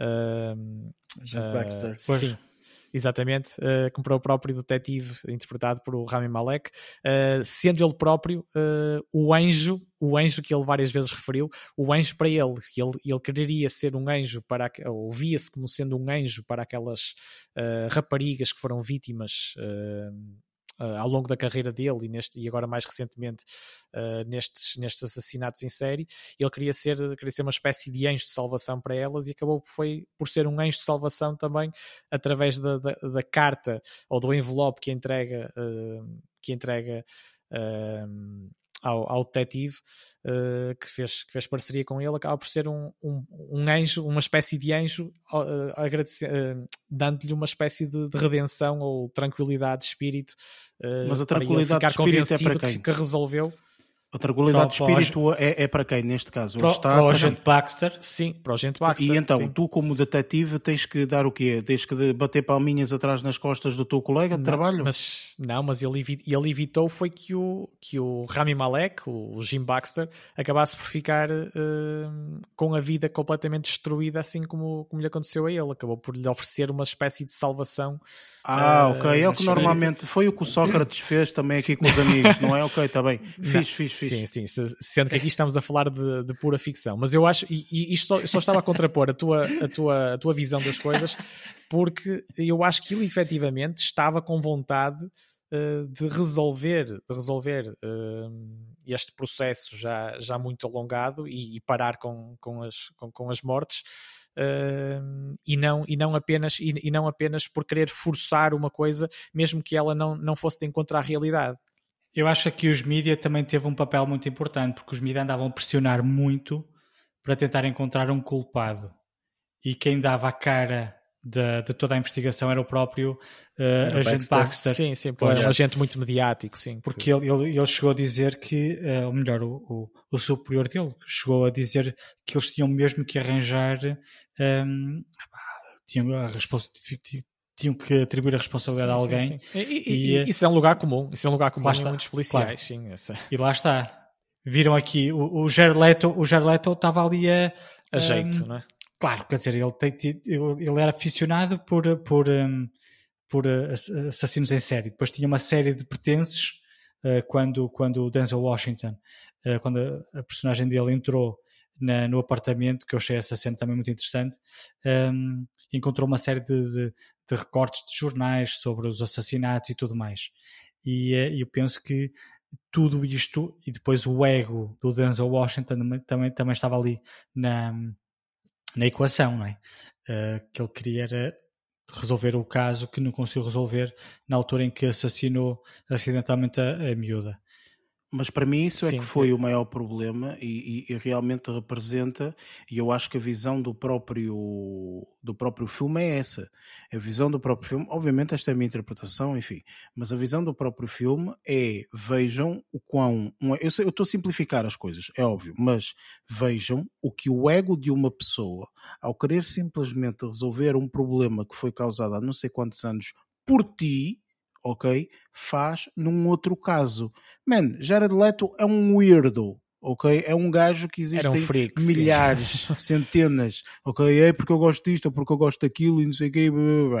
Uh, Baxter. Sim, exatamente, uh, como para o próprio detetive interpretado por Rami Malek, uh, sendo ele próprio uh, o anjo, o anjo que ele várias vezes referiu, o anjo para ele, ele, ele quereria ser um anjo para, ou via-se como sendo um anjo para aquelas raparigas que foram vítimas uh, ao longo da carreira dele e, neste, e agora mais recentemente uh, nestes, nestes assassinatos em série, ele queria ser, queria ser uma espécie de anjo de salvação para elas e acabou foi por ser um anjo de salvação também através da, da, da carta ou do envelope que entrega, uh, que entrega ao, ao detetive uh, que, fez, que fez parceria com ele, acaba por ser um, um, um anjo, uma espécie de anjo, uh, uh, dando-lhe uma espécie de, de, redenção ou tranquilidade de espírito. Mas a tranquilidade de espírito é para quem? Que, que resolveu a tranquilidade de espírito é, é, para quem, neste caso? Para, está para o agente Baxter. Sim, para o agente Baxter. E então, sim. tu como detetive tens que dar o quê? Tens que bater palminhas atrás nas costas do teu colega de não, trabalho? Mas, não, mas ele, ele evitou foi que o, que o Rami Malek, o Jim Baxter, acabasse por ficar uh, com a vida completamente destruída, assim como, como lhe aconteceu a ele. Acabou por lhe oferecer uma espécie de salvação ah, ok. É o que normalmente foi o que o Sócrates fez também aqui com os amigos, não é? Ok, está bem. Fiz, fiz, fiz. Sim, sim. Sendo que aqui estamos a falar de, de pura ficção. Mas eu acho, e, e isto só, só, estava a contrapor a tua, a, tua, a tua visão das coisas, porque eu acho que ele efetivamente estava com vontade uh, de resolver, de resolver uh, este processo já, já muito alongado e, e parar com, com, as, com, com as mortes. Uh, e, não, e, não apenas, e, e, não apenas por querer forçar uma coisa, mesmo que ela não, não fosse de encontrar a realidade. Eu acho que os mídias também teve um papel muito importante, porque os mídias andavam a pressionar muito para tentar encontrar um culpado. E quem dava a cara de, de, toda a investigação era o próprio uh, agente Baxter. Baxter. Sim, sim, pois, um agente muito mediático, sim. Porque ele, ele, ele chegou a dizer que, uh, ou melhor, o, o, o, superior dele chegou a dizer que eles tinham mesmo que arranjar um, tinham, a respons- tinham que atribuir a responsabilidade a Sim, sim, alguém. sim. E, e- E, e eh, isso é um lugar comum. Isso é um lugar comum em muitos policiais. Sim, essa- E lá está. Viram aqui, o, o Jared Leto, o Jared Leto estava ali a... a um, jeito, não é? Claro, quer dizer, ele, tem ele, ele era aficionado por, por, um, por ass- assassinos em série. Depois tinha uma série de pertences uh, quando, quando o Denzel Washington, uh, quando a, a personagem dele entrou na- no apartamento, que eu achei essa cena também muito interessante, um, encontrou uma série de, de- de recortes de jornais sobre os assassinatos e tudo mais. E uh, eu penso que tudo isto, e depois o ego do Denzel Washington também, também, estava ali na, na equação, não é? Uh, que ele queria era resolver o caso que não conseguiu resolver na altura em que assassinou acidentalmente a, a miúda. Mas para mim isso é Sim. que foi o maior problema e, e- e realmente representa, e eu acho que a visão do próprio, do próprio filme é essa. A visão do próprio filme, obviamente esta é a minha interpretação, enfim, mas a visão do próprio filme é, vejam o quão, eu sei- eu estou a simplificar as coisas, é óbvio, mas vejam o que o ego de uma pessoa, ao querer simplesmente resolver um problema que foi causado há não sei quantos anos por ti, ok? Faz num outro caso. Man, Jared Leto é um weirdo, ok? É um gajo que Era um freak. milhares, centenas, ok? É porque eu gosto disto, ou porque eu gosto daquilo e não sei o quê,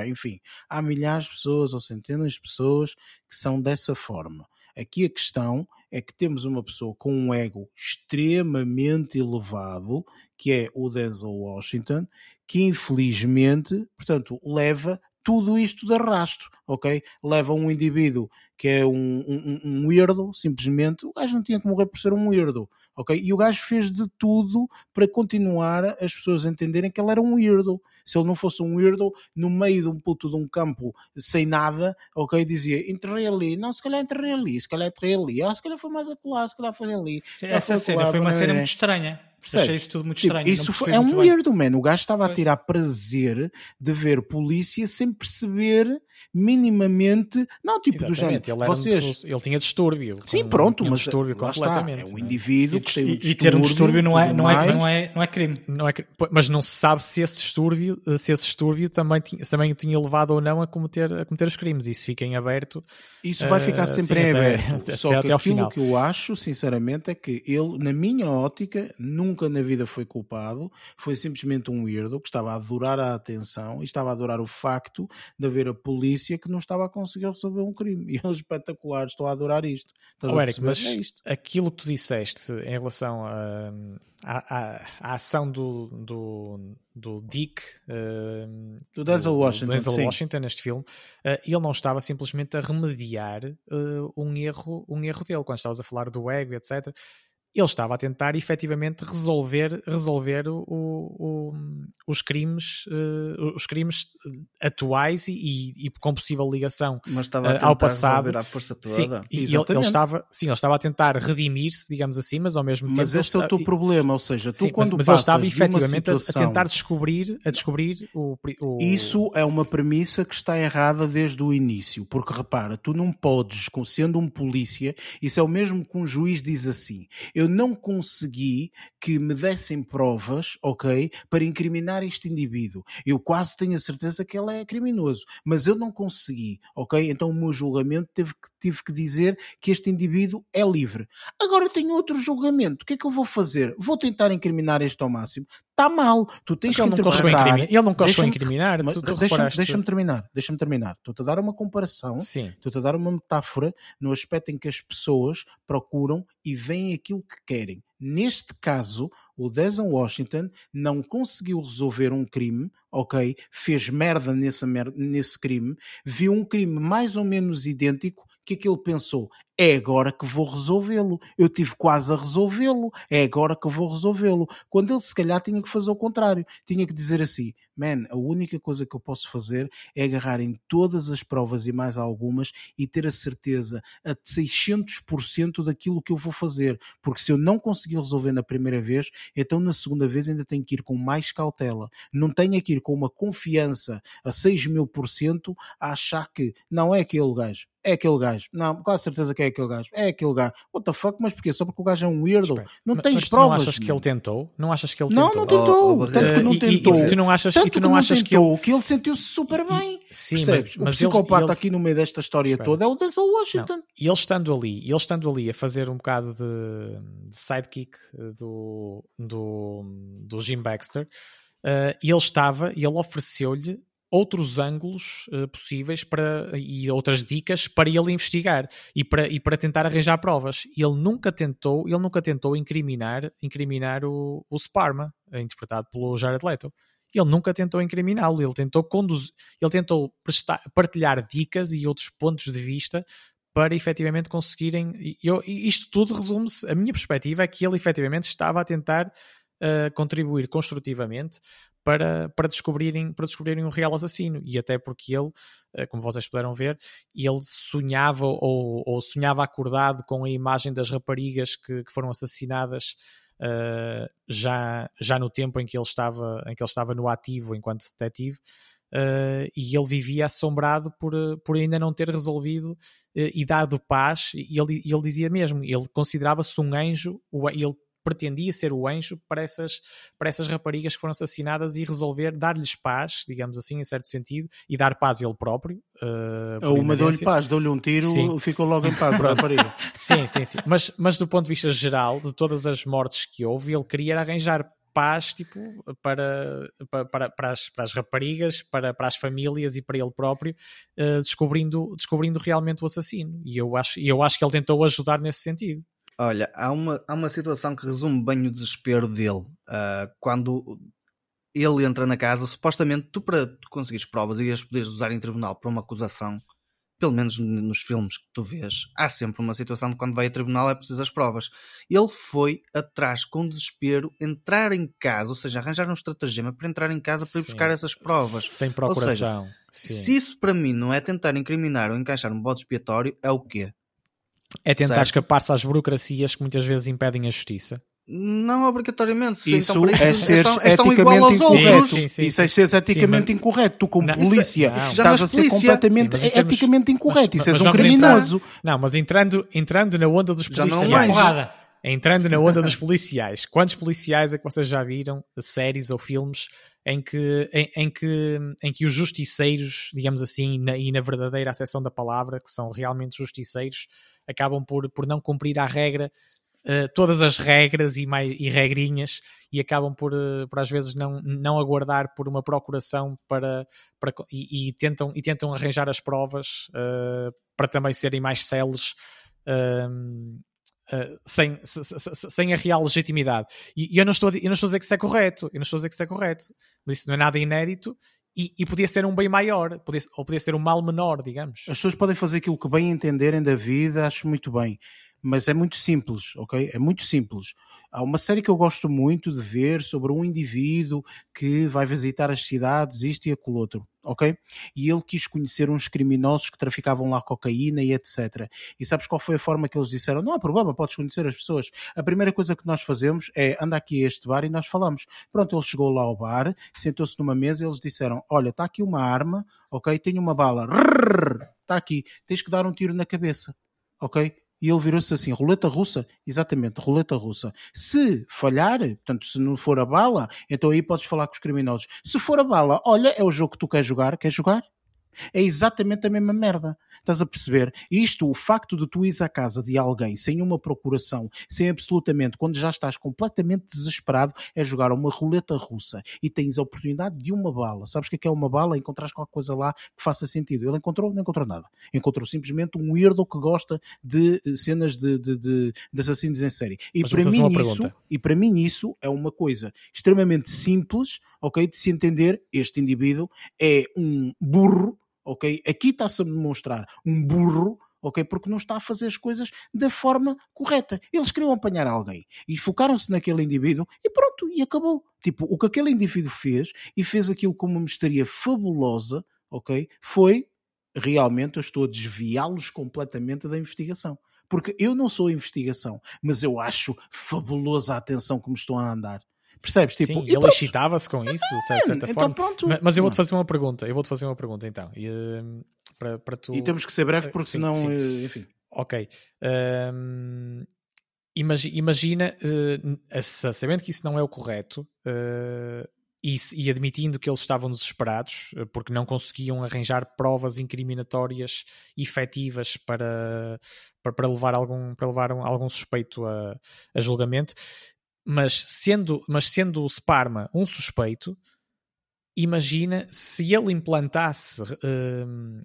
enfim. Há milhares de pessoas ou centenas de pessoas que são dessa forma. Aqui a questão é que temos uma pessoa com um ego extremamente elevado, que é o Denzel Washington, que infelizmente, portanto, leva tudo isto de arrasto, ok? Leva um indivíduo que é um, um, um weirdo, simplesmente, o gajo não tinha que morrer por ser um weirdo, ok? E o gajo fez de tudo para continuar as pessoas a entenderem que ele era um weirdo. Se ele não fosse um weirdo, no meio de um puto de um campo sem nada, ok? Dizia, enterrei ali, não, se calhar enterrei ali, se calhar enterrei ali, ah, se calhar foi mais acolá, se calhar foi ali. Essa cena foi uma cena muito estranha. Percebes? Achei isso tudo muito Tipo, estranho. isso não foi- é um bem. weirdo, man. O gajo estava a Pois. tirar prazer de ver polícia sem perceber minimamente. Não, tipo, do género. Exatamente, ele, um Vocês. pessoa- ele tinha distúrbio. Sim, com- pronto, um mas distúrbio lá está, completamente. é um não é? indivíduo que tem um E, e ter um distúrbio não é, não, é, não, é, não é crime. Não é mas não se sabe se esse distúrbio, se esse distúrbio também, tinha, também o tinha levado ou não a cometer, a cometer os crimes. Isso fica em aberto. Isso vai ficar Eh, sempre sim, em até- aberto. até- Só que até aquilo final. que eu acho, sinceramente, é que ele, na minha ótica, nunca na vida foi culpado. Foi simplesmente um weirdo que estava a adorar a atenção e estava a adorar o facto de haver a polícia que não estava a conseguir resolver um crime. E eles espetaculares, estou a adorar isto. Estás Oh, a Eric, mas é isto. aquilo que tu disseste em relação a- à à- à ação do, do, do Dick, eh, Do Denzel Washington, Denzel sim. Washington neste filme, eh, ele não estava simplesmente a remediar eh, um, erro, um erro dele. Quando estavas a falar do ego, etc., ele estava a tentar efetivamente resolver, resolver o, o- os crimes eh, os crimes atuais e, e- e com possível ligação Mas estava a Eh, tentar ao passado, resolver à força Sim, toda. e ele, ele estava, sim, ele estava a tentar redimir-se, digamos assim, mas ao mesmo Mas tempo. esse é o ele teu problema, ou seja, tu Sim, mas, quando mas ele passas estava efetivamente a- a, situação... tentar descobrir, a descobrir o, o- Isso é uma premissa que está errada desde o início, porque repara, tu não podes, sendo um polícia, isso é o mesmo que um juiz diz assim: eu não consegui que me dessem provas, ok, para incriminar este indivíduo. Eu quase tenho a certeza que ele é criminoso, mas eu não consegui, ok? Então o meu julgamento teve que, tive que dizer que este indivíduo é livre. Agora tenho outro julgamento, o que é que eu vou fazer? Vou tentar incriminar este ao máximo. Está mal, tu tens ele não conseguiu incriminar. Ele não conseguiu Deixa-me- incriminar. deixa-me terminar, deixa-me terminar. Estou-te a dar uma comparação, Sim, estou-te a dar uma metáfora no aspecto em que as pessoas procuram e veem aquilo que querem. Neste caso, o Denzel Washington não conseguiu resolver um crime, ok? Fez merda nesse, nesse crime, viu um crime mais ou menos idêntico que aquele pensou. É agora que vou resolvê-lo. Eu tive quase a resolvê-lo. É agora que vou resolvê-lo. Quando ele se calhar tinha que fazer o contrário. Tinha que dizer assim: Man, a única coisa que eu posso fazer é agarrar em todas as provas e mais algumas e ter a certeza a 600% daquilo que eu vou fazer. Porque se eu não conseguir resolver na primeira vez, então na segunda vez ainda tenho que ir com mais cautela. Não tenho que ir com uma confiança a 6 mil por cento a achar que não é aquele gajo. É aquele gajo. Não, com a certeza que é aquele gajo. É aquele gajo. What the fuck? Mas porquê? Só porque o gajo é um weirdo? Espera, Não mas- tens mas tu provas. Não achas que ele tentou? Não achas que ele Não, tentou? não tentou. Oh, oh, Tanto que não e- e- tentou. E, tu não achas e tu não achas que ele... que ele sentiu-se super bem. Sim, Percebes? mas, mas o psicopata ele, aqui no meio desta história Espera. toda é o Denzel Washington. Não. E ele estando ali, ele estando ali a fazer um bocado de, de sidekick eh, do, do, do Jim Baxter, eh, ele estava e ele ofereceu-lhe outros ângulos eh, possíveis para, e outras dicas para ele investigar e para, e para tentar arranjar provas. Ele nunca tentou, ele nunca tentou incriminar, incriminar o, o Sparma, interpretado pelo Jared Leto. Ele nunca tentou incriminá-lo, ele tentou conduzir, ele tentou prestar, partilhar dicas e outros pontos de vista para efetivamente conseguirem. Eu, isto tudo resume-se. A minha perspectiva é que ele efetivamente estava a tentar uh, contribuir construtivamente para, para, descobrirem, para descobrirem um real assassino. E até porque ele, uh, como vocês puderam ver, ele sonhava ou, ou sonhava acordado com a imagem das raparigas que, que foram assassinadas. Uh, já, já no tempo em que ele estava em que ele estava no ativo enquanto detetive uh, e ele vivia assombrado por, por ainda não ter resolvido uh, e dado paz e ele, ele dizia mesmo, ele considerava-se um anjo, ele pretendia ser o anjo para essas, para essas raparigas que foram assassinadas e resolver dar-lhes paz, digamos assim, em certo sentido, e dar paz a ele próprio. Uh, uma deu-lhe paz, deu-lhe um tiro, sim. ficou logo em paz para a rapariga. sim, sim, sim. Mas, mas do ponto de vista geral, de todas as mortes que houve, ele queria arranjar paz tipo, para, para, para, as, para as raparigas, para, para as famílias e para ele próprio, uh, descobrindo, descobrindo realmente o assassino. E eu acho, eu acho que ele tentou ajudar nesse sentido. Olha, há uma, há uma situação que resume bem o desespero dele. Uh, quando ele entra na casa, supostamente tu para tu conseguires provas e as poderes usar em tribunal para uma acusação, pelo menos nos filmes que tu vês, há sempre uma situação de quando vai a tribunal é preciso as provas. Ele foi atrás com desespero, entrar em casa, ou seja, arranjar um estratagema para entrar em casa para ir Sim. buscar essas provas. Sem procuração. Seja, se isso para mim não é tentar incriminar ou encaixar um bode expiatório, é o quê? É tentar escapar-se às burocracias que muitas vezes impedem a justiça. Não obrigatoriamente. Sim, isso então, para é ser estão, estão igual aos incorreto. outros. Sim, sim, isso é ser eticamente mas... incorreto. Tu, como Não, polícia, isso é- não. Estás a ser polícia. completamente Sim, termos- eticamente incorreto. mas- Isso és mas um criminoso. Não, mas entrando, entrando na onda dos Já não policiais. entrando na onda dos policiais. Quantos policiais é que vocês já viram, séries ou filmes, em que, em, em que, em que os justiceiros, digamos assim, na, e na verdadeira acessão da palavra, que são realmente justiceiros, acabam por, por não cumprir a regra, uh, todas as regras e, mais, e regrinhas, e acabam por, uh, por às vezes não, não aguardar por uma procuração para, para e, e tentam, e tentam arranjar as provas uh, para também serem mais celes. Uh, sem, sem a real legitimidade. E, e eu, não estou eu não estou a dizer que isso é correto, eu não estou a dizer que isso é correto, mas isso não é nada inédito e, e, podia ser um bem maior, podia, ou podia ser um mal menor, digamos. As pessoas podem fazer aquilo que bem entenderem da vida, acho muito bem, mas é muito simples, ok? É muito simples. Há uma série que eu gosto muito de ver sobre um indivíduo que vai visitar as cidades, isto e aquilo outro, ok? E ele quis conhecer uns criminosos que traficavam lá cocaína e etc. E sabes qual foi a forma que eles disseram? Não há problema, podes conhecer as pessoas. A primeira coisa que nós fazemos é andar aqui a este bar e nós falamos. Pronto, ele chegou lá ao bar, sentou-se numa mesa e eles disseram: Olha, está aqui uma arma, ok? Tenho uma bala, está aqui, tens que dar um tiro na cabeça, ok? E ele virou-se assim, roleta russa? Exatamente, roleta russa. Se falhar, portanto, se não for a bala, então aí podes falar com os criminosos. Se for a bala, olha, é o jogo que tu queres jogar, queres jogar? É exatamente a mesma merda. Estás a perceber? Isto, o facto de tu ires à casa de alguém sem uma procuração, sem absolutamente, quando já estás completamente desesperado, é jogar uma roleta russa e tens a oportunidade de uma bala. Sabes o que é uma bala? Encontrares qualquer coisa lá que faça sentido. Ele encontrou? Não encontrou nada. Encontrou simplesmente um weirdo que gosta de cenas de, de, de, de assassinos em série. E Mas para, mim, isso, e para mim isso é uma coisa extremamente simples, ok? De se entender, este indivíduo é um burro ok? Aqui está-se a demonstrar um burro, ok? Porque não está a fazer as coisas da forma correta. Eles queriam apanhar alguém e focaram-se naquele indivíduo e pronto, e acabou. Tipo, o que aquele indivíduo fez e fez aquilo com uma misteria fabulosa, ok? Foi realmente, eu estou a desviá-los completamente da investigação. Porque eu não sou investigação, mas eu acho fabulosa a atenção que me estão a andar. Percebes? Tipo, Sim, e ele excitava-se com isso, de certa então forma. pronto. Ma- Mas eu vou-te fazer uma pergunta. Eu vou-te fazer uma pergunta então. E, hum, para, para tu... E temos que ser breve porque Sim, senão, sim. eh, enfim. Ok. Imagi- imagina, eh, a- sabendo que isso não é o correto, eh, e, e, admitindo que eles estavam desesperados eh, porque não conseguiam arranjar provas incriminatórias efetivas para, para, para levar algum, para levar um, algum suspeito a, a, julgamento, mas sendo, mas sendo o Sparma um suspeito, imagina se ele implantasse. Uh,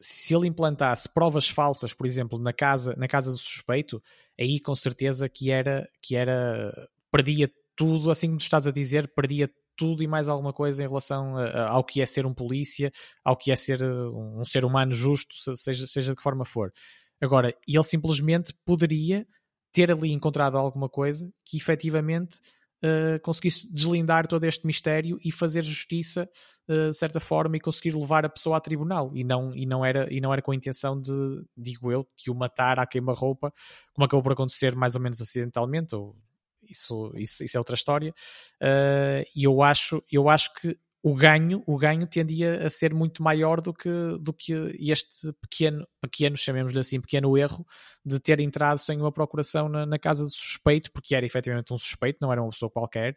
se ele implantasse provas falsas, por exemplo, na casa, na casa do suspeito, aí com certeza que era, que era perdia tudo, assim como estás a dizer, perdia tudo e mais alguma coisa em relação a, a, ao que é ser um polícia, ao que é ser um ser humano justo, seja, seja de que forma for. Agora, ele simplesmente poderia ter ali encontrado alguma coisa que efetivamente uh, conseguisse deslindar todo este mistério e fazer justiça uh, de certa forma e conseguir levar a pessoa a tribunal e não, e não, era, e não era com a intenção de, digo eu, de o matar à queima-roupa, como acabou por acontecer mais ou menos acidentalmente ou isso, isso, isso é outra história. Uh, e eu acho, eu acho que o ganho, o ganho tendia a ser muito maior do que, do que este pequeno, pequeno, chamemos-lhe assim, pequeno erro de ter entrado sem uma procuração na, na, casa do suspeito, porque era efetivamente um suspeito, não era uma pessoa qualquer.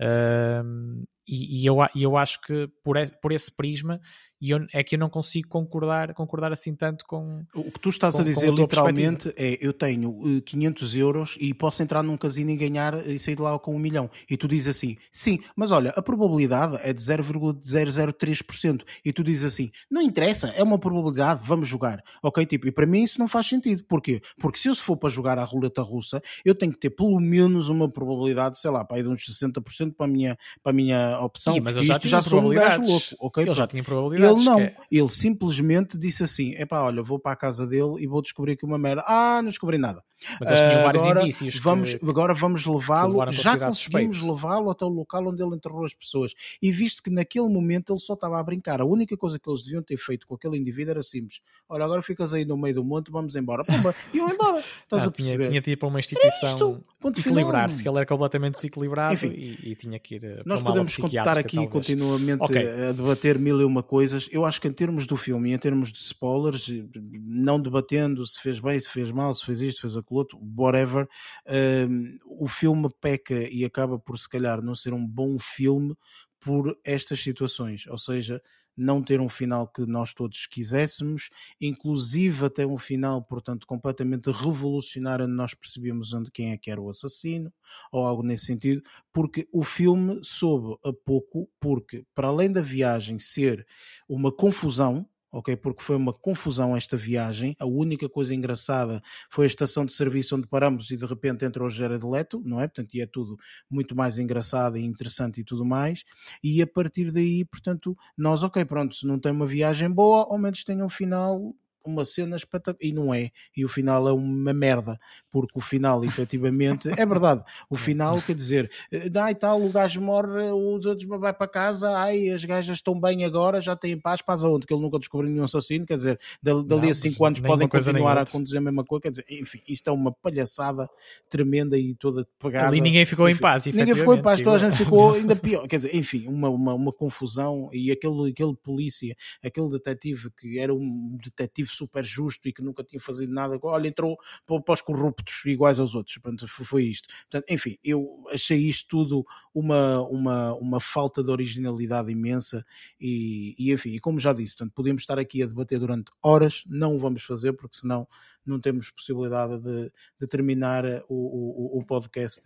Uh, e, e, eu, eu acho que por, por esse prisma e eu, é que eu não consigo concordar, concordar assim tanto com. O que tu estás com, a dizer a literalmente é: eu tenho 500 eh, euros e posso entrar num casino e ganhar e sair de lá com um milhão. E tu dizes assim: sim, mas olha, a probabilidade é de 0,003%. E tu dizes assim: não interessa, é uma probabilidade, vamos jogar. Ok? Tipo, e para mim isso não faz sentido. Porquê? Porque se eu for para jogar a roleta russa, eu tenho que ter pelo menos uma probabilidade, sei lá, para ir de uns 60% para a minha, para a minha opção. Sim, mas eu já Isto já sou um louco. Ok? Eu já tinha probabilidade ele não, é... ele simplesmente disse assim: é pá, olha, vou para a casa dele e vou descobrir aqui uma merda. Ah, não descobri nada. Mas eles tinham vários agora, indícios. Vamos, que, agora vamos levá-lo, já conseguimos levá-lo até o local onde ele enterrou as pessoas. E visto que naquele momento ele só estava a brincar, a única coisa que eles deviam ter feito com aquele indivíduo era simples: olha, agora ficas aí no meio do monte, vamos embora. Pumba, e eu embora. Estás ah, a perceber? Tinha, tinha de ir para uma instituição equilibrar-se, que ele era completamente desequilibrado Enfim, e, e, tinha que ir. Eh, nós podemos estar aqui talvez. continuamente okay. a debater mil e uma coisas. Eu acho que em termos do filme e em termos de spoilers, não debatendo se fez bem, se fez mal, se fez isto, fez aquilo outro, whatever, uh, o filme peca e acaba por se calhar não ser um bom filme por estas situações, ou seja, não ter um final que nós todos quiséssemos, inclusive até um final, portanto, completamente revolucionário, onde nós percebemos onde quem é que era o assassino, ou algo nesse sentido, porque o filme soube a pouco, porque para além da viagem ser uma confusão, ok? Porque foi uma confusão esta viagem. A única coisa engraçada foi a estação de serviço onde paramos e de repente entrou o Jared Leto, não é? Portanto, e é tudo muito mais engraçado e interessante e tudo mais. E a partir daí, portanto, nós, ok, pronto, se não tem uma viagem boa, ao menos tem um final uma cena espetacular e não é, e o final é uma merda, porque o final efetivamente é verdade, o final quer dizer, eh, e tal, o gajo morre, os outros vai para casa, ai, as gajas estão bem agora, já têm paz, paz aonde? Que ele nunca descobriu nenhum assassino, quer dizer, dali, dali a 5 anos podem continuar a acontecer a mesma coisa, quer dizer, enfim, isto é uma palhaçada tremenda e toda pegada. Ali ninguém ficou enfim, em paz, ninguém ficou em paz, toda a gente ficou ainda pior, quer dizer, enfim, uma, uma, uma confusão e aquele, aquele polícia, aquele detetive que era um detetive super justo e que nunca tinha fazido nada, olha, entrou para os corruptos iguais aos outros. Portanto, foi isto. Portanto, enfim, eu achei isto tudo uma, uma, uma falta de originalidade imensa e, e enfim, e como já disse, portanto, podemos estar aqui a debater durante horas, não o vamos fazer porque senão não temos possibilidade de, de terminar o, o, o podcast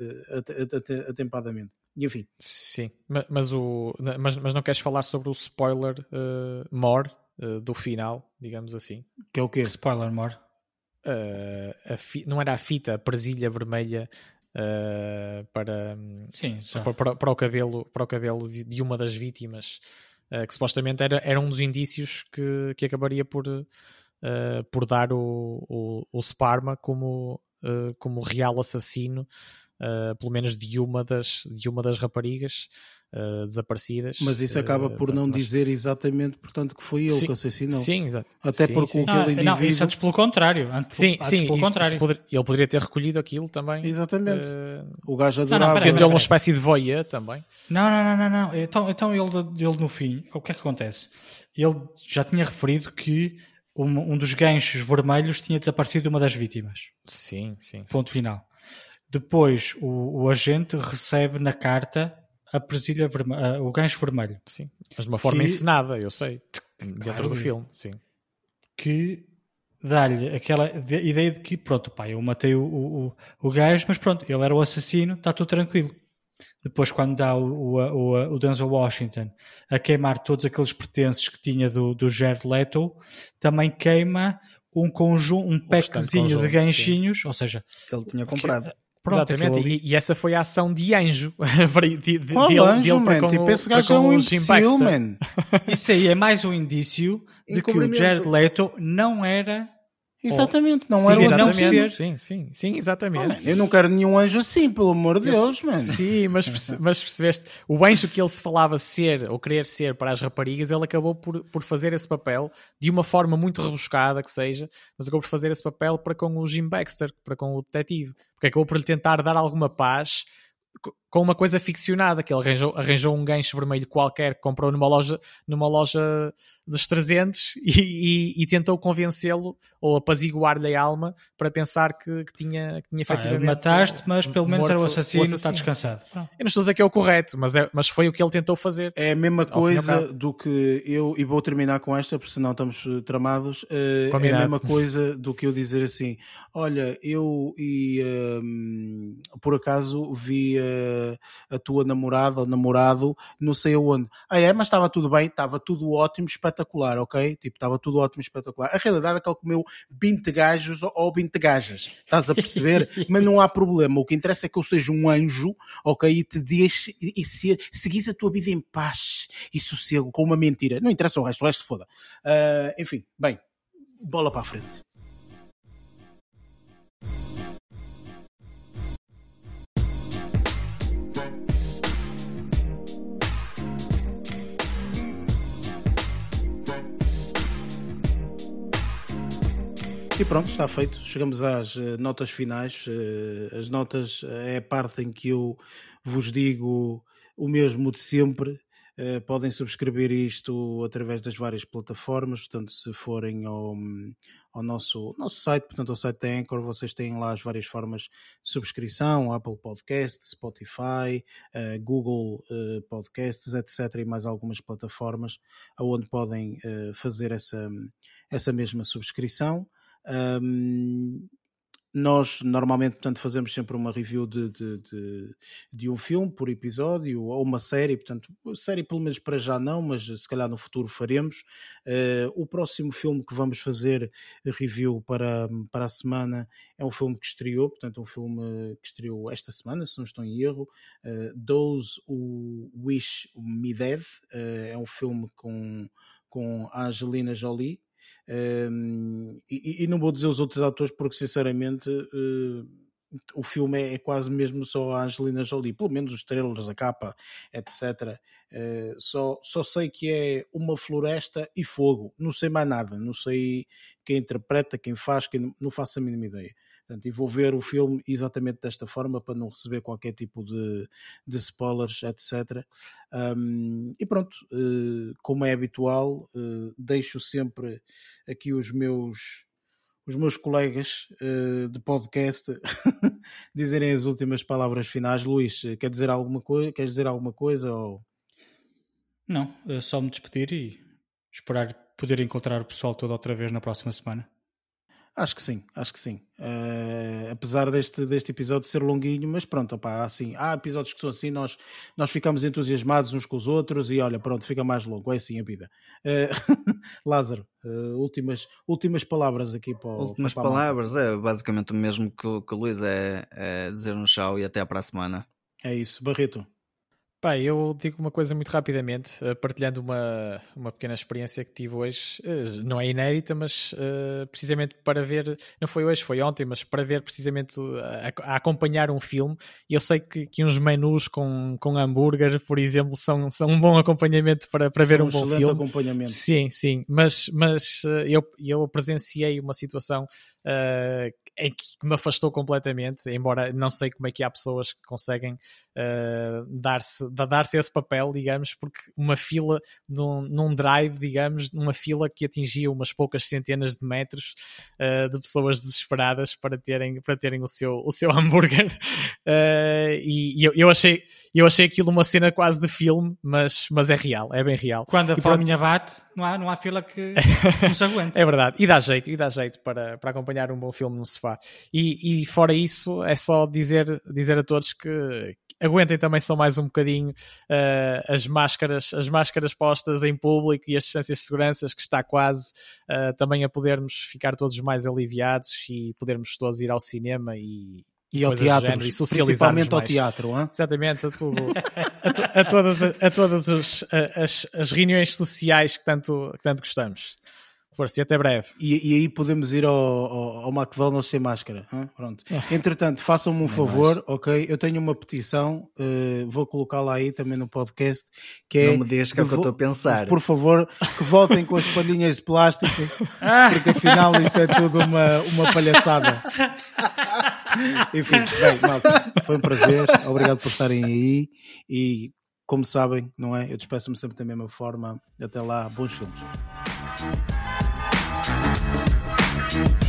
atempadamente. E enfim. Sim, mas, o, mas, mas não queres falar sobre o spoiler uh, more uh, do final, digamos assim. Que é o quê? Spoiler more. Uh, não era a fita, a presilha vermelha uh, para, Sim, para, para, para, o cabelo, para o cabelo de, de uma das vítimas, uh, que supostamente era, era um dos indícios que, que acabaria por, por dar o, o, o Sparma como, como real assassino, pelo menos de uma das, de uma das raparigas uh, desaparecidas. Mas isso acaba por uh, não mas... dizer exatamente, portanto, que foi ele sim, que assassinou. Sim, exato. Até sim, porque sim. aquele ah, indivíduo... Não, isso antes pelo contrário. Antes, sim, antes sim, pelo isso, contrário. Poder... ele poderia ter recolhido aquilo também. Exatamente. Uh... O gajo adorava. Não, não, Sendo ele uma espécie de voyeur também. Não, não, não, não. não. Então, então ele, ele no fim, o que é que acontece? Ele já tinha referido que um, um dos ganchos vermelhos tinha desaparecido de uma das vítimas. Sim, sim. Ponto final. Depois, o, o agente recebe na carta a presilha vermelha, o gancho vermelho. Sim, mas de uma forma Que- encenada, eu sei, dentro Claro. do filme, sim. que dá-lhe aquela de- ideia de que, pronto, pá, eu matei o, o, o- o gajo, mas pronto, ele era o assassino, está tudo tranquilo. Depois, quando dá o, o, o, o Denzel Washington a queimar todos aqueles pertences que tinha do, do Jared Leto, também queima um conjunto, um packzinho de ganchinhos, ou seja, Que ele tinha comprado. Pronto, Exatamente, ali- e, e essa foi a ação de anjo. para- de, de, Qual dele- anjo, dele para man? com Tipo, o- esse gajo é com um imbecil, man. isso aí é mais um indício de que o. Jared Leto não era Exatamente, não Sim, era o não assassino. ser- Exatamente, sim, sim, sim, Oh, exatamente. man, Eu não quero nenhum anjo assim, pelo amor de Eu Deus, mano. Sim, mas, mas percebeste, o anjo que ele se falava ser ou querer ser para as raparigas, ele acabou por, por fazer esse papel de uma forma muito rebuscada que seja, mas acabou por fazer esse papel para com o Jim Baxter, para com o detetive, porque acabou por lhe tentar dar alguma paz com uma coisa ficcionada, que ele arranjou, arranjou um gancho vermelho qualquer que comprou numa loja, numa loja dos 300 e, e- e tentou convencê-lo ou apaziguar-lhe a alma para pensar que, que tinha, que tinha efetivamente mataste, mas pelo menos era o morto assassino, está descansado. Eu não estou a dizer que é o correto, mas, é, mas foi o que ele tentou fazer. É a mesma coisa do que eu, e vou terminar com esta, porque senão estamos eh, tramados. eh, é a mesma coisa do que eu dizer assim: olha, eu e ehm, por acaso vi eh, a tua namorada ou namorado, não sei aonde. Ah, é, mas estava tudo bem, estava tudo ótimo, espetacular, ok? Tipo, estava tudo ótimo, espetacular. A realidade é que ele comeu 20 gajos ou- ou 20 gajas, estás a perceber? mas não há problema. O que interessa é que eu seja um anjo, ok? E te deixe e, se, seguis a tua vida em paz e sossego com uma mentira. Não interessa o resto, o resto foda. Ah, enfim, bem, bola para a frente. E pronto, está feito. Chegamos às eh, notas finais. Eh, as notas eh, é a parte em que eu vos digo o mesmo de sempre. Podem subscrever isto através das várias plataformas. Portanto, se forem ao, ao nosso, nosso site, portanto, ao site da Anchor, vocês têm lá as várias formas de subscrição: Apple Podcasts, Spotify, Google Podcasts, etc. E mais algumas plataformas onde podem fazer essa, essa mesma subscrição. Um, nós normalmente portanto, fazemos sempre uma review de, de, de, de, um filme por episódio ou uma série, portanto, série pelo menos para já não, mas se calhar no futuro faremos. Uh, o próximo filme que vamos fazer review para, para a semana é um filme que estreou, portanto, um filme que estreou esta semana, se não estou em erro, uh, Those Who Wish Me Dead, uh, é um filme com, com a Angelina Jolie. Um, e, e, não vou dizer os outros atores porque sinceramente uh, o filme é, é, quase mesmo só a Angelina Jolie, pelo menos os trailers, a capa, etc. Uh, só, só sei que é uma floresta e fogo, não sei mais nada, não sei quem interpreta, quem faz, quem, não faço a mínima ideia. Portanto, e vou ver o filme exatamente desta forma para não receber qualquer tipo de, de spoilers, etc. Um, e pronto, uh, como é habitual, uh, deixo sempre aqui os meus os meus colegas uh, de podcast dizerem as últimas palavras finais. Luís, quer dizer alguma coisa? Queres dizer alguma coisa? Ou... Não, é só me despedir e esperar poder encontrar o pessoal todo outra vez na próxima semana. Acho que sim, acho que sim. Uh, apesar deste, deste episódio ser longuinho, mas pronto, opá, assim, há episódios que são assim, nós, nós ficamos entusiasmados uns com os outros e olha, pronto, fica mais longo, é assim a vida. Uh, Lázaro, uh, últimas, últimas palavras aqui para o Últimas para palavras, é basicamente o mesmo que, que o Luís é, é dizer um tchau e até para a semana. É isso, Barreto. Pá, eu digo uma coisa muito rapidamente, uh, partilhando uma, uma pequena experiência que tive hoje, uh, não é inédita, mas uh, precisamente para ver, não foi hoje, foi ontem, mas para ver precisamente a, a acompanhar um filme, e eu sei que, que, uns menus com, com hambúrguer, por exemplo, são, são um bom acompanhamento para, para ver um um bom excelente filme. acompanhamento. Sim, sim, mas, mas eu, eu presenciei uma situação em que me afastou completamente, embora não sei como é que há pessoas que conseguem uh, dar-se dar esse papel, digamos, porque uma fila num, num, drive, digamos, numa fila que atingia umas poucas centenas de metros uh, de pessoas desesperadas para terem, para terem o, seu, o seu hambúrguer. Uh, e, eu, eu, achei, eu achei aquilo uma cena quase de filme, mas, mas é real, é bem real. Quando a fominha bate, não há, não há fila que não se aguenta. É verdade, e dá jeito, e dá jeito para, para acompanhar um bom filme no sofá. E, e fora isso, é só dizer, dizer a todos que aguentem também só mais um bocadinho uh, as máscaras as máscaras postas em público e as distâncias de segurança que está quase uh, também a podermos ficar todos mais aliviados e podermos todos ir ao cinema e, e ao teatro, e principalmente ao teatro, hein? exatamente, a tudo, a, to, a, todas, a, a todas as, as, as, reuniões sociais que tanto, que tanto gostamos. Força, e até breve. E, e, aí podemos ir ao, ao, ao McDonald's sem máscara. Hein? Pronto. É. Entretanto, façam-me um favor, mais. ok? Eu tenho uma petição, uh, vou colocá-la aí também no podcast. Que é Não me digas que é o que eu estou a pensar. Por favor, que voltem com as palhinhas de plástico, porque afinal isto é tudo uma, uma palhaçada. Enfim, bem, malta, foi um prazer. Obrigado por estarem aí e como sabem, não é? Eu despeço-me sempre da mesma forma. Até lá, bons filmes. Música